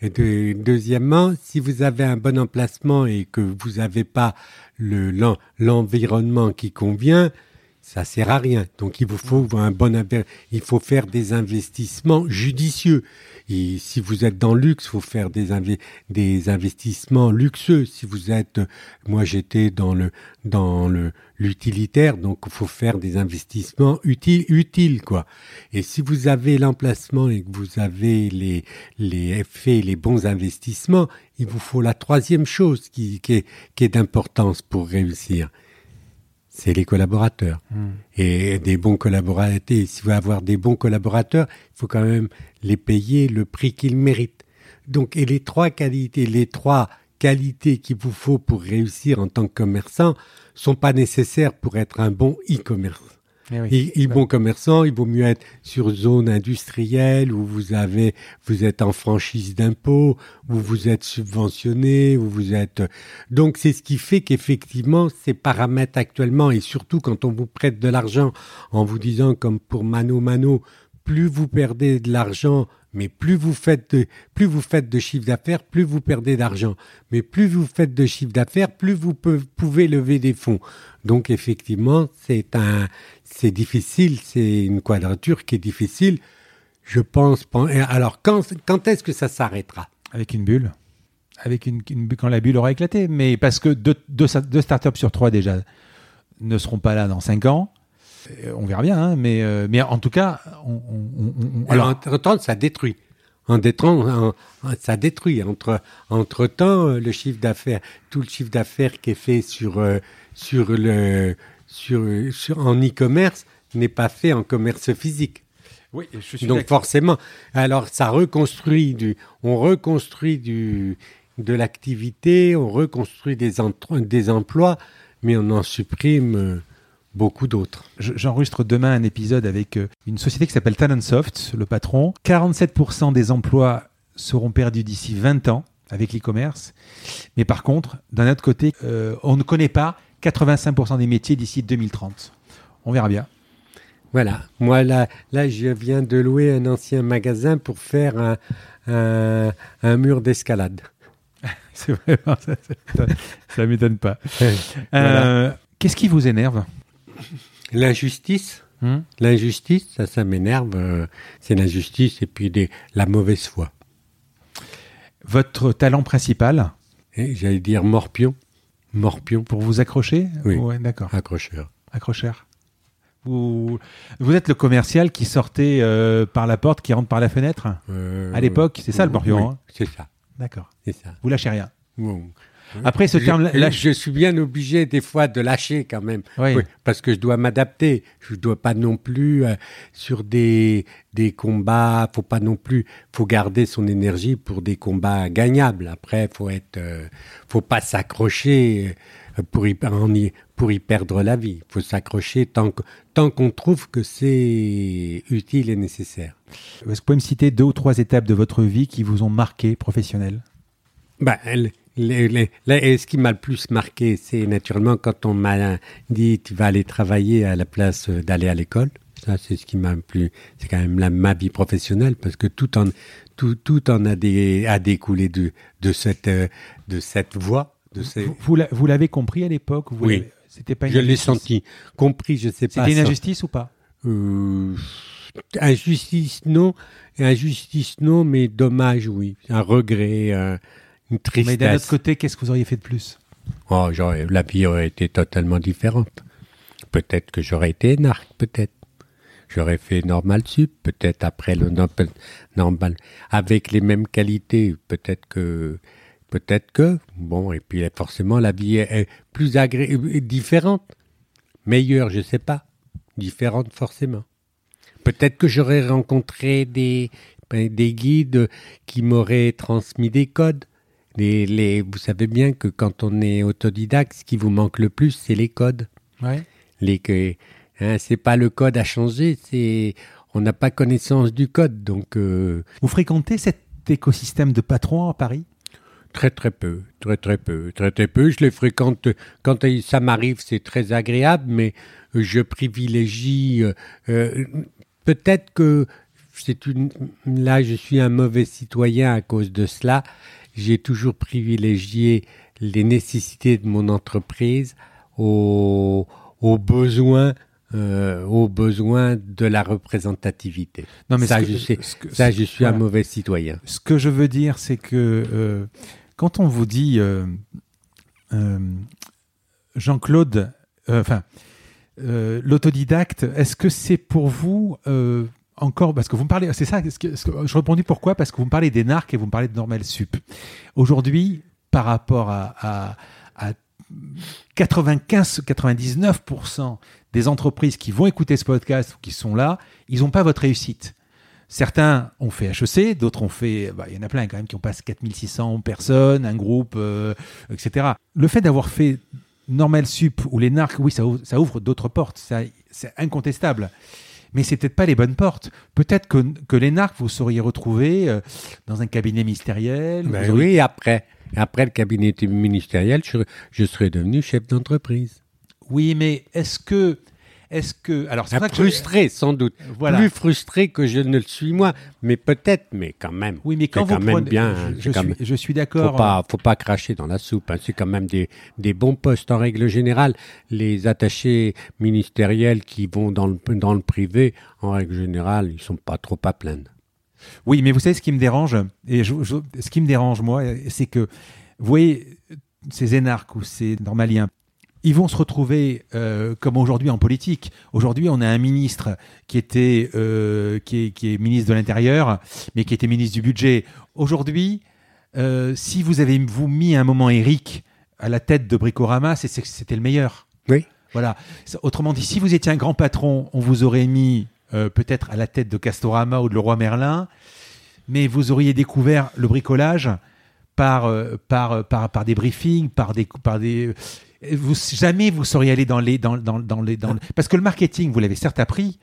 Et deuxièmement, si vous avez un bon emplacement et que vous n'avez pas le l'environnement qui convient, ça sert à rien. Donc il vous faut un bon il faut faire des investissements judicieux. Et si vous êtes dans le luxe, faut faire des, des investissements luxueux. Si vous êtes, moi j'étais dans le dans le l'utilitaire, donc il faut faire des investissements utiles utiles quoi. Et si vous avez l'emplacement et que vous avez les les fait les bons investissements, il vous faut la troisième chose qui qui est, qui est d'importance pour réussir c'est les collaborateurs. Hmm. Et des bons collaborateurs, si vous voulez avoir des bons collaborateurs, il faut quand même les payer le prix qu'ils méritent. Donc, et les trois qualités, les trois qualités qu'il vous faut pour réussir en tant que commerçant sont pas nécessaires pour être un bon e-commerce. Eh bon commerçant, il vaut mieux être sur zone industrielle où vous avez, vous êtes en franchise d'impôt, où vous êtes subventionné, où vous êtes. Donc c'est ce qui fait qu'effectivement ces paramètres actuellement et surtout quand on vous prête de l'argent en vous disant comme pour Mano Mano, plus vous perdez de l'argent, mais plus vous faites de, plus chiffre d'affaires, plus vous perdez d'argent. Mais plus vous faites de chiffre d'affaires, plus vous pouvez lever des fonds. Donc effectivement, c'est un, c'est difficile, c'est une quadrature qui est difficile. Je pense. Alors quand, quand est-ce que ça s'arrêtera? Avec une bulle. Avec une, quand la bulle aura éclaté. Mais parce que deux, deux startups sur trois déjà ne seront pas là dans cinq ans. Euh, on verra bien, hein, mais, euh, mais en tout cas, on, alors entre-temps, ça détruit. En ça détruit. Entre, entre temps, le chiffre d'affaires, tout le chiffre d'affaires qui est fait sur, euh, sur le, sur, en e-commerce n'est pas fait en commerce physique. Oui, je suis Donc forcément, alors ça reconstruit du, on reconstruit du, de l'activité, on reconstruit des, des emplois, mais on en supprime euh, beaucoup d'autres. J'enregistre demain un épisode avec euh, une société qui s'appelle Talentsoft, le patron. 47% des emplois seront perdus d'ici 20 ans avec l'e-commerce. Mais par contre, d'un autre côté, euh, on ne connaît pas 85% des métiers d'ici 2030. On verra bien. Voilà. Moi, là, là, je viens de louer un ancien magasin pour faire un, un, mur d'escalade. C'est vrai, ça ne m'étonne pas. Euh, qu'est-ce qui vous énerve? L'injustice. Hmm? l'injustice, ça, ça m'énerve. Euh, c'est l'injustice et puis des, la mauvaise foi. Votre talent principal J'allais dire morpion. Morpion. Pour vous accrocher Oui. d'accord. Accrocheur. Accrocheur. Vous, vous êtes le commercial qui sortait euh, par la porte, qui rentre par la fenêtre euh, À l'époque, c'est ça le morpion hein C'est ça. D'accord. C'est ça. Vous lâchez rien après, ce terme je, je suis bien obligé des fois de lâcher quand même, oui. parce que je dois m'adapter. Je ne dois pas non plus euh, sur des des combats. Faut pas non plus. Faut garder son énergie pour des combats gagnables. Après, faut être, faut pas s'accrocher pour y, pour y perdre la vie. Il faut s'accrocher tant qu'on tant qu'on trouve que c'est utile et nécessaire. Est-ce que vous pouvez me citer deux ou trois étapes de votre vie qui vous ont marqué professionnel bah, ce qui m'a le plus marqué, c'est naturellement quand on m'a dit tu vas aller travailler à la place d'aller à l'école. Ça, c'est ce qui m'a le plus. C'est quand même la, ma vie professionnelle parce que tout en tout, tout en a, des, a découlé de, de cette de cette voie vous, l'avez compris à l'époque Oui. C'était pas je l'ai senti. Compris, je sais pas. C'était une injustice ou pas? Euh, Injustice, non. Injustice, non, mais dommage, oui. Un regret, une tristesse. Mais d'un autre côté, qu'est-ce que vous auriez fait de plus? Oh, la vie aurait été totalement différente. Peut-être que j'aurais été énarque, peut-être. J'aurais fait normal sup, peut-être après le normal, avec les mêmes qualités. Peut-être que Peut-être que, bon, et puis forcément la vie est, plus agréable, différente, meilleure, je ne sais pas, différente forcément. Peut-être que j'aurais rencontré des, ben, des guides qui m'auraient transmis des codes. Les, les, vous savez bien que quand on est autodidacte, ce qui vous manque le plus, c'est les codes. Ouais. Les, hein, c'est pas le code à changer, c'est on n'a pas connaissance du code. Donc, euh, vous fréquentez cet écosystème de patrons à Paris? Très très peu, très très peu, très très peu. Je les fréquente quand ça m'arrive, c'est très agréable, mais je privilégie. Euh, euh, peut-être que c'est une. Là, je suis un mauvais citoyen à cause de cela. J'ai toujours privilégié les nécessités de mon entreprise aux, aux besoins euh, aux besoins de la représentativité. Non, mais ça, je, sais, ça, je suis un mauvais citoyen. Ce que je veux dire, c'est que quand on vous dit euh, euh, Jean-Claude, euh, enfin, l'autodidacte, est-ce que c'est pour vous encore, parce que vous me parlez, c'est ça, je répondis pourquoi? Parce que vous me parlez des narcs et vous me parlez de Normal Sup. Aujourd'hui, par rapport à, à 95-99% des entreprises qui vont écouter ce podcast ou qui sont là, ils n'ont pas votre réussite. Certains ont fait HEC, d'autres ont fait. Bah, il y en a plein quand même qui ont passé 4600 personnes, un groupe, euh, etc. Le fait d'avoir fait Normal Sup ou les NARC, oui, ça, ouvre, d'autres portes, c'est incontestable. Mais c'est peut-être pas les bonnes portes. Peut-être que, que les vous seriez retrouvé euh, dans un cabinet ministériel. Ben Oui, après, après le cabinet ministériel, je, je serais devenu chef d'entreprise. Oui, mais est-ce que est-ce que alors c'est frustré sans doute, plus frustré que je ne le suis moi, mais peut-être, mais quand même. Oui, mais quand vous quand bien, je, suis, je suis d'accord. Faut pas, faut pas cracher dans la soupe. Hein. C'est quand même des, des bons postes en règle générale. Les attachés ministériels qui vont dans le dans le privé, en règle générale, ils sont pas trop à plaindre. Oui, mais vous savez ce qui me dérange? Et ce qui me dérange moi, c'est que vous voyez ces énarques ou ces normaliens ils vont se retrouver euh, comme aujourd'hui en politique. Aujourd'hui, on a un ministre qui était euh, qui, est, ministre de l'Intérieur, mais qui était ministre du Budget. Aujourd'hui, euh, si vous avez vous mis un moment Eric à la tête de Bricorama, c'était le meilleur. Oui. Voilà. Autrement dit, si vous étiez un grand patron, on vous aurait mis peut-être à la tête de Castorama ou de Leroy Merlin, mais vous auriez découvert le bricolage par, par, par, par des briefings, par des, par des jamais vous seriez allé dans les dans, dans, les dans parce que le marketing vous l'avez certes appris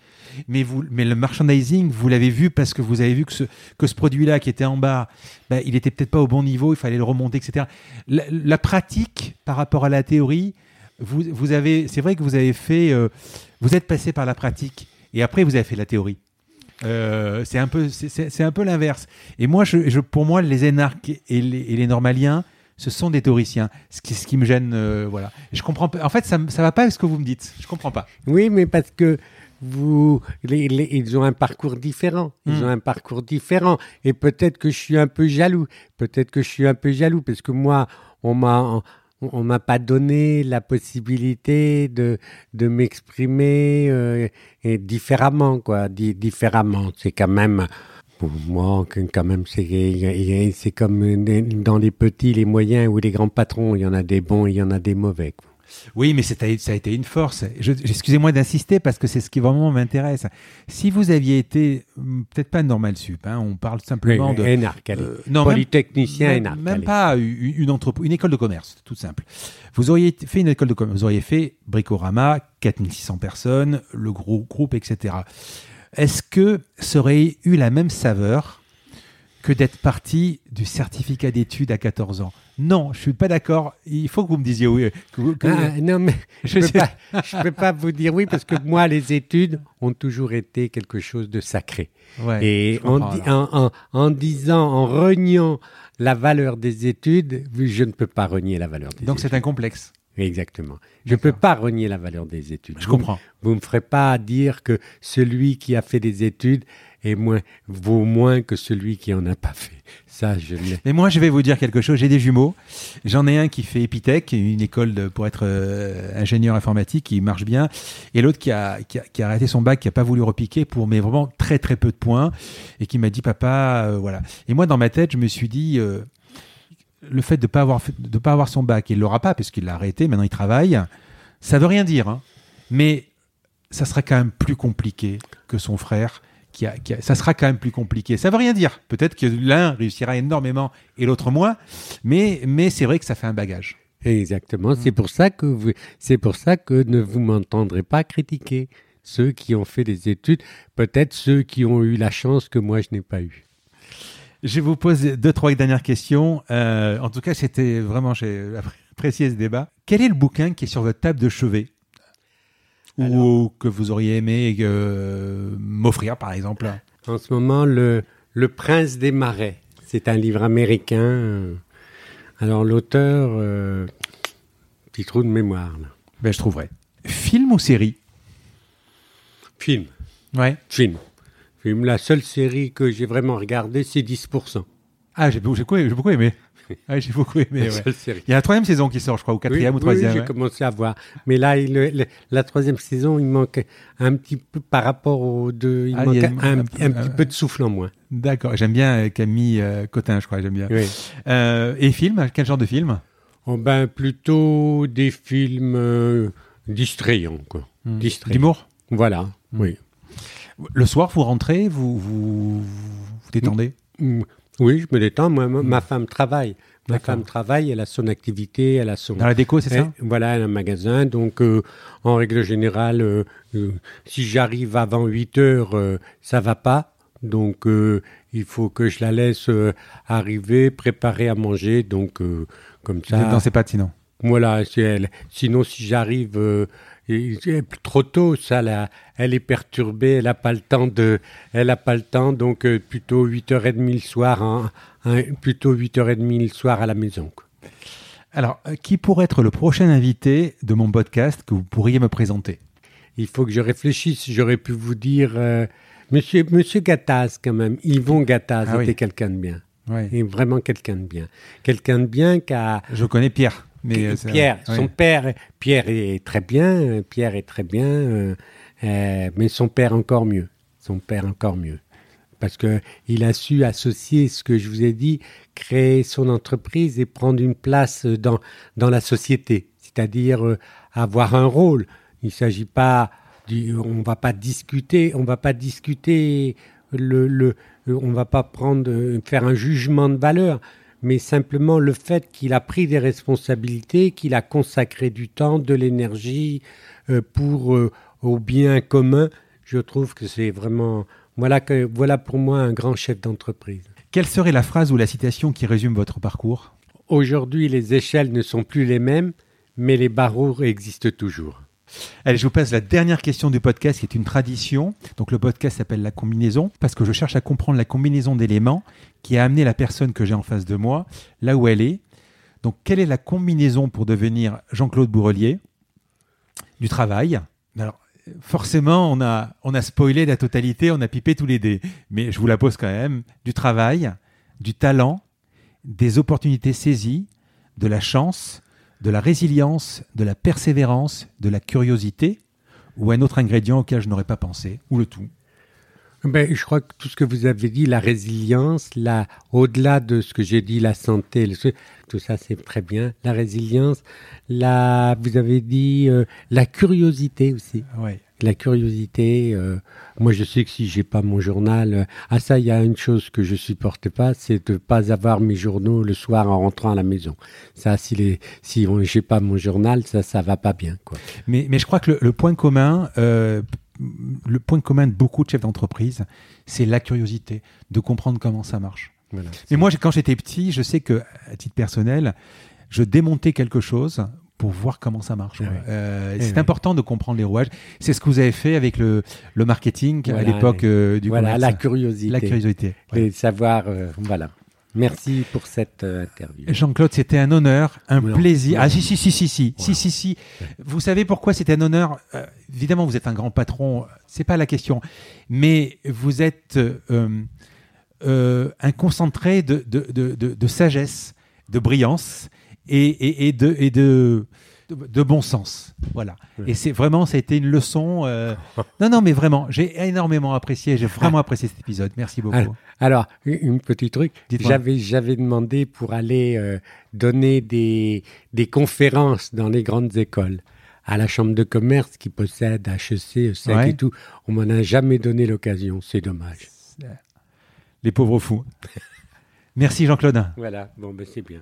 mais vous mais le merchandising vous l'avez vu parce que vous avez vu que ce que ce produit là qui était en bas ben, il était peut-être pas au bon niveau il fallait le remonter etc la, pratique par rapport à la théorie vous, vous avez c'est vrai que vous avez fait euh, vous êtes passé par la pratique et après vous avez fait la théorie. Euh, c'est un peu c'est un peu l'inverse. Et moi je, pour moi les énarques et les normaliens ce sont des théoriciens. Ce qui, ce qui me gêne, euh, voilà. Je comprends pas. En fait, ça, ça va pas avec ce que vous me dites. Je comprends pas. Oui, mais parce que vous, ils ont un parcours différent. Ils hmm. ont un parcours différent. Et peut-être que je suis un peu jaloux. Peut-être que je suis un peu jaloux parce que moi, on m'a, on m'a pas donné la possibilité de, de m'exprimer euh, différemment, quoi. différemment. C'est quand même pour moi, quand même, c'est comme dans les petits, les moyens ou les grands patrons. Il y en a des bons, il y en a des mauvais. Oui, mais ça a été une force. Excusez-moi d'insister parce que c'est ce qui vraiment m'intéresse. Si vous aviez été, hmm, peut-être pas normal sup, hein, on parle simplement de. Euh, non, polytechnicien même, même pas une, une, une école de commerce, tout simple. Vous auriez fait une école de commerce, vous auriez fait Bricorama, 4600 personnes, le gros groupe, etc. Est-ce que ça aurait eu la même saveur que d'être parti du certificat d'études à 14 ans? Non, je suis pas d'accord. Il faut que vous me disiez oui. Ah, non, mais je ne peux, pas vous dire oui parce que moi, les études ont toujours été quelque chose de sacré. Et en, disant, en reniant la valeur des études, je ne peux pas renier la valeur des études. Donc c'est un complexe. Exactement. Je ne peux pas renier la valeur des études. Je comprends. Vous ne me ferez pas dire que celui qui a fait des études est moins, vaut moins que celui qui en a pas fait. Ça, je Mais moi, je vais vous dire quelque chose. J'ai des jumeaux. J'en ai un qui fait Epitech, une école pour être euh, ingénieur informatique, qui marche bien, et l'autre qui a, qui a, arrêté son bac, qui a pas voulu repiquer pour mais vraiment très très peu de points, et qui m'a dit papa, euh, voilà. Et moi, dans ma tête, je me suis dit. Euh, le fait de pas avoir de pas avoir son bac, il l'aura pas puisqu'il l'a arrêté. Maintenant, il travaille. Ça veut rien dire, hein. mais ça sera quand même plus compliqué que son frère. Qui a, ça sera quand même plus compliqué. Ça veut rien dire. Peut-être que l'un réussira énormément et l'autre moins, mais mais c'est vrai que ça fait un bagage. Exactement. C'est pour ça que c'est pour ça que ne vous m'entendrez pas critiquer ceux qui ont fait des études, peut-être ceux qui ont eu la chance que moi je n'ai pas eu. Je vous pose deux, trois dernières questions. Euh, en tout cas, c'était vraiment, j'ai apprécié ce débat. Quel est le bouquin qui est sur votre table de chevet ou que vous auriez aimé euh, m'offrir, par exemple? En ce moment, le, le Prince des Marais. C'est un livre américain. Alors, l'auteur, euh, petit trou de mémoire. Ben, je trouverai. Film ou série? Film. Ouais. Film. La seule série que j'ai vraiment regardée, c'est 10%. Ah, j'ai beaucoup, beaucoup, aimé. Ah, j'ai beaucoup aimé. Il y a la troisième saison qui sort, je crois, ou quatrième ou troisième. Oui, j'ai commencé à voir. Mais là, la troisième saison, il manque un petit peu par rapport aux deux. Il ah, manque un, petit peu de souffle en moins. D'accord. J'aime bien euh, Camille euh, Cotin, je crois. J'aime bien. Euh, et film Quel genre de film? Oh, ben, Plutôt des films distrayants. Quoi. Hmm. D'humour? Voilà, hmm. oui. Le soir, vous rentrez, vous vous, détendez? Mm, Oui, je me détends. Moi, ma femme travaille. Ma femme travaille, elle a son activité, elle a son... Dans la déco, c'est ça? Voilà, elle a un magasin. Donc, euh, en règle générale, euh, euh, si j'arrive avant 8 heures, ça va pas. Donc, il faut que je la laisse arriver, préparer à manger. Donc, comme ça... Dans ses pattes, sinon? Voilà, elle. Sinon, si j'arrive trop tôt, ça, là, elle est perturbée, elle n'a pas le temps de, elle a pas le temps, donc euh, plutôt 8h30 le soir, hein, hein, plutôt 8h30 le soir à la maison. Alors, euh, qui pourrait être le prochain invité de mon podcast que vous pourriez me présenter? Il faut que je réfléchisse. J'aurais pu vous dire, euh, Monsieur, Monsieur Gattaz quand même. Yvon Gattaz ah était quelqu'un de bien. Oui. vraiment quelqu'un de bien. Quelqu'un de bien qui a. Je connais Pierre. Mais Pierre, son père, Pierre est très bien, Pierre est très bien, euh, euh, mais son père encore mieux, son père encore mieux, parce que il a su associer ce que je vous ai dit, créer son entreprise et prendre une place dans dans la société, c'est-à-dire euh, avoir un rôle. Il ne s'agit pas, on va pas discuter, on va pas discuter le, le on va pas prendre, faire un jugement de valeur, mais simplement le fait qu'il a pris des responsabilités, qu'il a consacré du temps, de l'énergie euh, pour euh, au bien commun. Je trouve que c'est vraiment voilà que voilà pour moi un grand chef d'entreprise. Quelle serait la phrase ou la citation qui résume votre parcours? Aujourd'hui, les échelles ne sont plus les mêmes, mais les barreaux existent toujours. Allez, je vous passe la dernière question du podcast qui est une tradition. Donc le podcast s'appelle La combinaison parce que je cherche à comprendre la combinaison d'éléments qui a amené la personne que j'ai en face de moi là où elle est. Donc quelle est la combinaison pour devenir Jean-Claude Bourrelier Du travail? Alors forcément, on a, on a spoilé la totalité, on a pipé tous les dés. Mais je vous la pose quand même. Du travail, du talent, des opportunités saisies, de la chance, de la résilience, de la persévérance, de la curiosité, ou un autre ingrédient auquel je n'aurais pas pensé, ou le tout ben, je crois que tout ce que vous avez dit, la résilience, la, au-delà de ce que j'ai dit, la santé, tout ça c'est très bien. La résilience, la, vous avez dit euh, la curiosité aussi. Ouais la curiosité. Euh, moi, je sais que si j'ai pas mon journal, euh, ah ça, il y a une chose que je supporte pas, c'est de pas avoir mes journaux le soir en rentrant à la maison. Ça, si les, si j'ai pas mon journal, ça, ça va pas bien, quoi. Mais, mais je crois que le, point commun, euh, le point commun de beaucoup de chefs d'entreprise, c'est la curiosité de comprendre comment ça marche. mais moi, quand j'étais petit, je sais que, à titre personnel, je démontais quelque chose pour voir comment ça marche. Euh, eh c'est important de comprendre les rouages. C'est ce que vous avez fait avec le, marketing à l'époque euh, du voilà, la curiosité. La curiosité. Ouais. Et savoir, euh, voilà. Merci pour cette euh, interview. Jean-Claude, c'était un honneur, un plaisir. Ah si si si si si si si si. Vous savez pourquoi c'était un honneur? Évidemment, vous êtes un grand patron, c'est pas la question, mais vous êtes un concentré de sagesse, de brillance et, de, et de, de, bon sens. Voilà. Et c'est vraiment, ça a été une leçon. Euh, non, non, mais vraiment, j'ai énormément apprécié. J'ai vraiment apprécié cet épisode. Merci beaucoup. Alors, une petite truc. J'avais, j'avais demandé pour aller euh, donner des, des conférences dans les grandes écoles à la chambre de commerce qui possède HEC, ESSEC et tout. On m'en a jamais donné l'occasion. C'est dommage. Les pauvres fous. Merci Jean-Claude. Voilà, bon, ben c'est bien.